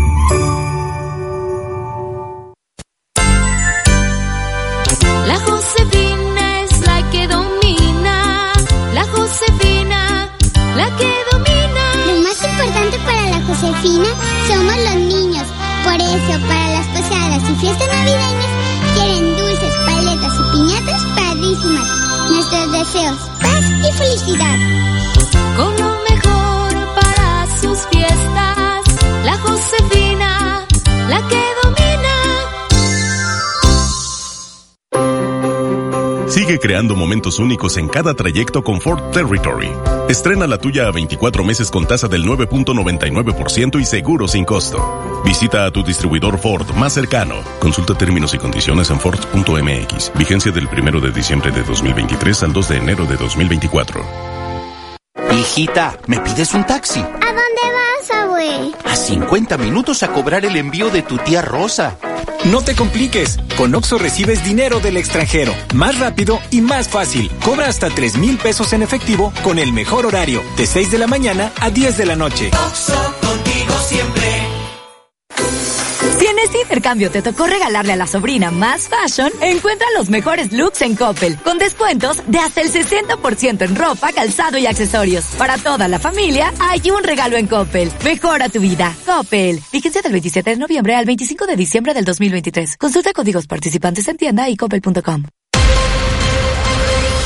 La que domina. Lo más importante para la Josefina somos los niños. Por eso, para las posadas y fiestas navideñas, quieren dulces, paletas y piñatas padrísimas. Nuestros deseos, paz y felicidad. Con lo mejor para sus fiestas. La Josefina, la que domina. Sigue creando momentos únicos en cada trayecto con Ford Territory. Estrena la tuya a 24 meses con tasa del 9.99% y seguro sin costo. Visita a tu distribuidor Ford más cercano. Consulta términos y condiciones en Ford.mx. Vigencia del 1 de diciembre de 2023 al 2 de enero de 2024. Hijita, ¿me pides un taxi? ¿A dónde vas, abue? A 50 minutos a cobrar el envío de tu tía Rosa. No te compliques. Con Oxo recibes dinero del extranjero. Más rápido y más fácil. Cobra hasta 3 mil pesos en efectivo con el mejor horario. De 6 de la mañana a 10 de la noche. Oxo, contigo siempre. Este intercambio te tocó regalarle a la sobrina más fashion, encuentra los mejores looks en Coppel, con descuentos de hasta el 60% en ropa, calzado y accesorios. Para toda la familia, hay un regalo en Coppel. Mejora tu vida. Coppel. Vigencia del 27 de noviembre al 25 de diciembre del 2023. Consulta códigos participantes en tienda y coppel.com.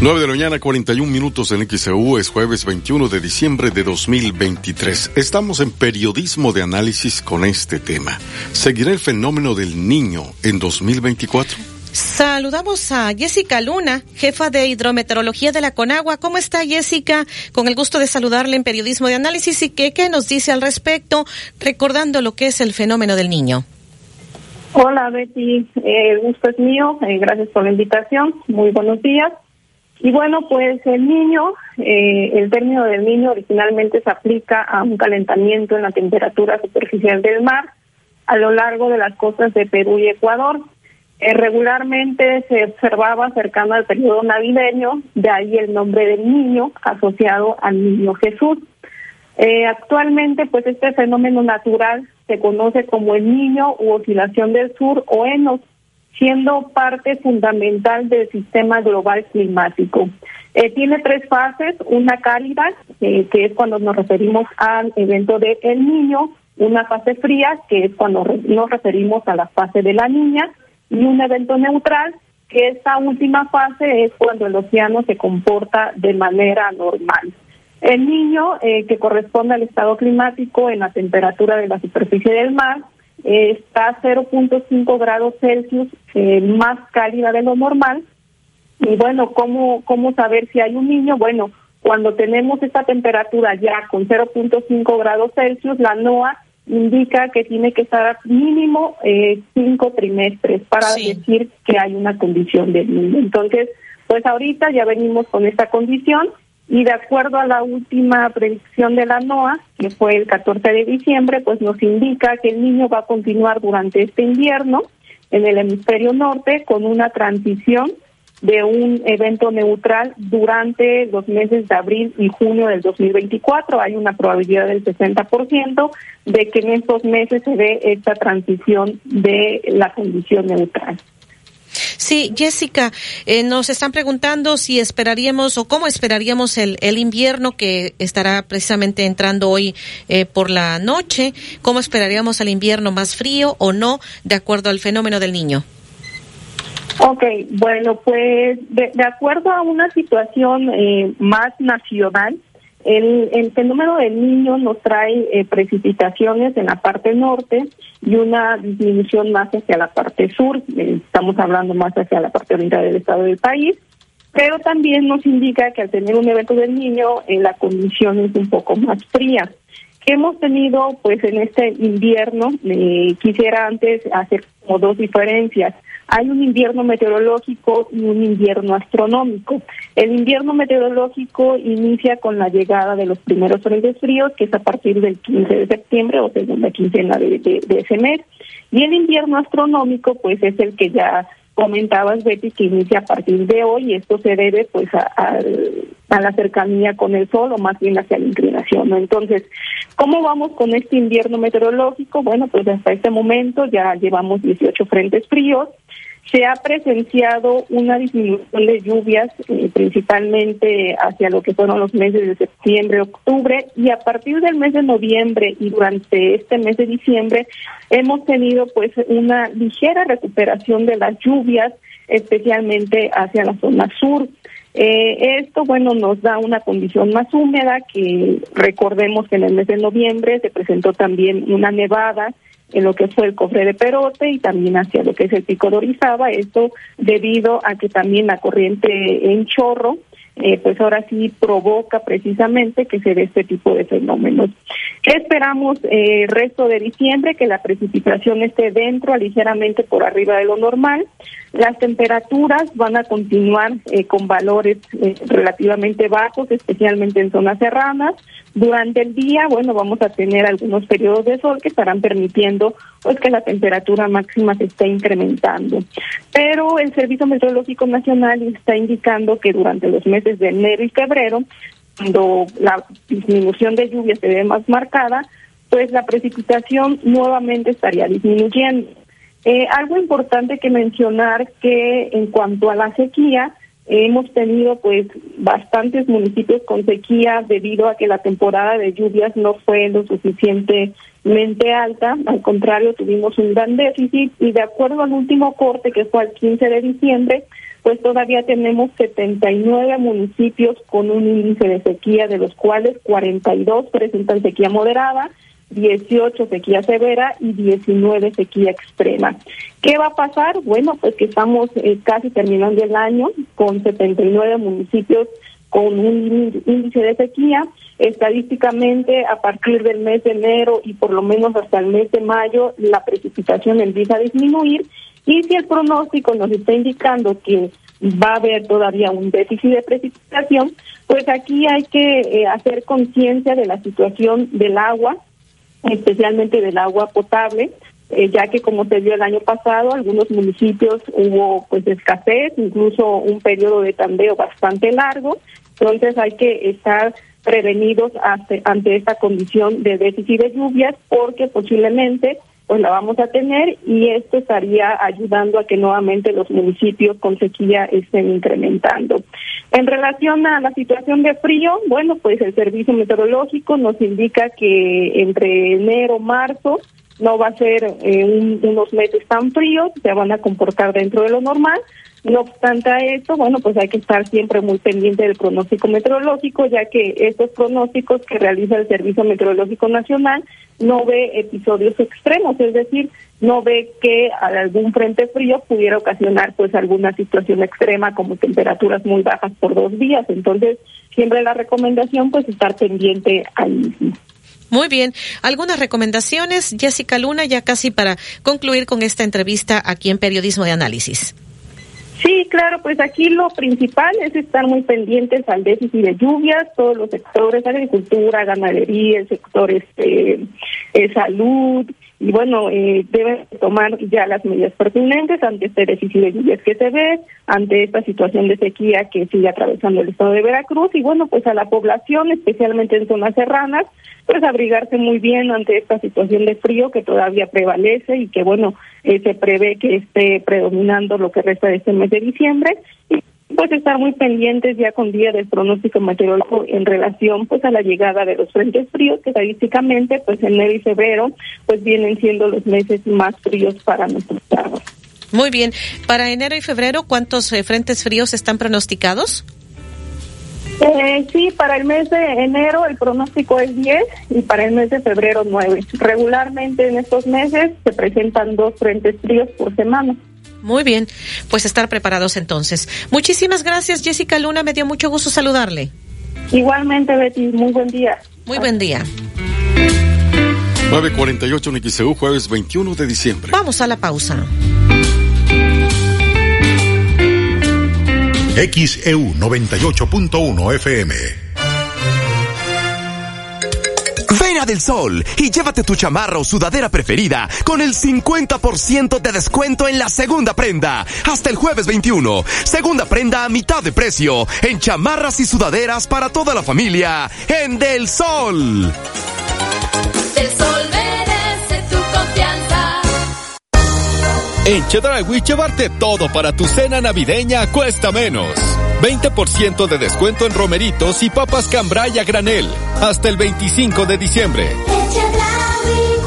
9 de la mañana, 41 minutos en XEU, es jueves 21 de diciembre de 2023. Estamos en periodismo de análisis con este tema. ¿Seguirá el fenómeno del niño en 2024? Saludamos a Jessica Luna, jefa de hidrometeorología de la Conagua. ¿Cómo está Jessica? Con el gusto de saludarle en periodismo de análisis y qué, qué nos dice al respecto, recordando lo que es el fenómeno del niño. Hola Betty, eh, el gusto es mío, eh, gracias por la invitación, muy buenos días. Y bueno, pues el niño, eh, el término del niño originalmente se aplica a un calentamiento en la temperatura superficial del mar a lo largo de las costas de Perú y Ecuador. Eh, regularmente se observaba cercano al periodo navideño, de ahí el nombre del niño asociado al niño Jesús. Eh, actualmente, pues este fenómeno natural se conoce como el niño u oscilación del sur o enos siendo parte fundamental del sistema global climático. Eh, tiene tres fases, una cálida, eh, que es cuando nos referimos al evento del El Niño, una fase fría, que es cuando nos referimos a la fase de la niña, y un evento neutral, que esta última fase es cuando el océano se comporta de manera normal. El niño, eh, que corresponde al estado climático en la temperatura de la superficie del mar, está a 0.5 grados Celsius eh, más cálida de lo normal. Y bueno, ¿cómo, ¿cómo saber si hay un niño? Bueno, cuando tenemos esta temperatura ya con 0.5 grados Celsius, la NOAA indica que tiene que estar mínimo eh, cinco trimestres para decir que hay una condición de niño. Entonces, pues ahorita ya venimos con esta condición y de acuerdo a la última predicción de la NOAA, que fue el 14 de diciembre, pues nos indica que el niño va a continuar durante este invierno en el hemisferio norte con una transición de un evento neutral durante los meses de abril y junio del 2024. Hay una probabilidad del 60% de que en estos meses se dé esta transición de la condición neutral. Sí, Jessica, eh, nos están preguntando si esperaríamos o cómo esperaríamos el, el invierno que estará precisamente entrando hoy eh, por la noche, cómo esperaríamos el invierno más frío o no, de acuerdo al fenómeno del niño. Ok, bueno, pues de, de acuerdo a una situación eh, más nacional, el, fenómeno del niño nos trae eh, precipitaciones en la parte norte y una disminución más hacia la parte sur. Eh, estamos hablando más hacia la parte oriental del estado del país. Pero también nos indica que al tener un evento del niño, eh, la condición es un poco más fría. ¿Qué hemos tenido pues en este invierno? quisiera antes hacer como dos diferencias hay un invierno meteorológico y un invierno astronómico. El invierno meteorológico inicia con la llegada de los primeros frentes fríos, que es a partir del 15 de septiembre o segunda quincena de, de, ese mes. Y el invierno astronómico, pues es el que ya comentabas, Betty, que inicia a partir de hoy, esto se debe pues a, a, la cercanía con el sol o más bien hacia la inclinación, ¿no? Entonces, ¿cómo vamos con este invierno meteorológico? Bueno, pues hasta este momento ya llevamos 18 frentes fríos, se ha presenciado una disminución de lluvias, eh, principalmente hacia lo que fueron los meses de septiembre, octubre, y a partir del mes de noviembre y durante este mes de diciembre hemos tenido pues una ligera recuperación de las lluvias, especialmente hacia la zona sur. Eh, esto, bueno, nos da una condición más húmeda que recordemos que en el mes de noviembre se presentó también una nevada en lo que fue el cofre de Perote y también hacia lo que es el pico de Orizaba, esto debido a que también la corriente en chorro, eh, pues ahora sí provoca precisamente que se dé este tipo de fenómenos. ¿Qué esperamos eh, resto de diciembre? Que la precipitación esté dentro, ligeramente por arriba de lo normal. Las temperaturas van a continuar eh, con valores eh, relativamente bajos, especialmente en zonas serranas. Durante el día, bueno, vamos a tener algunos periodos de sol que estarán permitiendo pues que la temperatura máxima se esté incrementando. Pero el Servicio Meteorológico Nacional está indicando que durante los meses de enero y febrero, cuando la disminución de lluvia se ve más marcada, pues la precipitación nuevamente estaría disminuyendo. Eh, algo importante que mencionar que en cuanto a la sequía, hemos tenido pues bastantes municipios con sequía debido a que la temporada de lluvias no fue lo suficientemente alta, al contrario tuvimos un gran déficit y de acuerdo al último corte que fue el 15 de diciembre, pues todavía tenemos 79 municipios con un índice de sequía de los cuales 42 presentan sequía moderada 18 sequía severa y 19 sequía extrema. ¿Qué va a pasar? Bueno, pues que estamos eh, casi terminando el año con 79 municipios con un índice de sequía. Estadísticamente, a partir del mes de enero y por lo menos hasta el mes de mayo, la precipitación empieza a disminuir. Y si el pronóstico nos está indicando que va a haber todavía un déficit de precipitación, pues aquí hay que eh, hacer conciencia de la situación del agua, especialmente del agua potable, eh, ya que como se vio el año pasado, algunos municipios hubo pues escasez, incluso un periodo de tandeo bastante largo, entonces hay que estar prevenidos ante esta condición de déficit de lluvias porque posiblemente pues la vamos a tener y esto estaría ayudando a que nuevamente los municipios con sequía estén incrementando. En relación a la situación de frío, bueno, pues el servicio meteorológico nos indica que entre enero, marzo, no va a ser eh, unos meses tan fríos, se van a comportar dentro de lo normal, no obstante a esto, bueno, pues hay que estar siempre muy pendiente del pronóstico meteorológico, ya que estos pronósticos que realiza el Servicio Meteorológico Nacional no ve episodios extremos, es decir, no ve que algún frente frío pudiera ocasionar pues alguna situación extrema como temperaturas muy bajas por dos días. Entonces, siempre la recomendación pues estar pendiente ahí mismo. Muy bien. ¿Algunas recomendaciones, Jessica Luna, ya casi para concluir con esta entrevista aquí en Periodismo de Análisis? Sí, claro, pues aquí lo principal es estar muy pendientes al déficit de lluvias, todos los sectores, agricultura, ganadería, el sector este, eh, salud, y bueno, eh, deben tomar ya las medidas pertinentes ante este déficit de lluvias que se ve, ante esta situación de sequía que sigue atravesando el estado de Veracruz, y bueno, pues a la población, especialmente en zonas serranas, pues abrigarse muy bien ante esta situación de frío que todavía prevalece y que bueno, eh, se prevé que esté predominando lo que resta de este mes de diciembre. Y pues estar muy pendientes ya con día del pronóstico meteorológico en relación pues a la llegada de los frentes fríos que estadísticamente pues enero y febrero pues vienen siendo los meses más fríos para nuestro estado. Muy bien, para enero y febrero ¿cuántos eh, frentes fríos están pronosticados? Eh, sí, para el mes de enero el pronóstico es 10 y para el mes de febrero 9. Regularmente en estos meses se presentan dos frentes fríos por semana. Muy bien, pues estar preparados entonces. Muchísimas gracias Jessica Luna, me dio mucho gusto saludarle. Igualmente Betty, muy buen día. Muy buen día. 948 en jueves 21 de diciembre. Vamos a la pausa. XEU 98.1 FM. Ven del Sol y llévate tu chamarra o sudadera preferida con el 50% de descuento en la segunda prenda. Hasta el jueves 21. Segunda prenda a mitad de precio en chamarras y sudaderas para toda la familia en Del Sol. Del Sol En Chedragui llevarte todo para tu cena navideña cuesta menos. 20% de descuento en romeritos y papas cambray a granel. Hasta el 25 de diciembre.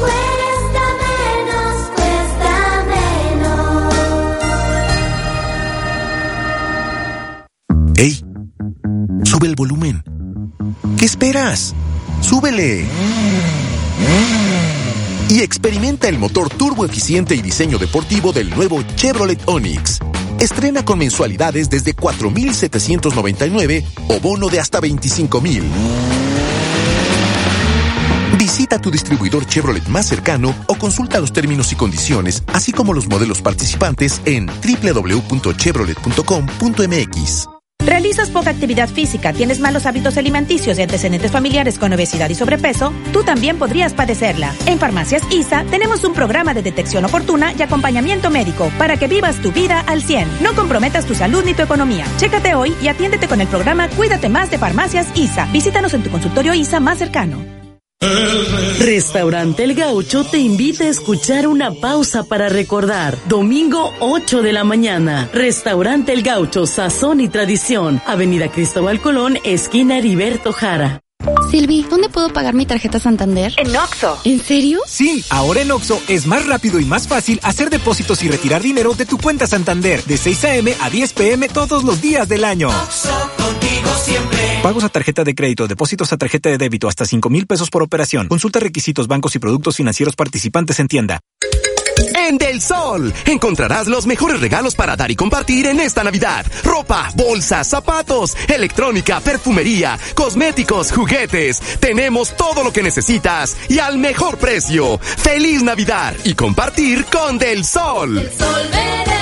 cuesta menos, cuesta menos. ¡Ey! Sube el volumen. ¿Qué esperas? ¡Súbele! Y experimenta el motor turbo eficiente y diseño deportivo del nuevo Chevrolet Onix. Estrena con mensualidades desde 4.799 o bono de hasta 25.000. Visita tu distribuidor Chevrolet más cercano o consulta los términos y condiciones, así como los modelos participantes en www.chevrolet.com.mx. ¿Realizas poca actividad física, tienes malos hábitos alimenticios y antecedentes familiares con obesidad y sobrepeso? Tú también podrías padecerla. En Farmacias ISA tenemos un programa de detección oportuna y acompañamiento médico para que vivas tu vida al 100. No comprometas tu salud ni tu economía. Chécate hoy y atiéndete con el programa Cuídate más de Farmacias ISA. Visítanos en tu consultorio ISA más cercano. Restaurante El Gaucho te invita a escuchar una pausa para recordar. Domingo 8 de la mañana. Restaurante El Gaucho, Sazón y Tradición. Avenida Cristóbal Colón, esquina Heriberto Jara. Silvi, ¿dónde puedo pagar mi tarjeta Santander? En Oxo. ¿En serio? Sí, ahora en Oxo es más rápido y más fácil hacer depósitos y retirar dinero de tu cuenta Santander de 6 a.m. a 10 p.m. todos los días del año. Oxo, contigo siempre. Pagos a tarjeta de crédito, depósitos a tarjeta de débito hasta 5 mil pesos por operación. Consulta requisitos, bancos y productos financieros participantes en tienda. En Del Sol encontrarás los mejores regalos para dar y compartir en esta Navidad. Ropa, bolsas, zapatos, electrónica, perfumería, cosméticos, juguetes. Tenemos todo lo que necesitas y al mejor precio. ¡Feliz Navidad y compartir con Del Sol! El sol.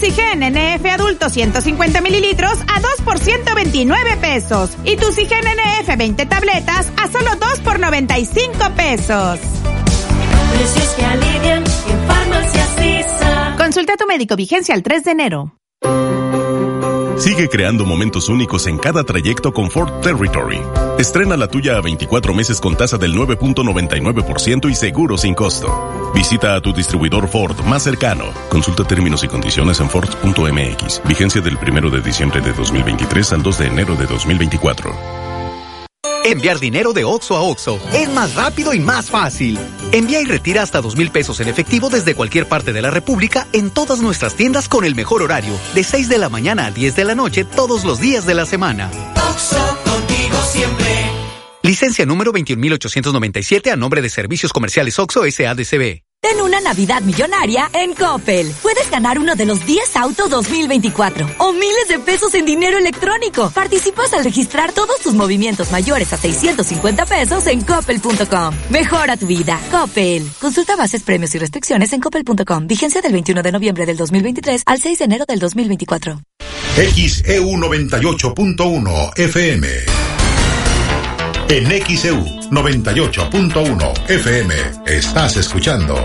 Tusigen NF adulto 150 mililitros a 2 por 129 pesos. Y Tusigen NF 20 tabletas a solo 2 por 95 pesos. Precios que alivian en Farmacias ISA. Consulta a tu médico vigencia el 3 de enero. Sigue creando momentos únicos en cada trayecto con Ford Territory. Estrena la tuya a 24 meses con tasa del 9.99% y seguro sin costo. Visita a tu distribuidor Ford más cercano. Consulta términos y condiciones en Ford.mx. Vigencia del 1 de diciembre de 2023 al 2 de enero de 2024. Enviar dinero de OXO a OXO es más rápido y más fácil. Envía y retira hasta dos mil pesos en efectivo desde cualquier parte de la República en todas nuestras tiendas con el mejor horario, de 6 de la mañana a 10 de la noche todos los días de la semana. Oxo, contigo siempre. Licencia número 21897 a nombre de Servicios Comerciales OXO SADCB. Ten una Navidad millonaria en Coppel. Puedes ganar uno de los 10 autos 2024 o miles de pesos en dinero electrónico. Participas al registrar todos tus movimientos mayores a 650 pesos en coppel.com. Mejora tu vida. Coppel. Consulta bases, premios y restricciones en coppel.com. Vigencia del 21 de noviembre del 2023 al 6 de enero del 2024. XEU 98.1 FM. En XEU 98.1 FM estás escuchando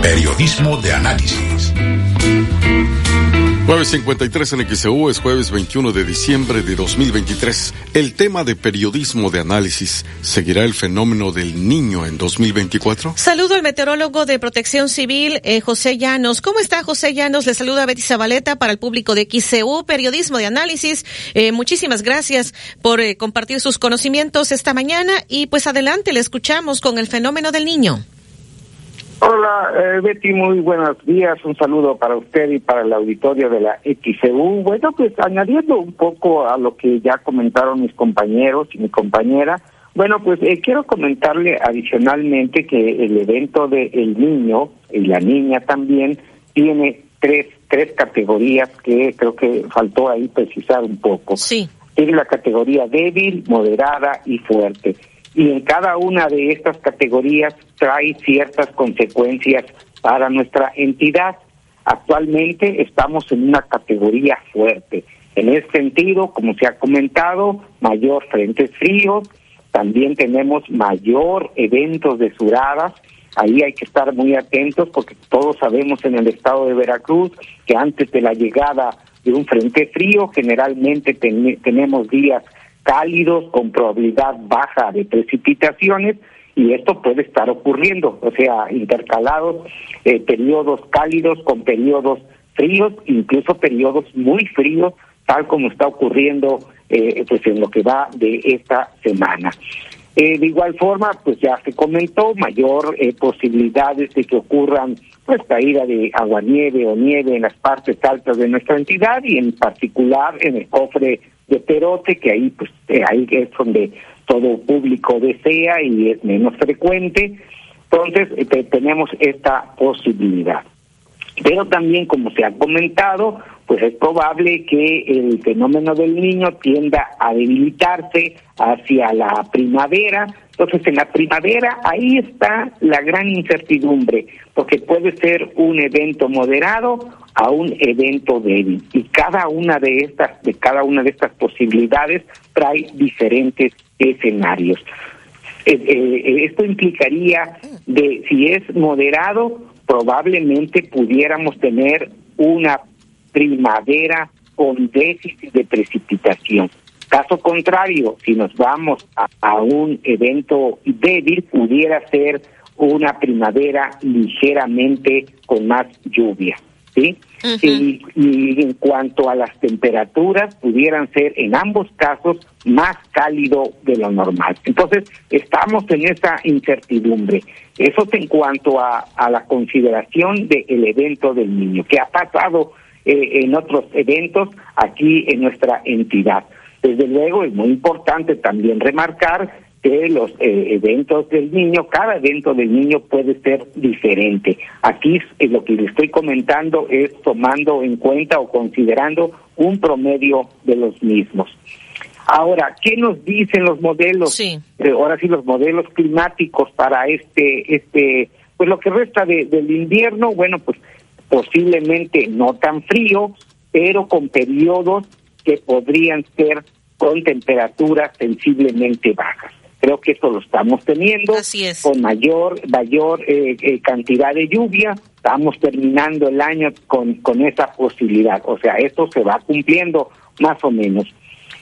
Periodismo de Análisis. Jueves 53 en XEU es jueves 21 de diciembre de 2023. El tema de periodismo de análisis, ¿seguirá el fenómeno del niño en 2024? Saludo al meteorólogo de Protección Civil, eh, José Llanos. ¿Cómo está José Llanos? Le saluda Betty Zabaleta para el público de XCU, Periodismo de Análisis. Eh, muchísimas gracias por eh, compartir sus conocimientos esta mañana y pues adelante, le escuchamos con el fenómeno del niño. Hola, eh, Betty, muy buenos días. Un saludo para usted y para el auditorio de la XCU. Bueno, pues añadiendo un poco a lo que ya comentaron mis compañeros y mi compañera, bueno, pues eh, quiero comentarle adicionalmente que el evento de El Niño y la Niña también tiene tres, tres categorías que creo que faltó ahí precisar un poco. Sí. Tiene la categoría débil, moderada y fuerte y en cada una de estas categorías trae ciertas consecuencias para nuestra entidad. Actualmente estamos en una categoría fuerte. En ese sentido, como se ha comentado, mayor frentes fríos, también tenemos mayor eventos de suradas. Ahí hay que estar muy atentos porque todos sabemos en el estado de Veracruz que antes de la llegada de un frente frío generalmente tenemos días cálidos con probabilidad baja de precipitaciones y esto puede estar ocurriendo, o sea, intercalados eh, periodos cálidos con periodos fríos, incluso periodos muy fríos, tal como está ocurriendo eh, pues en lo que va de esta semana. Eh, de igual forma, pues ya se comentó, mayor eh, posibilidades de que ocurran pues caída de aguanieve o nieve en las partes altas de nuestra entidad y en particular en el cofre de Perote, que ahí pues eh, ahí es donde todo público desea y es menos frecuente. Entonces, eh, tenemos esta posibilidad. Pero también, como se ha comentado, pues es probable que el fenómeno del niño tienda a debilitarse hacia la primavera. Entonces, en la primavera ahí está la gran incertidumbre, porque puede ser un evento moderado a un evento débil y cada una de estas de cada una de estas posibilidades trae diferentes escenarios. Eh, eh, esto implicaría de si es moderado probablemente pudiéramos tener una primavera con déficit de precipitación. Caso contrario, si nos vamos a, un evento débil, pudiera ser una primavera ligeramente con más lluvia. ¿Sí? y, y, en cuanto a las temperaturas, pudieran ser en ambos casos más cálido de lo normal. Entonces, estamos en esa incertidumbre. Eso es en cuanto a, a la consideración del evento del niño, que ha pasado eh, en otros eventos aquí en nuestra entidad. Desde luego, es muy importante también remarcar que los eh, eventos del niño, cada evento del niño puede ser diferente. Aquí eh, lo que le estoy comentando es tomando en cuenta o considerando un promedio de los mismos. Ahora, ¿qué nos dicen los modelos? Eh, ahora sí, los modelos climáticos para este, este, pues lo que resta de, del invierno, bueno, pues posiblemente no tan frío, pero con periodos que podrían ser con temperaturas sensiblemente bajas. Creo que eso lo estamos teniendo con mayor mayor eh, eh, cantidad de lluvia. Estamos terminando el año con, con esa posibilidad. O sea, esto se va cumpliendo más o menos.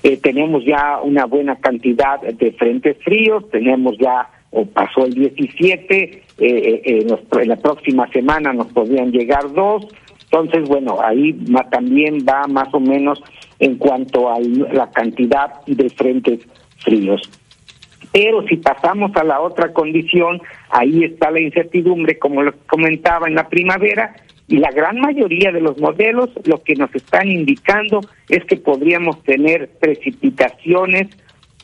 Eh, tenemos ya una buena cantidad de frentes fríos, tenemos ya, o pasó el 17, en la próxima semana nos podrían llegar dos. Entonces, bueno, ahí también va más o menos en cuanto a la cantidad de frentes fríos. Pero si pasamos a la otra condición, ahí está la incertidumbre, como lo comentaba en la primavera, y la gran mayoría de los modelos lo que nos están indicando es que podríamos tener precipitaciones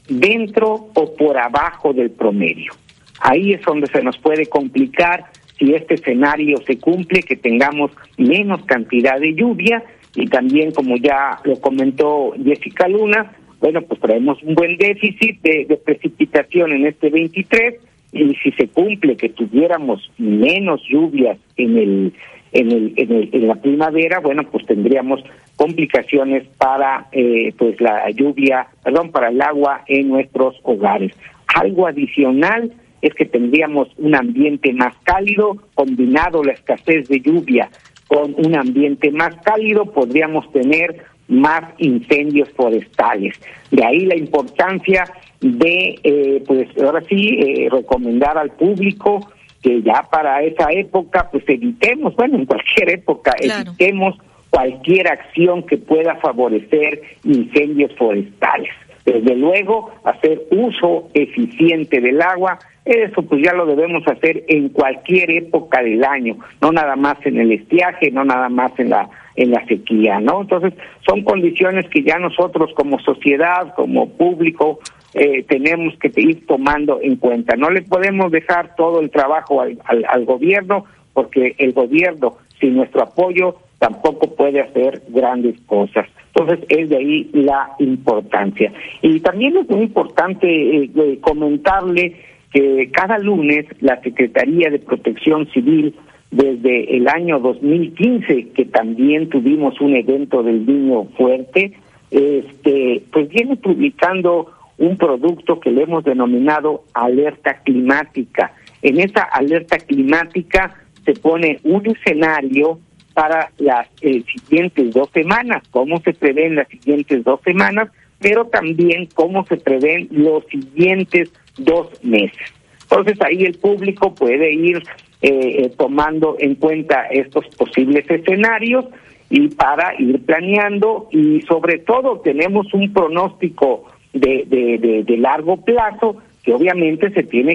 dentro o por abajo del promedio. Ahí es donde se nos puede complicar si este escenario se cumple, que tengamos menos cantidad de lluvia y también, como ya lo comentó Jessica Luna, bueno, pues traemos un buen déficit de, precipitación en este 23 y si se cumple que tuviéramos menos lluvias en el en el, en, la primavera, bueno, pues tendríamos complicaciones para eh, pues la lluvia, perdón, para el agua en nuestros hogares. Algo adicional es que tendríamos un ambiente más cálido, combinado la escasez de lluvia con un ambiente más cálido, podríamos tener más incendios forestales. De ahí la importancia de, eh, pues ahora sí, eh, recomendar al público que ya para esa época, pues evitemos, bueno, en cualquier época, evitemos cualquier acción que pueda favorecer incendios forestales. Desde luego, hacer uso eficiente del agua, eso pues ya lo debemos hacer en cualquier época del año, no nada más en el estiaje, no nada más en la en la sequía, ¿no? Entonces, son condiciones que ya nosotros como sociedad, como público, eh, tenemos que ir tomando en cuenta. No le podemos dejar todo el trabajo al, al, gobierno, porque el gobierno, sin nuestro apoyo, tampoco puede hacer grandes cosas. Entonces, es de ahí la importancia. Y también es muy importante eh, comentarle que cada lunes la Secretaría de Protección Civil desde el año 2015, que también tuvimos un evento del niño fuerte, este, pues viene publicando un producto que le hemos denominado alerta climática. En esa alerta climática se pone un escenario para las eh, siguientes dos semanas, cómo se prevén las siguientes dos semanas, pero también cómo se prevén los siguientes dos meses. Entonces ahí el público puede ir eh, eh, tomando en cuenta estos posibles escenarios y para ir planeando y sobre todo tenemos un pronóstico de, de, de, largo plazo que obviamente se tiene